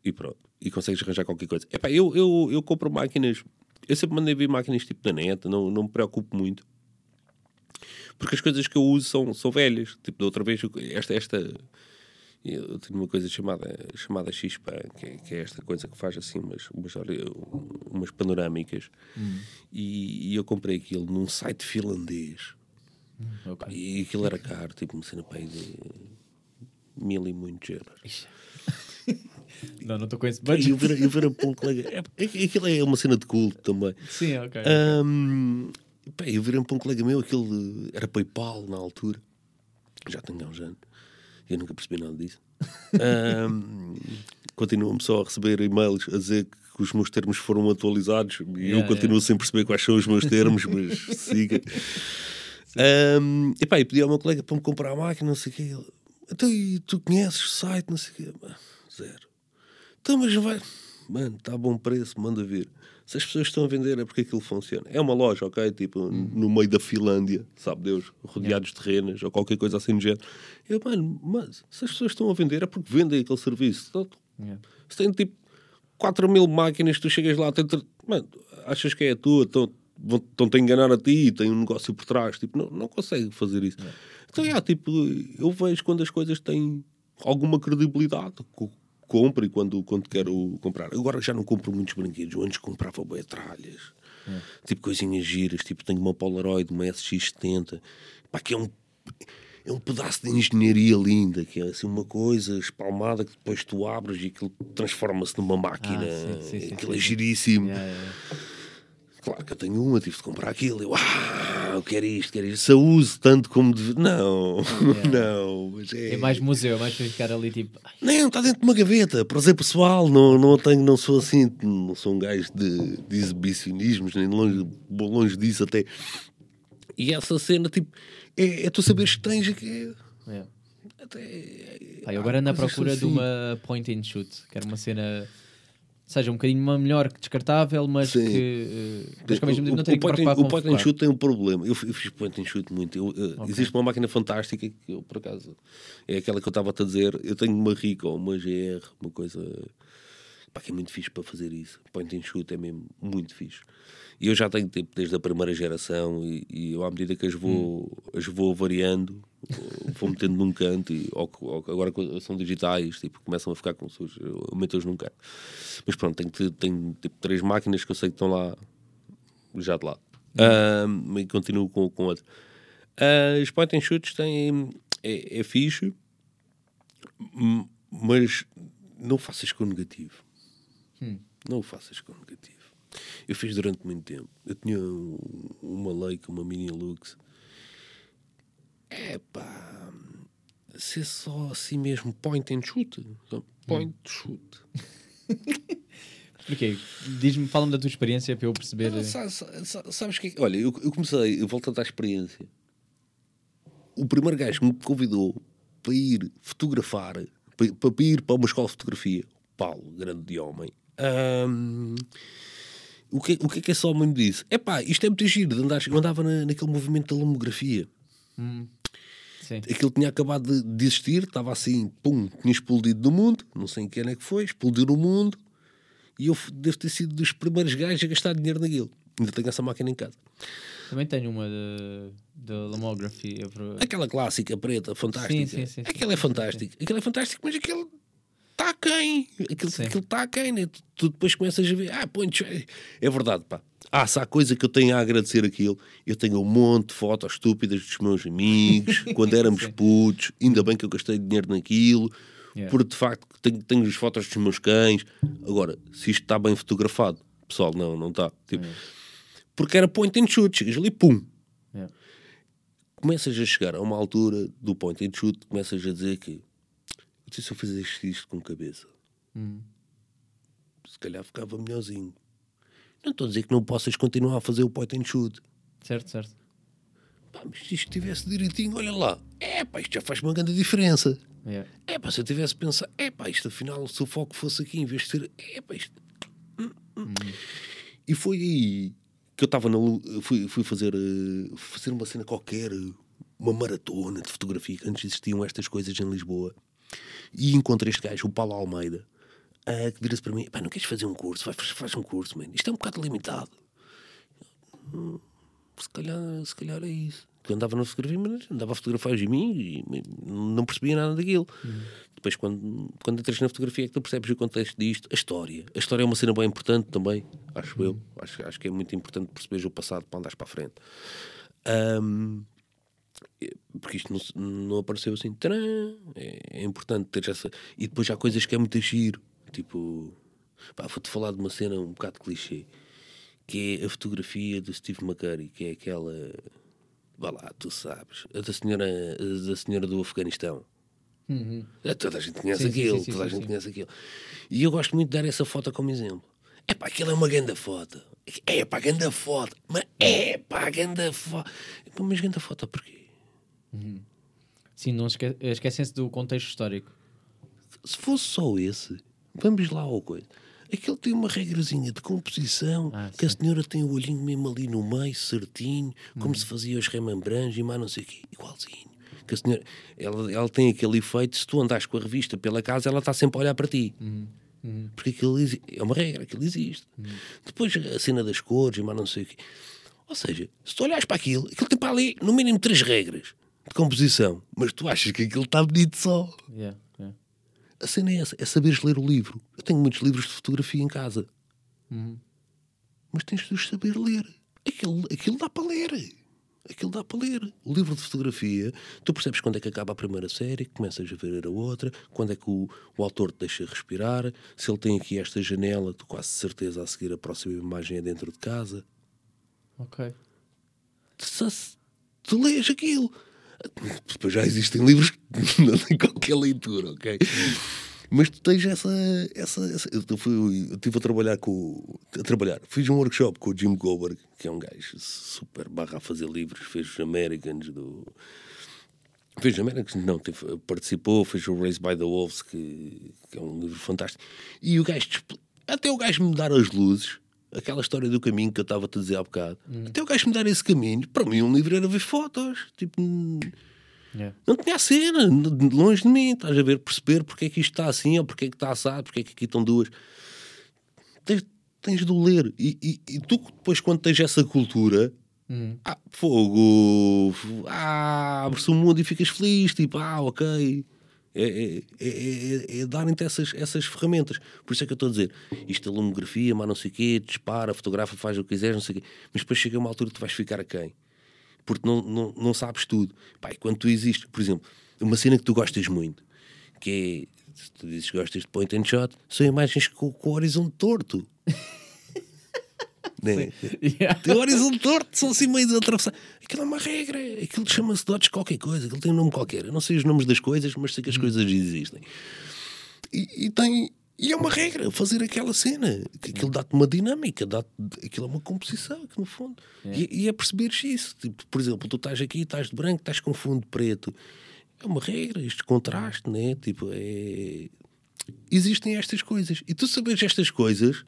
e pronto. E consegues arranjar qualquer coisa. Epá, eu, eu, eu compro máquinas, eu sempre mandei vir máquinas tipo da net, não, não me preocupo muito. Porque as coisas que eu uso são, são velhas. Tipo, da outra vez, esta, esta eu tenho uma coisa chamada, chamada X-Pan, que, é- que é esta coisa que faz assim umas, umas, umas panorâmicas. E, e eu comprei aquilo num site finlandês. Ok. E aquilo era caro, tipo uma cena para aí de mil e muitos euros. Não, não estou com esse E budget. eu vira, eu vira para um colega. É, é- aquilo é uma cena de culto também. Sim, ok. Ahm, pá, eu virei para um colega meu, aquilo era PayPal na altura. Já tenho há uns anos. Eu nunca percebi nada disso. Ahm, Continuo-me só a receber e-mails a dizer que os meus termos foram atualizados e eu Yeah, continuo sem perceber quais são os meus termos, mas siga. Um, e pá, e pedi ao meu colega para me comprar a máquina, não sei o quê. Ele, então, e tu conheces o site, não sei o quê? Zero. Então, mas vai. Mano, está a bom preço, manda vir. Se as pessoas estão a vender é porque aquilo funciona. É uma loja, ok? Tipo, no meio da Finlândia, sabe Deus, rodeados de renas ou qualquer coisa assim do género. Eu, mano, mas se as pessoas estão a vender é porque vendem aquele serviço. Então, Yeah. se tem tipo 4 mil máquinas, tu chegas lá, tem, tre- mano, achas que é a tua, vão- estão-te a enganar a ti e tem um negócio por trás, tipo, não, não consegue fazer isso. Então, yeah, tipo, eu vejo quando as coisas têm alguma credibilidade, compro e quando, quando quero comprar. Agora já não compro muitos brinquedos, antes comprava bem tralhas, tipo coisinhas giras, tipo, tenho uma Polaroid, uma SX70, pá, que é um é um pedaço de engenharia linda, que é assim uma coisa espalmada que depois tu abres e aquilo transforma-se numa máquina. Ah, sim, sim, sim, aquilo é sim. giríssimo. Yeah, yeah. Claro que eu tenho uma, tive de comprar aquilo. Eu, ah, eu quero isto, quero isto. Se a uso tanto como deve... Não, não. Mas é... É mais museu, é mais para ficar ali tipo. ai, Não, está dentro de uma gaveta. Prazer pessoal, não, não tenho, não sou assim, não sou um gajo de, de exibicionismos, nem longe, longe disso até. E essa cena, tipo, é, é tu saberes que tens, é que é. Até, eu agora ando à procura de assim. uma point and shoot, que era uma cena. Seja um bocadinho melhor que descartável, mas Sim. que. eh, mas que ao mesmo tempo não tem que preocupar com o point and shoot tem um problema. Eu, eu fiz point and shoot muito. Eu, eh, Existe uma máquina fantástica que eu, por acaso, é aquela que eu estava a dizer. Eu tenho uma Rica ou uma GR, uma coisa pá, que é muito fixe para fazer isso. Point and shoot é mesmo muito fixe. E eu já tenho tempo desde a primeira geração e, e eu, à medida que as vou, Hum. as vou variando, vou metendo num canto e ou, ou- agora são digitais, tipo, começam a ficar com suas, eu meto-os num canto. Mas pronto, tenho, te- tenho tipo, três máquinas que eu sei que estão lá já de lado. Ahm, e continuo com, com outra. As point and shoots têm. É, é fixe, mas não faças com negativo. Não o faças com negativo. Eu fiz durante muito tempo. Eu tinha um- uma Leica, uma Mini Lux. É pá. Ser só assim mesmo point and shoot. Point shoot. Porquê? Diz-me, fala-me da tua experiência para eu perceber. Ah, sa- sa- sa- sabes que Olha, eu, eu comecei, volto à experiência. O primeiro gajo que me convidou para ir fotografar, para, para ir para uma escola de fotografia, Paulo, grande homem. Ahm, o, que, o que é que esse homem me disse? É pá, isto é muito giro. de andar- Eu andava na, naquele movimento da lomografia. Sim, Sim. Aquilo tinha acabado de, de existir, estava assim, pum, tinha explodido do mundo, não sei em que ano é que foi, explodiu no mundo, e eu devo ter sido dos primeiros gajos a gastar dinheiro naquilo. Ainda tenho essa máquina em casa. Também tenho uma de, de Lomography. pro- Aquela clássica preta, fantástica. Sim, sim, sim. Aquilo é fantástico. Aquilo é fantástico, mas aquilo está quem? Aquilo está quem, né? Tu, tu depois começas a ver, ah, põe É verdade, pá. Ah, se há coisa que eu tenho a agradecer aquilo, eu tenho um monte de fotos estúpidas dos meus amigos, quando éramos Sim. putos, ainda bem que eu gastei dinheiro naquilo, Yeah. porque de facto tenho, tenho as fotos dos meus cães. Agora, se isto está bem fotografado, pessoal, não, não está. Tipo, Porque era point and shoot, chegas ali, pum, Yeah. começas a chegar a uma altura do point and shoot, começas a dizer que "E se eu fizesse isto com cabeça, Hum. se calhar ficava melhorzinho. Não estou a dizer que não possas continuar a fazer o point and shoot. Certo, certo. Pá, mas se isto estivesse direitinho, olha lá. É pá, isto já faz uma grande diferença. Yeah. É pá, se eu tivesse pensado, é pá, isto afinal, se o foco fosse aqui, em vez de ser, é pá, isto. Hum, hum. E foi aí que eu estava na. Fui, fui fazer, eh, fazer uma cena qualquer, uma maratona de fotografia, que antes existiam estas coisas em Lisboa. E encontrei este gajo, o Paulo Almeida, eh, que vira-se para mim: pá, não queres fazer um curso? Vai, faz um curso, mano. Isto é um bocado limitado. Hum, se calhar, se calhar é isso. Eu andava na fotografia, mas andava a fotografar os mim e não percebia nada daquilo. Depois, quando, quando entras na fotografia, é que tu percebes o contexto disto, a história. A história é uma cena bem importante também, acho eu. Acho, acho que é muito importante perceberes o passado para andares para a frente. É- porque isto não, não apareceu assim. Tcharam! É, é importante ter essa. E depois há coisas que é muito giro. Tipo, pá, vou-te falar de uma cena um bocado clichê que é a fotografia do Steve McCurry, que é aquela. Vá lá, tu sabes, a da senhora, a da senhora do Afeganistão. É, Toda a gente conhece Uhum. Sim, aquilo, sim, sim, toda a gente conhece aquilo. E eu gosto muito de dar essa foto como exemplo. É pá, aquilo é uma grande foto. É pá, grande foto. Mas é pá, grande foto. Mas grande foto porquê? Sim, não esque esquecem-se do contexto histórico. Se fosse só esse, vamos lá ao coisa. Aquele tem uma regrazinha de composição, Ah, que a senhora tem o olhinho mesmo ali no meio, certinho, como se fazia os remembrantes e mais não sei o quê, igualzinho. Que a senhora, ela, ela tem aquele efeito, se tu andares com a revista pela casa, ela está sempre a olhar para ti. Porque aquilo é uma regra, aquilo existe. Depois a cena das cores e mais não sei o quê. Ou seja, se tu olhares para aquilo, aquilo tem para ali no mínimo três regras de composição, mas tu achas que aquilo está bonito só. Yeah, yeah. A cena é essa, é saberes ler o livro. Eu tenho muitos livros de fotografia em casa. Mas tens de os saber ler. Aquilo, aquilo dá para ler. Aquilo dá para ler. O livro de fotografia, tu percebes quando é que acaba a primeira série, começas a ver a outra, quando é que o, o autor te deixa respirar, se ele tem aqui esta janela, tu quase certeza a seguir a próxima imagem é dentro de casa. Ok. Tu, tu lês aquilo. Depois já existem livros que não têm qualquer leitura, ok? Mas tu tens essa. essa, essa- eu, estive a trabalhar com. A trabalhar. Fiz um workshop com o Jim Goldberg, que é um gajo super barra a fazer livros, fez os Americans do. Fez os Americans, não, teve- participou, fez o Raised by the Wolves, que, que é um livro fantástico. E o gajo, até o gajo me dar as luzes, aquela história do caminho que eu estava a te dizer há bocado, até o gajo me dar esse caminho, para mim um livro era ver fotos, tipo, Yeah. não tinha a cena, longe de mim, estás a ver, perceber porque é que isto está assim, ou porque é que está assado, porque é que aqui estão duas. Tens, tens de o ler. E, e, e tu, depois, quando tens essa cultura, ah, fogo, ah, abre-se o mundo e ficas feliz, tipo, ah, ok. É, é, é, é, é darem-te essas, essas ferramentas. Por isso é que eu estou a dizer, isto é lumografia, mas não sei o quê, dispara, fotografa, faz o que quiseres, não sei o quê. Mas depois chega uma altura que tu vais ficar a quem? porque não, não, não sabes tudo. Pai, quando tu existes, por exemplo, uma cena que tu gostas muito, que é, se tu dizes que gostas de point and shot, são imagens com, com o horizonte torto. né? Yeah. Tem o horizonte torto, são assim meio de atravessar. Aquilo é uma regra, aquilo chama-se dotes qualquer coisa, aquilo tem um nome qualquer. Eu não sei os nomes das coisas, mas sei que as coisas existem. E, e tem. E é uma regra fazer aquela cena. Que aquilo dá-te uma dinâmica, dá aquilo é uma composição, que no fundo. E, e é perceberes isso. Tipo, por exemplo, tu estás aqui, estás de branco, estás com fundo preto. É uma regra, este contraste, né? Tipo, é. Existem estas coisas. E tu saberes estas coisas,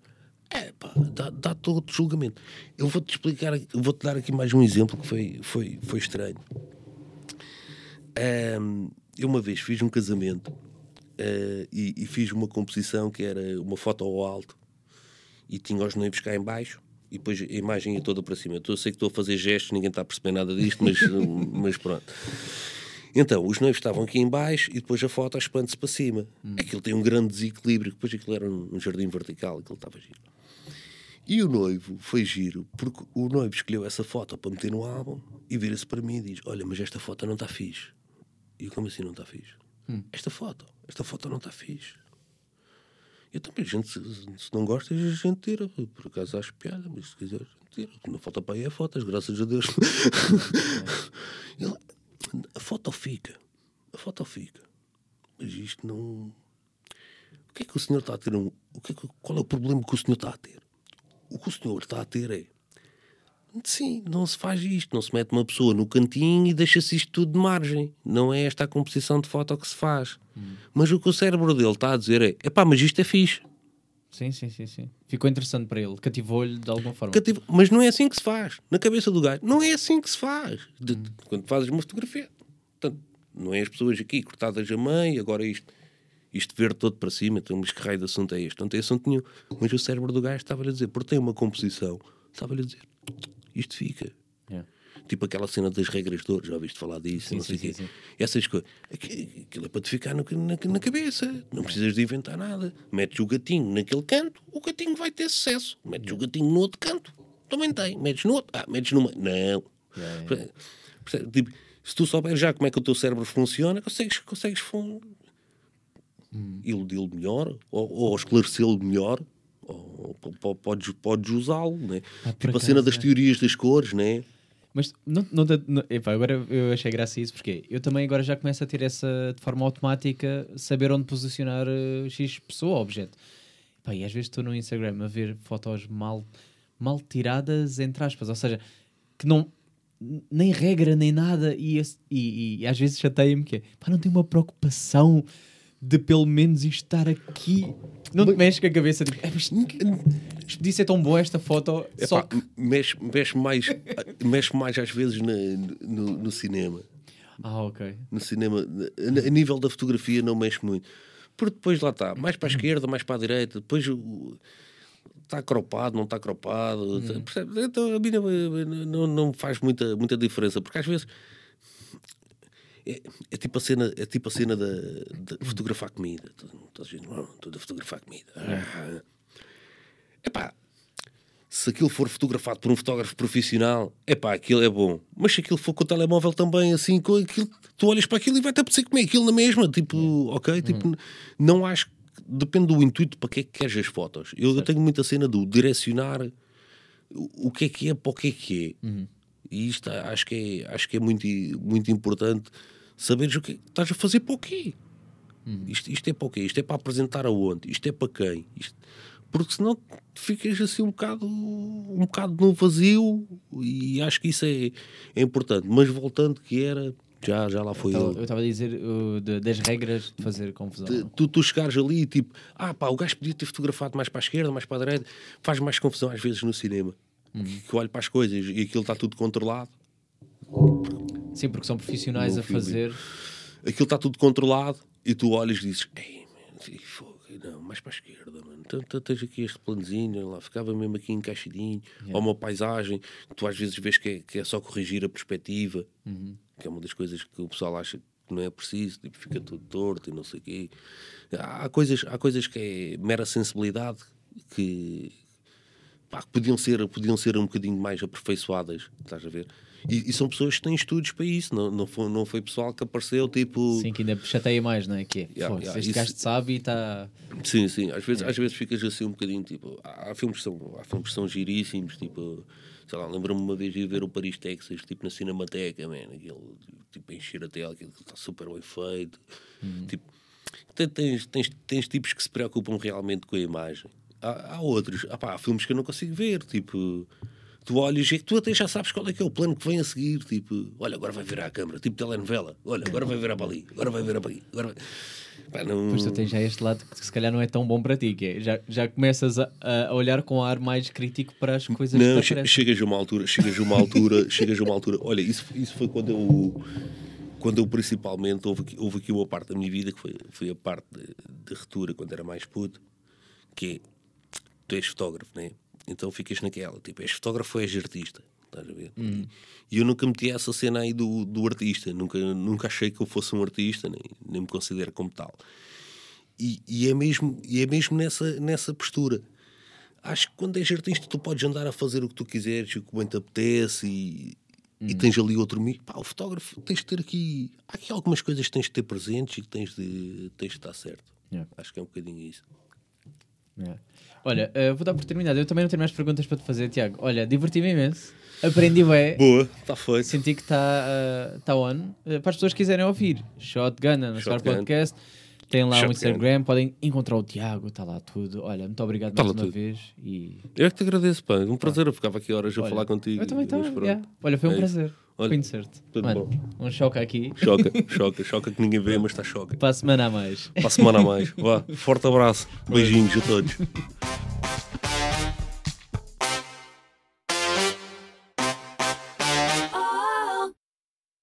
é pá, dá, dá todo o julgamento. Eu vou-te explicar, vou-te dar aqui mais um exemplo que foi, foi, foi estranho. Ahm, eu uma vez fiz um casamento ah, e, e fiz uma composição que era uma foto ao alto e tinha os noivos cá em baixo e depois a imagem ia toda para cima. Eu sei que estou a fazer gestos, ninguém está a perceber nada disto, mas, mas pronto. Então, os noivos estavam aqui em baixo e depois a foto expande-se para cima. Aquilo tem um grande desequilíbrio, depois aquilo era um, um jardim vertical, aquilo estava giro. E o noivo foi giro, porque o noivo escolheu essa foto para meter no álbum e vira-se para mim e diz: Olha, mas esta foto não está fixe. E eu, como assim não está fixe? Esta foto, esta foto não está fixe. Eu também, gente, se, não gosta, a gente tira. Por acaso acho piada, mas se quiser, tira. Não falta para aí é fotos, graças a Deus. Ele, a foto fica. A foto fica. Mas isto não. O que é que o senhor está a ter? O que é que- Qual é o problema que o senhor está a ter? O que o senhor está a ter é. Sim, não se faz isto, não se mete uma pessoa no cantinho e deixa-se isto tudo de margem. Não é esta a composição de foto que se faz. Mas o que o cérebro dele está a dizer é: epá, mas isto é fixe. Sim, sim, sim, sim. Ficou interessante para ele, cativou-lhe de alguma forma. Cativo- Mas não é assim que se faz. Na cabeça do gajo, não é assim que se faz. De- de- quando fazes uma fotografia, portanto, não é as pessoas aqui cortadas a mãe, agora isto, isto verde todo para cima, então, mas que raio de assunto é este? Não tem assunto nenhum. Mas o cérebro do gajo estava-lhe a dizer, porque tem uma composição, estava-lhe a dizer, isto fica. Yeah. Tipo aquela cena das regras de ouro, já ouviste falar disso, Sim, não sei o quê. sim. Essas coisas. Aqui- Aquilo é para te ficar no- na, na cabeça. Não precisas de inventar nada. Metes o gatinho naquele canto, o gatinho vai ter sucesso. Metes o gatinho no outro canto, também tem. Metes no outro, ah, metes meio. Não. Percebe? Percebe? Tipo, se tu souberes já como é que o teu cérebro funciona, consegues, consegues fun- iludi-lo melhor ou, ou esclarecê-lo melhor. Ou, po- podes, podes usá-lo, né? Ah, tipo a acaso, cena das é. teorias das cores, né? Mas não, não, não- epá, agora eu achei graça a isso porque eu também agora já começo a ter essa de forma automática saber onde posicionar eh, X pessoa ou objeto. Epá, e às vezes estou no Instagram a ver fotos mal, mal tiradas, entre aspas, ou seja, que não nem regra nem nada, e, esse- e, e às vezes chateia-me que é pá, não tenho uma preocupação de pelo menos isto estar aqui. Não te mexe com a cabeça, tipo, "É, isto, podia ser tão bom esta foto, só Epá, que. mexe, mexe, mais, mexe mais às vezes na- no, no cinema. Ah, ok. No cinema, a, a nível da fotografia, não mexe muito. Porque depois lá está, mais para a esquerda, mais para a direita, depois está cropado, não está cropado. percebe? Então a mim não, não, não faz muita, muita diferença, porque às vezes é, é tipo a cena, é tipo a cena da, de fotografar comida. Toda a gente, "Oh, estou a fotografar comida. Ah. Epá, se aquilo for fotografado por um fotógrafo profissional, epá, aquilo é bom. Mas se aquilo for com o telemóvel também, assim, com aquilo, tu olhas para aquilo e vai-te apetecer comer aquilo na mesma. Tipo, ok? Tipo, não acho depende do intuito para que é que queres as fotos. Eu, eu tenho muita cena do direcionar o, o que é que é para o que é que é. E isto acho que é, acho que é muito, muito importante saberes o que é que estás a fazer para o quê. Isto, isto é para o quê? Isto é para apresentar aonde? Isto é para quem? Isto- Porque senão ficas assim um bocado, um bocado no vazio e acho que isso é, é importante. Mas voltando que era, já, já lá foi eu estava a dizer uh, de- das regras de fazer confusão. Te- tu, tu chegares ali e tipo, ah pá, o gajo podia ter fotografado mais para a esquerda, mais para a direita, faz mais confusão às vezes no cinema. Uhum. Que, que olho para as coisas e aquilo está tudo controlado. Sim, porque são profissionais a fazer. Aquilo está tudo controlado e tu olhas e dizes, ei, man, fi- fogo, não, mais para a esquerda, mano. Então, então tens aqui este planozinho, lá ficava mesmo aqui encaixadinho, ou uma paisagem, que tu às vezes vês que é, que é só corrigir a perspectiva, que é uma das coisas que o pessoal acha que não é preciso, tipo, fica tudo torto e não sei o quê. Há coisas, há coisas que é mera sensibilidade que, pá, podiam ser, podiam ser um bocadinho mais aperfeiçoadas, estás a ver? E, e são pessoas que têm estudos para isso, não, não, foi, não foi pessoal que apareceu tipo. Sim, que ainda chateia mais, não é? Que é, Yeah, "Fogo, yeah, este isso- gajo sabe e está. Sim, sim, às vezes, às vezes ficas assim um bocadinho tipo. Há, filmes que são, há filmes que são giríssimos, tipo. Sei lá, lembro-me uma vez de ir ver o Paris, Texas, tipo na Cinemateca, man, aquele, tipo, a encher até aquilo que está super bem feito. Tipo, te- tens, tens, tens tipos que se preocupam realmente com a imagem. Há, há outros, ah pá, há filmes que eu não consigo ver, tipo. Tu olhas e tu até já sabes qual é que é o plano que vem a seguir. Tipo, olha, agora vai virar a câmara, tipo telenovela. Olha, agora vai virar para ali, agora vai virar para ali. Agora vai... Pá, não... Depois tu tens já este lado que se calhar não é tão bom para ti, que é, já, já começas a, a olhar com ar mais crítico para as coisas Não, que che- chegas a uma altura, chegas a uma altura, chegas a uma altura. Olha, isso, isso foi quando eu quando eu principalmente, houve aqui, houve aqui uma parte da minha vida que foi, foi a parte de, de retura, quando era mais puto, que é, tu és fotógrafo, né? Então ficas naquela, tipo, és fotógrafo ou és artista? Estás a ver? E eu nunca meti essa cena aí do, do artista, nunca, nunca achei que eu fosse um artista, nem, nem me considero como tal. E, e é mesmo, e é mesmo nessa, nessa postura. Acho que quando és artista, tu podes andar a fazer o que tu quiseres, e o que bem te apetece, e, e tens ali outro amigo. Pá, o fotógrafo tens de ter aqui. Há aqui algumas coisas que tens de ter presentes e que tens de, tens de estar certo. Yeah. Acho que é um bocadinho isso. Yeah. Olha, eh, vou dar por terminado. Eu também não tenho mais perguntas para te fazer, Tiago. Olha, diverti-me imenso. Aprendi bem. Boa, está feito. Senti que está tá on. Eh, para as pessoas que quiserem ouvir, Shotgun, Star Shotgun. Podcast. Tem lá o Shotgun. Instagram, podem encontrar o Tiago, está lá tudo. Olha, muito obrigado Tá mais uma tudo. vez. E... Eu é que te agradeço, pá. Um prazer. Eu ficava aqui horas a Olha, falar contigo. Eu também estava. yeah. Olha, foi um É prazer conhecer-te. Mano, um choque aqui. Choca, choca, choca que ninguém vê, mas está choca. Para a semana a mais. Para a semana a mais. Vá, forte abraço. Beijinhos a todos.